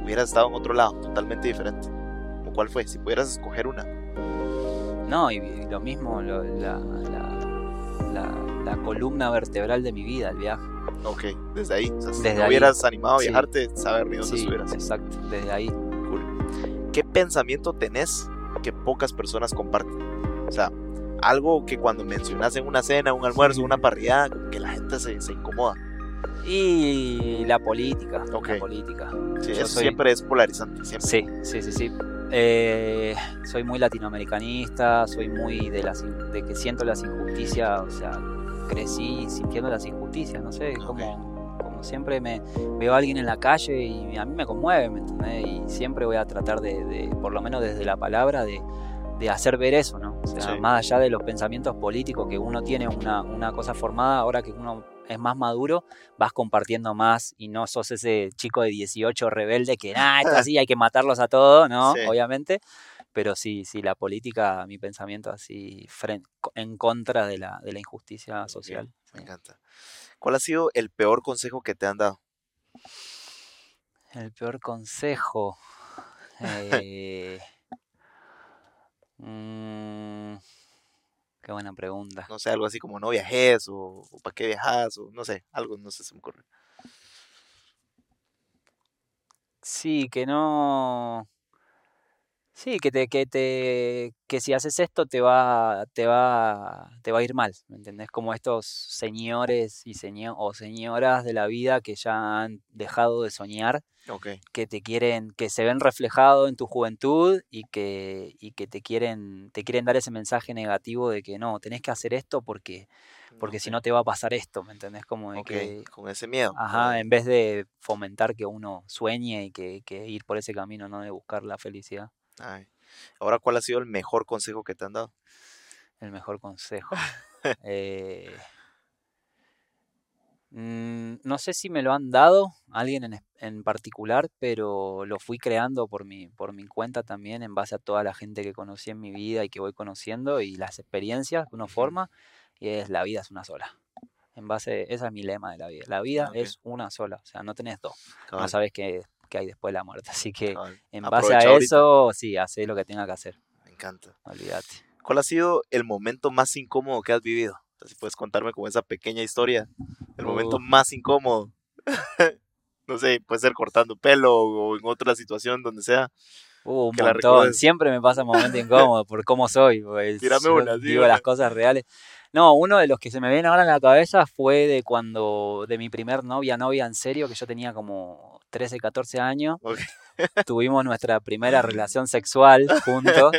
hubieras estado en otro lado, totalmente diferente. ¿Como ¿Cuál fue? Si pudieras escoger una. No, y, lo mismo, lo- la, la- la- la columna vertebral de mi vida, el viaje. Ok, desde ahí. O sea, si Desde no ahí. hubieras animado a Sí. viajarte, saber ni dónde Sí, estuvieras. exacto, desde ahí. Cool. ¿Qué pensamiento tenés que pocas personas comparten? O sea, algo que cuando mencionas en una cena, un almuerzo, una parrillada, que la gente se, se incomoda. Y la política, Ok. la política. Sí, eso soy- siempre es polarizante. Siempre. Sí, sí, sí, sí. Eh, soy muy latinoamericanista, soy muy de las de que siento las injusticias, o sea, crecí sintiendo las injusticias, no sé, es Ok. como, como siempre me veo a alguien en la calle y a mí me conmueve, ¿me entendés? Y siempre voy a tratar de, de, por lo menos desde la palabra, de, de hacer ver eso, ¿no? O sea, Sí. más allá de los pensamientos políticos que uno tiene una, una cosa formada, ahora que uno es más maduro, vas compartiendo más y no sos ese chico de 18 rebelde que, ah, esto así hay que matarlos a todos, ¿no? Sí. Obviamente. Pero sí, sí, la política, mi pensamiento así, en contra de la, de la injusticia social. Me sí. encanta. ¿Cuál ha sido el peor consejo que te han dado? El peor consejo. eh, mm, qué buena pregunta. No sé, algo así como no viajes o, para qué viajas o no sé, algo, no sé, se me ocurre. Sí, que no. Sí, que te, que te, que si haces esto te va, te va, te va a ir mal, ¿me entendés? Como estos señores y seño- o señoras de la vida que ya han dejado de soñar, que te quieren, que se ven reflejados en tu juventud y que, y que te quieren, te quieren dar ese mensaje negativo de que no, tenés que hacer esto porque, porque si no te va a pasar esto, ¿me entendés? Como de que con ese miedo. Ajá, en vez de fomentar que uno sueñe y que, que ir por ese camino, no de buscar la felicidad, Ay. Ahora, ¿cuál ha sido el mejor consejo que te han dado? el mejor consejo. Eh, mm, no sé si me lo han dado alguien en, en particular, pero lo fui creando por mi, por mi cuenta también, en base a toda la gente que conocí en mi vida y que voy conociendo y las experiencias que uno Ujú. forma, y es la vida es una sola. En base, esa es mi lema de la vida. La vida es una sola, o sea, no tenés dos. No sabes qué, qué hay después de la muerte. Así que en base a ahorita. eso, sí, hace lo que tenga que hacer. Me encanta. Olvídate. ¿Cuál ha sido el momento más incómodo que has vivido? Si puedes contarme como esa pequeña historia. El momento más incómodo. no sé, puede ser cortando pelo o en otra situación donde sea. Uh, un Que montón. Siempre me pasa un momento incómodo por cómo soy. Pues, Tírame una, sí, digo una. las cosas reales. No, uno de los que se me viene ahora en la cabeza fue de cuando, de mi primer novia, novia en serio, que yo tenía como 13, 14 años. Tuvimos nuestra primera relación sexual juntos.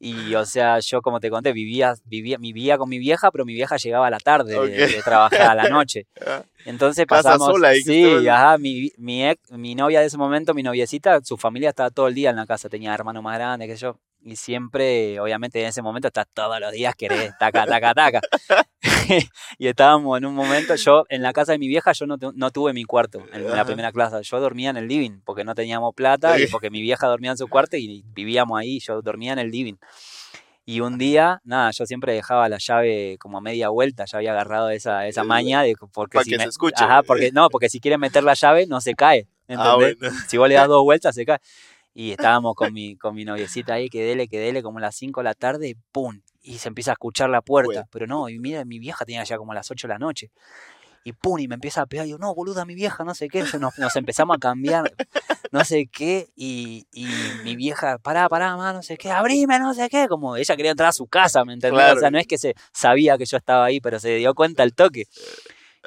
Y, o sea, yo como te conté, vivía, vivía, vivía con mi vieja, pero mi vieja llegaba a la tarde de- Ok. de, trabajar a la noche. Ah, Entonces Casa pasamos. sola sí, ajá, mi, mi, ex- mi novia de ese momento, mi noviecita, su familia estaba todo el día en la casa, tenía hermanos más grandes que yo. Y siempre, obviamente, en ese momento estás todos los días, querés, taca, taca, taca. y estábamos en un momento, yo en la casa de mi vieja, yo no, no tuve mi cuarto en la primera clase. Yo dormía en el living porque no teníamos plata y porque mi vieja dormía en su cuarto y vivíamos ahí. Yo dormía en el living. Y un día, nada, yo siempre dejaba la llave como a media vuelta, ya había agarrado esa, esa Eh, maña de porque pa' si que me- se escuche. Ajá, porque no, porque si quiere meter la llave no se cae, Ah, bueno. Si vos le das dos vueltas se cae. Y estábamos con mi, con mi noviecita ahí, que dele, que dele, como a las 5 de la tarde, ¡pum! Y se empieza a escuchar la puerta. Bueno. Pero no, y mira, mi vieja tenía ya como a las 8 de la noche. Y pum, y me empieza a pegar. Y yo, no, boluda, mi vieja, no sé qué. Nos, nos empezamos a cambiar, no sé qué. Y, y mi vieja, pará, pará, mamá, no sé qué, abrime, no sé qué. Como ella quería entrar a su casa, ¿me entendés? Claro. O sea, no es que se sabía que yo estaba ahí, pero se dio cuenta al toque.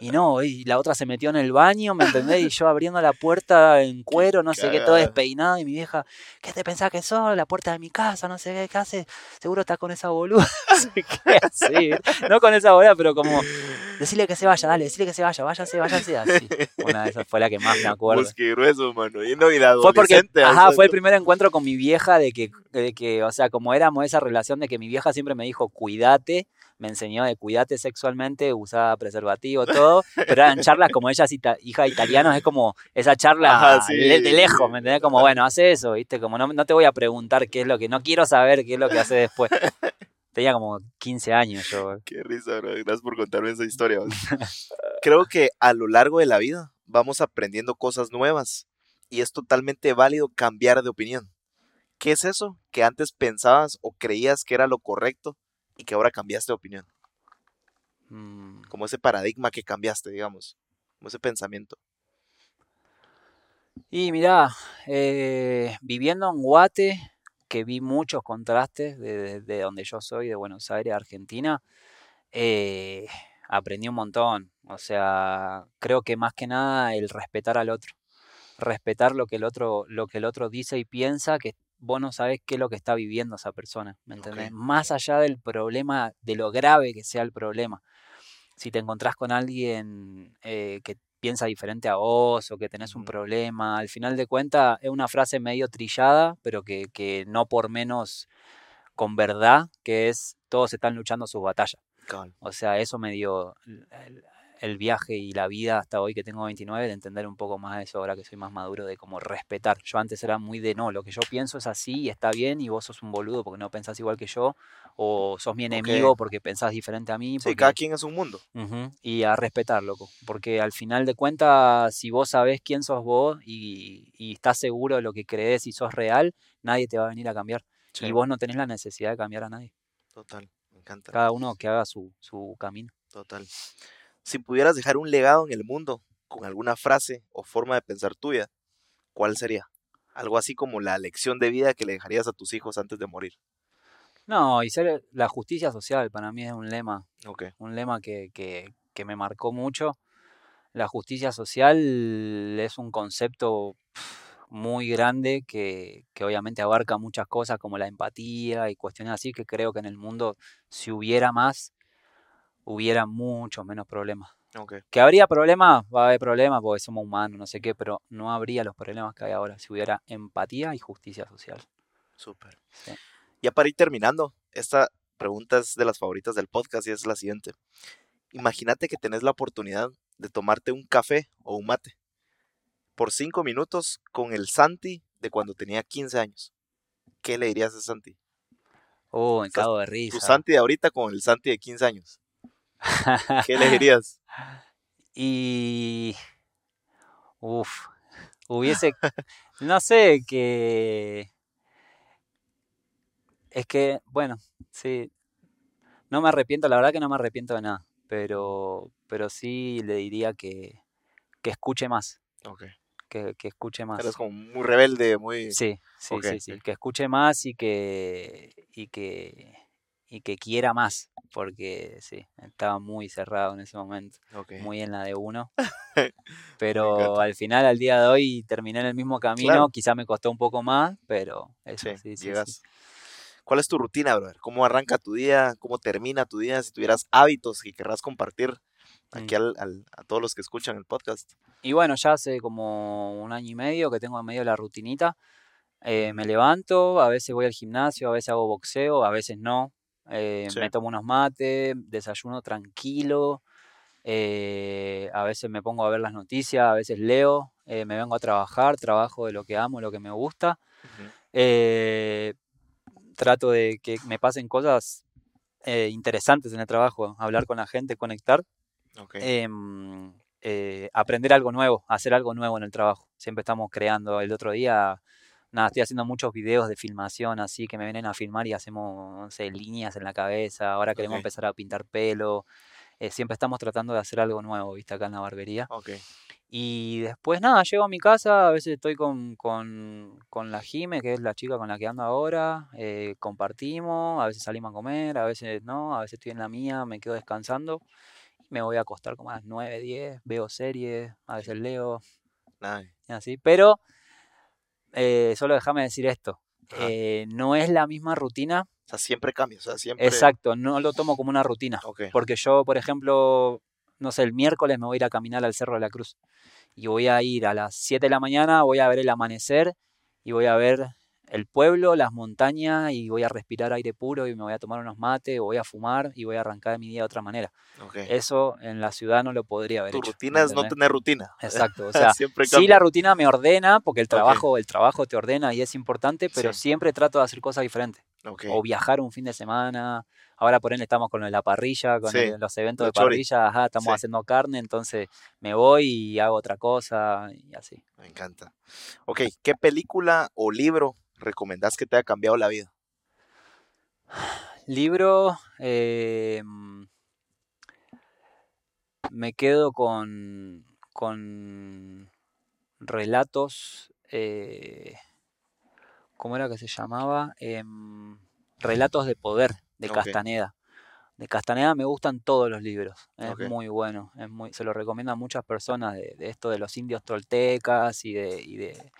Y no, y la otra se metió en el baño, ¿me entendés? Y yo abriendo la puerta en cuero, no sé qué, todo despeinado. Y mi vieja, ¿qué te pensás que sos? La puerta de mi casa, no sé qué, ¿qué hace? Seguro está con esa boluda. ¿Qué así? No con esa boluda, pero como, decirle que se vaya, dale, decirle que se vaya, váyase, váyase. Así. Una de esas fue la que más me acuerdo. Pues qué grueso, mano. Y no, y la Fue porque, ajá, fue el primer encuentro con mi vieja de que, de que, o sea, como éramos esa relación de que mi vieja siempre me dijo, cuídate, me enseñó de cuídate sexualmente, usaba preservativo, todo, pero eran charlas como ella es ita- hija de italianos, es como esa charla Ajá, sí. le- de lejos, ¿me entendés? Como, bueno, hace eso, ¿viste? Como no, no te voy a preguntar qué es lo que, no quiero saber qué es lo que hace después. Tenía como 15 años yo. Qué risa, bro. Gracias por contarme esa historia. Creo que a lo largo de la vida vamos aprendiendo cosas nuevas y es totalmente válido cambiar de opinión. ¿Qué es eso que antes pensabas o creías que era lo correcto y que ahora cambiaste de opinión? Mm, Como ese paradigma que cambiaste, digamos. Como ese pensamiento. Y mirá, eh, viviendo en Guate, que vi muchos contrastes de- de donde yo soy, de Buenos Aires, Argentina, eh, aprendí un montón. O sea, creo que más que nada el respetar al otro. Respetar lo que el otro, lo que el otro dice y piensa, que vos no sabés qué es lo que está viviendo esa persona, ¿me entendés? Más allá del problema, de lo grave que sea el problema. Si te encontrás con alguien eh, que piensa diferente a vos o que tenés un problema, al final de cuentas es una frase medio trillada, pero que, que no por menos con verdad, que es todos están luchando sus batallas. O sea, eso me dio el, viaje y la vida hasta hoy que tengo 29, de entender un poco más eso ahora que soy más maduro, de como respetar. Yo antes era muy de no, lo que yo pienso es así y está bien y vos sos un boludo porque no pensás igual que yo, o sos mi enemigo porque pensás diferente a mí. Sí, porque- cada quien es un mundo. Y a respetar, loco. Porque al final de cuentas, si vos sabés quién sos vos y, y estás seguro de lo que crees y sos real, nadie te va a venir a cambiar. Sí, Y vos no tenés la necesidad de cambiar a nadie. Total. Me encanta. Cada uno que haga su, su camino. Total. Si pudieras dejar un legado en el mundo con alguna frase o forma de pensar tuya, ¿cuál sería? Algo así como la lección de vida que le dejarías a tus hijos antes de morir. No, y ser la justicia social para mí es un lema, un lema que, que, que me marcó mucho. La justicia social es un concepto muy grande que, que obviamente abarca muchas cosas como la empatía y cuestiones así que creo que en el mundo si hubiera más, hubiera muchos menos problemas. Ok. Que habría problemas, va a haber problemas porque somos humanos, no sé qué, pero no habría los problemas que hay ahora si hubiera empatía y justicia social. Súper. Sí. Ya para ir terminando, esta pregunta es de las favoritas del podcast y es la siguiente. Imagínate que tenés la oportunidad de tomarte un café o un mate por cinco minutos con el Santi de cuando tenía 15 años. ¿Qué le dirías a Santi? Oh, cago de Tu risa. Santi de ahorita con el Santi de 15 años. ¿Qué le dirías? Y. Uf. Hubiese. No sé, que. Es que, bueno, sí. No me arrepiento, la verdad que no me arrepiento de nada. Pero, pero sí le diría que, que escuche más. Ok. Que, que escuche más. Eres como muy rebelde, muy... Sí, sí, sí, sí. Que escuche más y que, y que, y que quiera más. Porque sí, estaba muy cerrado en ese momento. Muy en la de uno. Pero al final, al día de hoy, terminé en el mismo camino. Claro. Quizá me costó un poco más, pero eso, Sí, sí, llegas. ¿Cuál es tu rutina, brother? ¿Cómo arranca tu día? ¿Cómo termina tu día? Si tuvieras hábitos que querrás compartir aquí Mm. al- al- a todos los que escuchan el podcast. Y bueno, ya hace como un año y medio que tengo en medio la rutinita. Eh, me levanto, a veces voy al gimnasio, a veces hago boxeo, a veces no. Eh, Sí. Me tomo unos mates, desayuno tranquilo. eh, a veces me pongo a ver las noticias, a veces leo, eh, me vengo a trabajar, trabajo de lo que amo, lo que me gusta. Trato de que me pasen cosas interesantes en el trabajo, hablar con la gente, conectar, em, aprender algo nuevo, hacer algo nuevo en el trabajo. Siempre estamos creando. El otro día, nada, estoy haciendo muchos videos de filmación así que me vienen a filmar y hacemos, no sé, líneas en la cabeza. Ahora queremos empezar a pintar pelo. Eh, siempre estamos tratando de hacer algo nuevo, viste, acá en la barbería. ok. Y después nada, llego a mi casa, a veces estoy con, con, con la Jime, que es la chica con la que ando ahora, eh, compartimos, a veces salimos a comer, a veces no, a veces estoy en la mía, me quedo descansando. me voy a acostar como a las 9, 10, veo series, a veces leo, Nada. y así. Pero eh, solo déjame decir esto. Eh, no es la misma rutina. O sea, siempre cambia, o sea, siempre... Exacto, no lo tomo como una rutina. Porque yo, por ejemplo, no sé, el miércoles me voy a ir a caminar al Cerro de la Cruz. Y voy a ir a las 7 de la mañana, voy a ver el amanecer y voy a ver el pueblo, las montañas y voy a respirar aire puro y me voy a tomar unos mates, o voy a fumar y voy a arrancar mi día de otra manera. Eso en la ciudad no lo podría haber Tu hecho. rutina ¿me es no tener rutina. Exacto, o sea, siempre sí la rutina me ordena porque el trabajo, el trabajo te ordena y es importante, pero Sí. siempre trato de hacer cosas diferentes. O viajar un fin de semana. Ahora por ejemplo estamos con la parrilla, con Sí, el- los eventos de parrilla, ajá, estamos Sí. haciendo carne, entonces me voy y hago otra cosa y así. Me encanta. Ok, ¿qué película o libro recomendás que te haya cambiado la vida? Libro, eh, me quedo con, con relatos, eh, ¿cómo era que se llamaba? Em, relatos de poder de. Castaneda. De Castaneda me gustan todos los libros, es muy bueno, es muy, se lo recomiendo a muchas personas de, de esto de los indios toltecas y de, y de,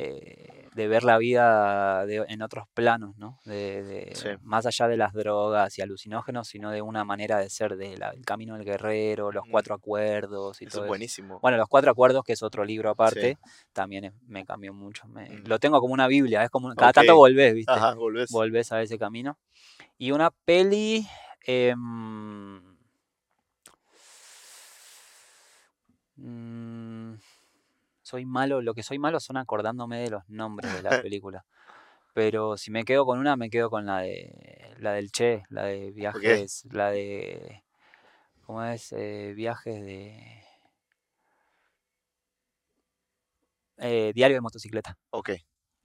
eh, de ver la vida de- en otros planos, ¿no? De, de- Sí. Más allá de las drogas y alucinógenos, sino de una manera de ser, del camino del guerrero, los Mm. cuatro acuerdos y Eso todo es eso. buenísimo. Bueno, Los Cuatro Acuerdos, que es otro libro aparte, también es- me cambió mucho. me- Mm. Lo tengo como una Biblia, es como cada tanto volvés, ¿viste? Ajá, volvés. Volvés a ese camino. Y una peli. em, mm, soy malo, lo que soy malo son acordándome de los nombres de la película. Pero si me quedo con una, me quedo con la de la del Che, la de viajes, la de ¿cómo es? Eh, viajes de eh, diario de motocicleta. Ok,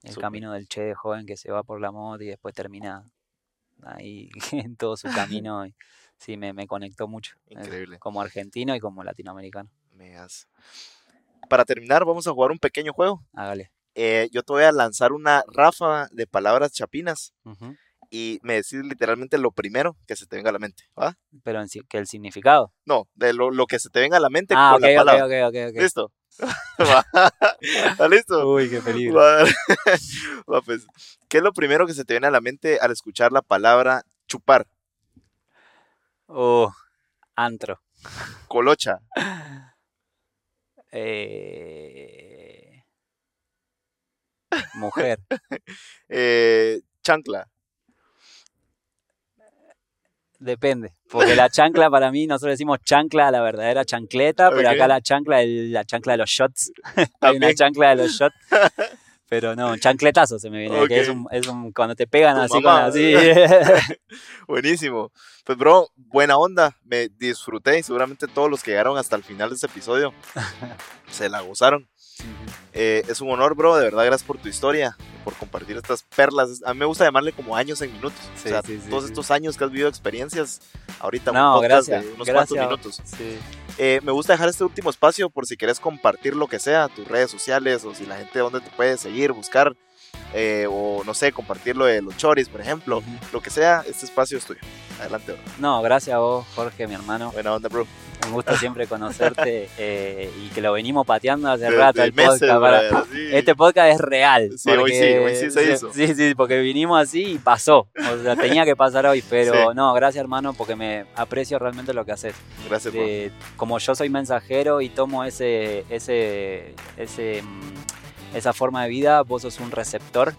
El camino del Che joven que se va por la moto y después termina ahí en todo su camino. Y, sí, me, me conectó mucho. eh, Increíble. Como argentino y como latinoamericano. me has- Para terminar, vamos a jugar un pequeño juego. Hágale. Eh, yo te voy a lanzar una ráfaga de palabras chapinas y me decís literalmente lo primero que se te venga a la mente. ¿va? Pero en que el significado. No, de lo, lo que se te venga a la mente Ah, con ok, la palabra. ok, ok, ok, ok. ¿Listo? ¿Está listo? Uy, qué peligro. Va. Va, pues. ¿Qué es lo primero que se te viene a la mente al escuchar la palabra chupar? Oh, antro. Colocha, Eh, mujer. eh, chancla, Depende. Porque la chancla para mí, nosotros decimos chancla, la verdadera chancleta, pero acá la chancla es la chancla de los shots. Hay una chancla de los shots. Pero no, chancletazo se me viene, que es un, es un cuando te pegan así con mamá. así. Buenísimo. Pues, bro, buena onda. Me disfruté y seguramente todos los que llegaron hasta el final de este episodio se la gozaron. Eh, es un honor, bro. De verdad, gracias por tu historia, por compartir estas perlas. A mí me gusta llamarle como años en minutos. Sí, o sea, sí, sí, todos estos años que has vivido experiencias, ahorita un No, podcast gracias. de unos gracias. cuantos minutos. Eh, me gusta dejar este último espacio por si quieres compartir lo que sea, tus redes sociales o si la gente donde te puede seguir, buscar. Eh, o no sé, compartir lo de los choris, por ejemplo. Lo que sea, este espacio es tuyo. Adelante, bro. No, gracias a vos, Jorge, mi hermano. Buena onda, bro. Un gusto siempre conocerte eh, y que lo venimos pateando hace De- rato de el meses, podcast. para- brother, sí. Este podcast es real. Sí, hoy porque- sí, hoy sí se hizo. Sí, sí, porque vinimos así y pasó. O sea, tenía que pasar hoy, pero Sí. no, gracias hermano, porque me aprecio realmente lo que haces. Gracias, bro. De- como yo soy mensajero y tomo ese, ese, ese, mm, esa forma de vida, vos sos un receptor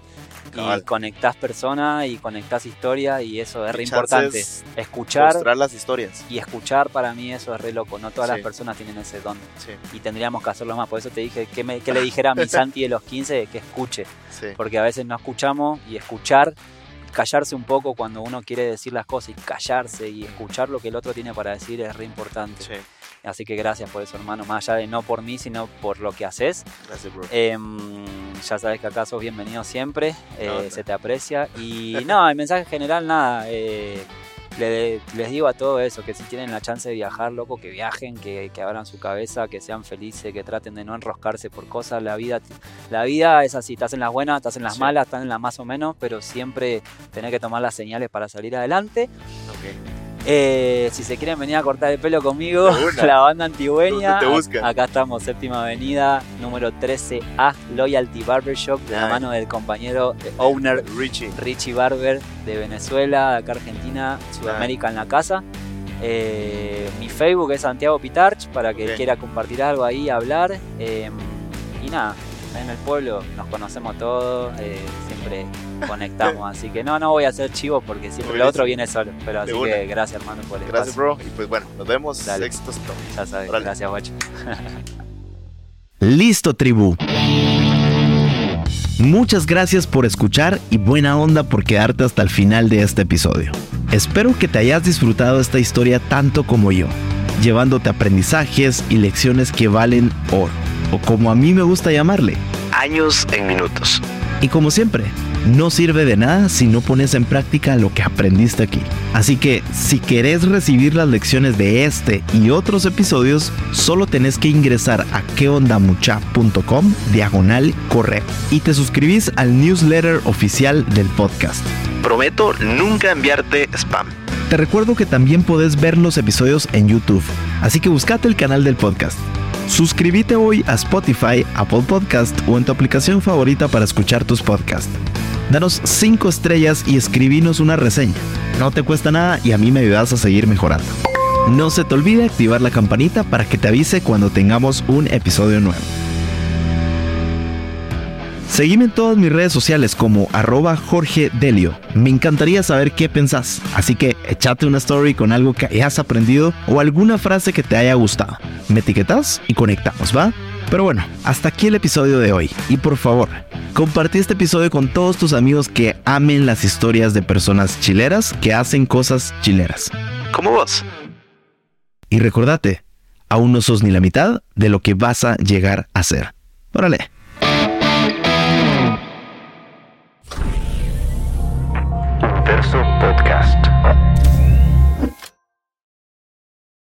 y conectás personas y conectás historias y eso es re importante. Escuchar Mostrar las historias. y escuchar para mí eso es re loco. No todas Sí. las personas tienen ese don Sí, y tendríamos que hacerlo más. Por eso te dije que, me, que le dijera a mi Santi de los 15 que escuche, sí. porque a veces no escuchamos y escuchar, callarse un poco cuando uno quiere decir las cosas y callarse y escuchar lo que el otro tiene para decir es re importante. Sí, Así que gracias por eso, hermano. Más allá de no por mí, sino por lo que haces. gracias, bro. Em, ya sabes que acá sos bienvenido siempre, eh, se te aprecia. Y no, el mensaje general, nada. eh, le- les digo a todo eso, que si tienen la chance de viajar, loco, que viajen, que, que abran su cabeza, que sean felices, que traten de no enroscarse por cosas. La vida, la vida es así, estás en las buenas, estás en las Sí. malas, estás en las más o menos, pero siempre tenés que tomar las señales para salir adelante. Ok. Eh, si se quieren venir a cortar el pelo conmigo, la banda antigüeña. Acá estamos, séptima avenida, número 13A, Loyalty Barbershop, de la mano del compañero eh, owner Richie. Richie Barber de Venezuela, de acá Argentina, Sudamérica en la casa. Eh, mi Facebook es Santiago Pitarch para que quiera compartir algo ahí, hablar. Eh, y nada, en el pueblo nos conocemos todos, eh, siempre conectamos. así que no, no voy a hacer chivo porque siempre Muy lo bien. otro viene solo. Pero así una. que gracias, hermano, por el Gracias, espacio. bro. Y pues bueno, nos vemos. Dale. Éxitos. Ya sabes, gracias, guacho. Listo, tribu. Muchas gracias por escuchar y buena onda por quedarte hasta el final de este episodio. Espero que te hayas disfrutado esta historia tanto como yo, llevándote aprendizajes y lecciones que valen oro, o como a mí me gusta llamarle, años en minutos. Y como siempre, no sirve de nada si no pones en práctica lo que aprendiste aquí. Así que si querés recibir las lecciones de este y otros episodios, solo tenés que ingresar a queondamucha.com diagonal correo y te suscribís al newsletter oficial del podcast. Prometo nunca enviarte spam. Te recuerdo que también podés ver los episodios en YouTube, así que buscate el canal del podcast. Suscríbete hoy a Spotify, Apple Podcast o en tu aplicación favorita para escuchar tus podcasts. Danos 5 estrellas y escribinos una reseña. No te cuesta nada y a mí me ayudas a seguir mejorando. No se te olvide activar la campanita para que te avise cuando tengamos un episodio nuevo. Seguime en todas mis redes sociales como arroba Jorge Delio. Me encantaría saber qué pensás, así que échate una story con algo que hayas aprendido o alguna frase que te haya gustado. Me etiquetas y conectamos, ¿va? Pero bueno, hasta aquí el episodio de hoy. Y por favor, compartí este episodio con todos tus amigos que amen las historias de personas chileras que hacen cosas chileras. Como vos. Y recordate, aún no sos ni la mitad de lo que vas a llegar a ser. Órale. Verso Podcast.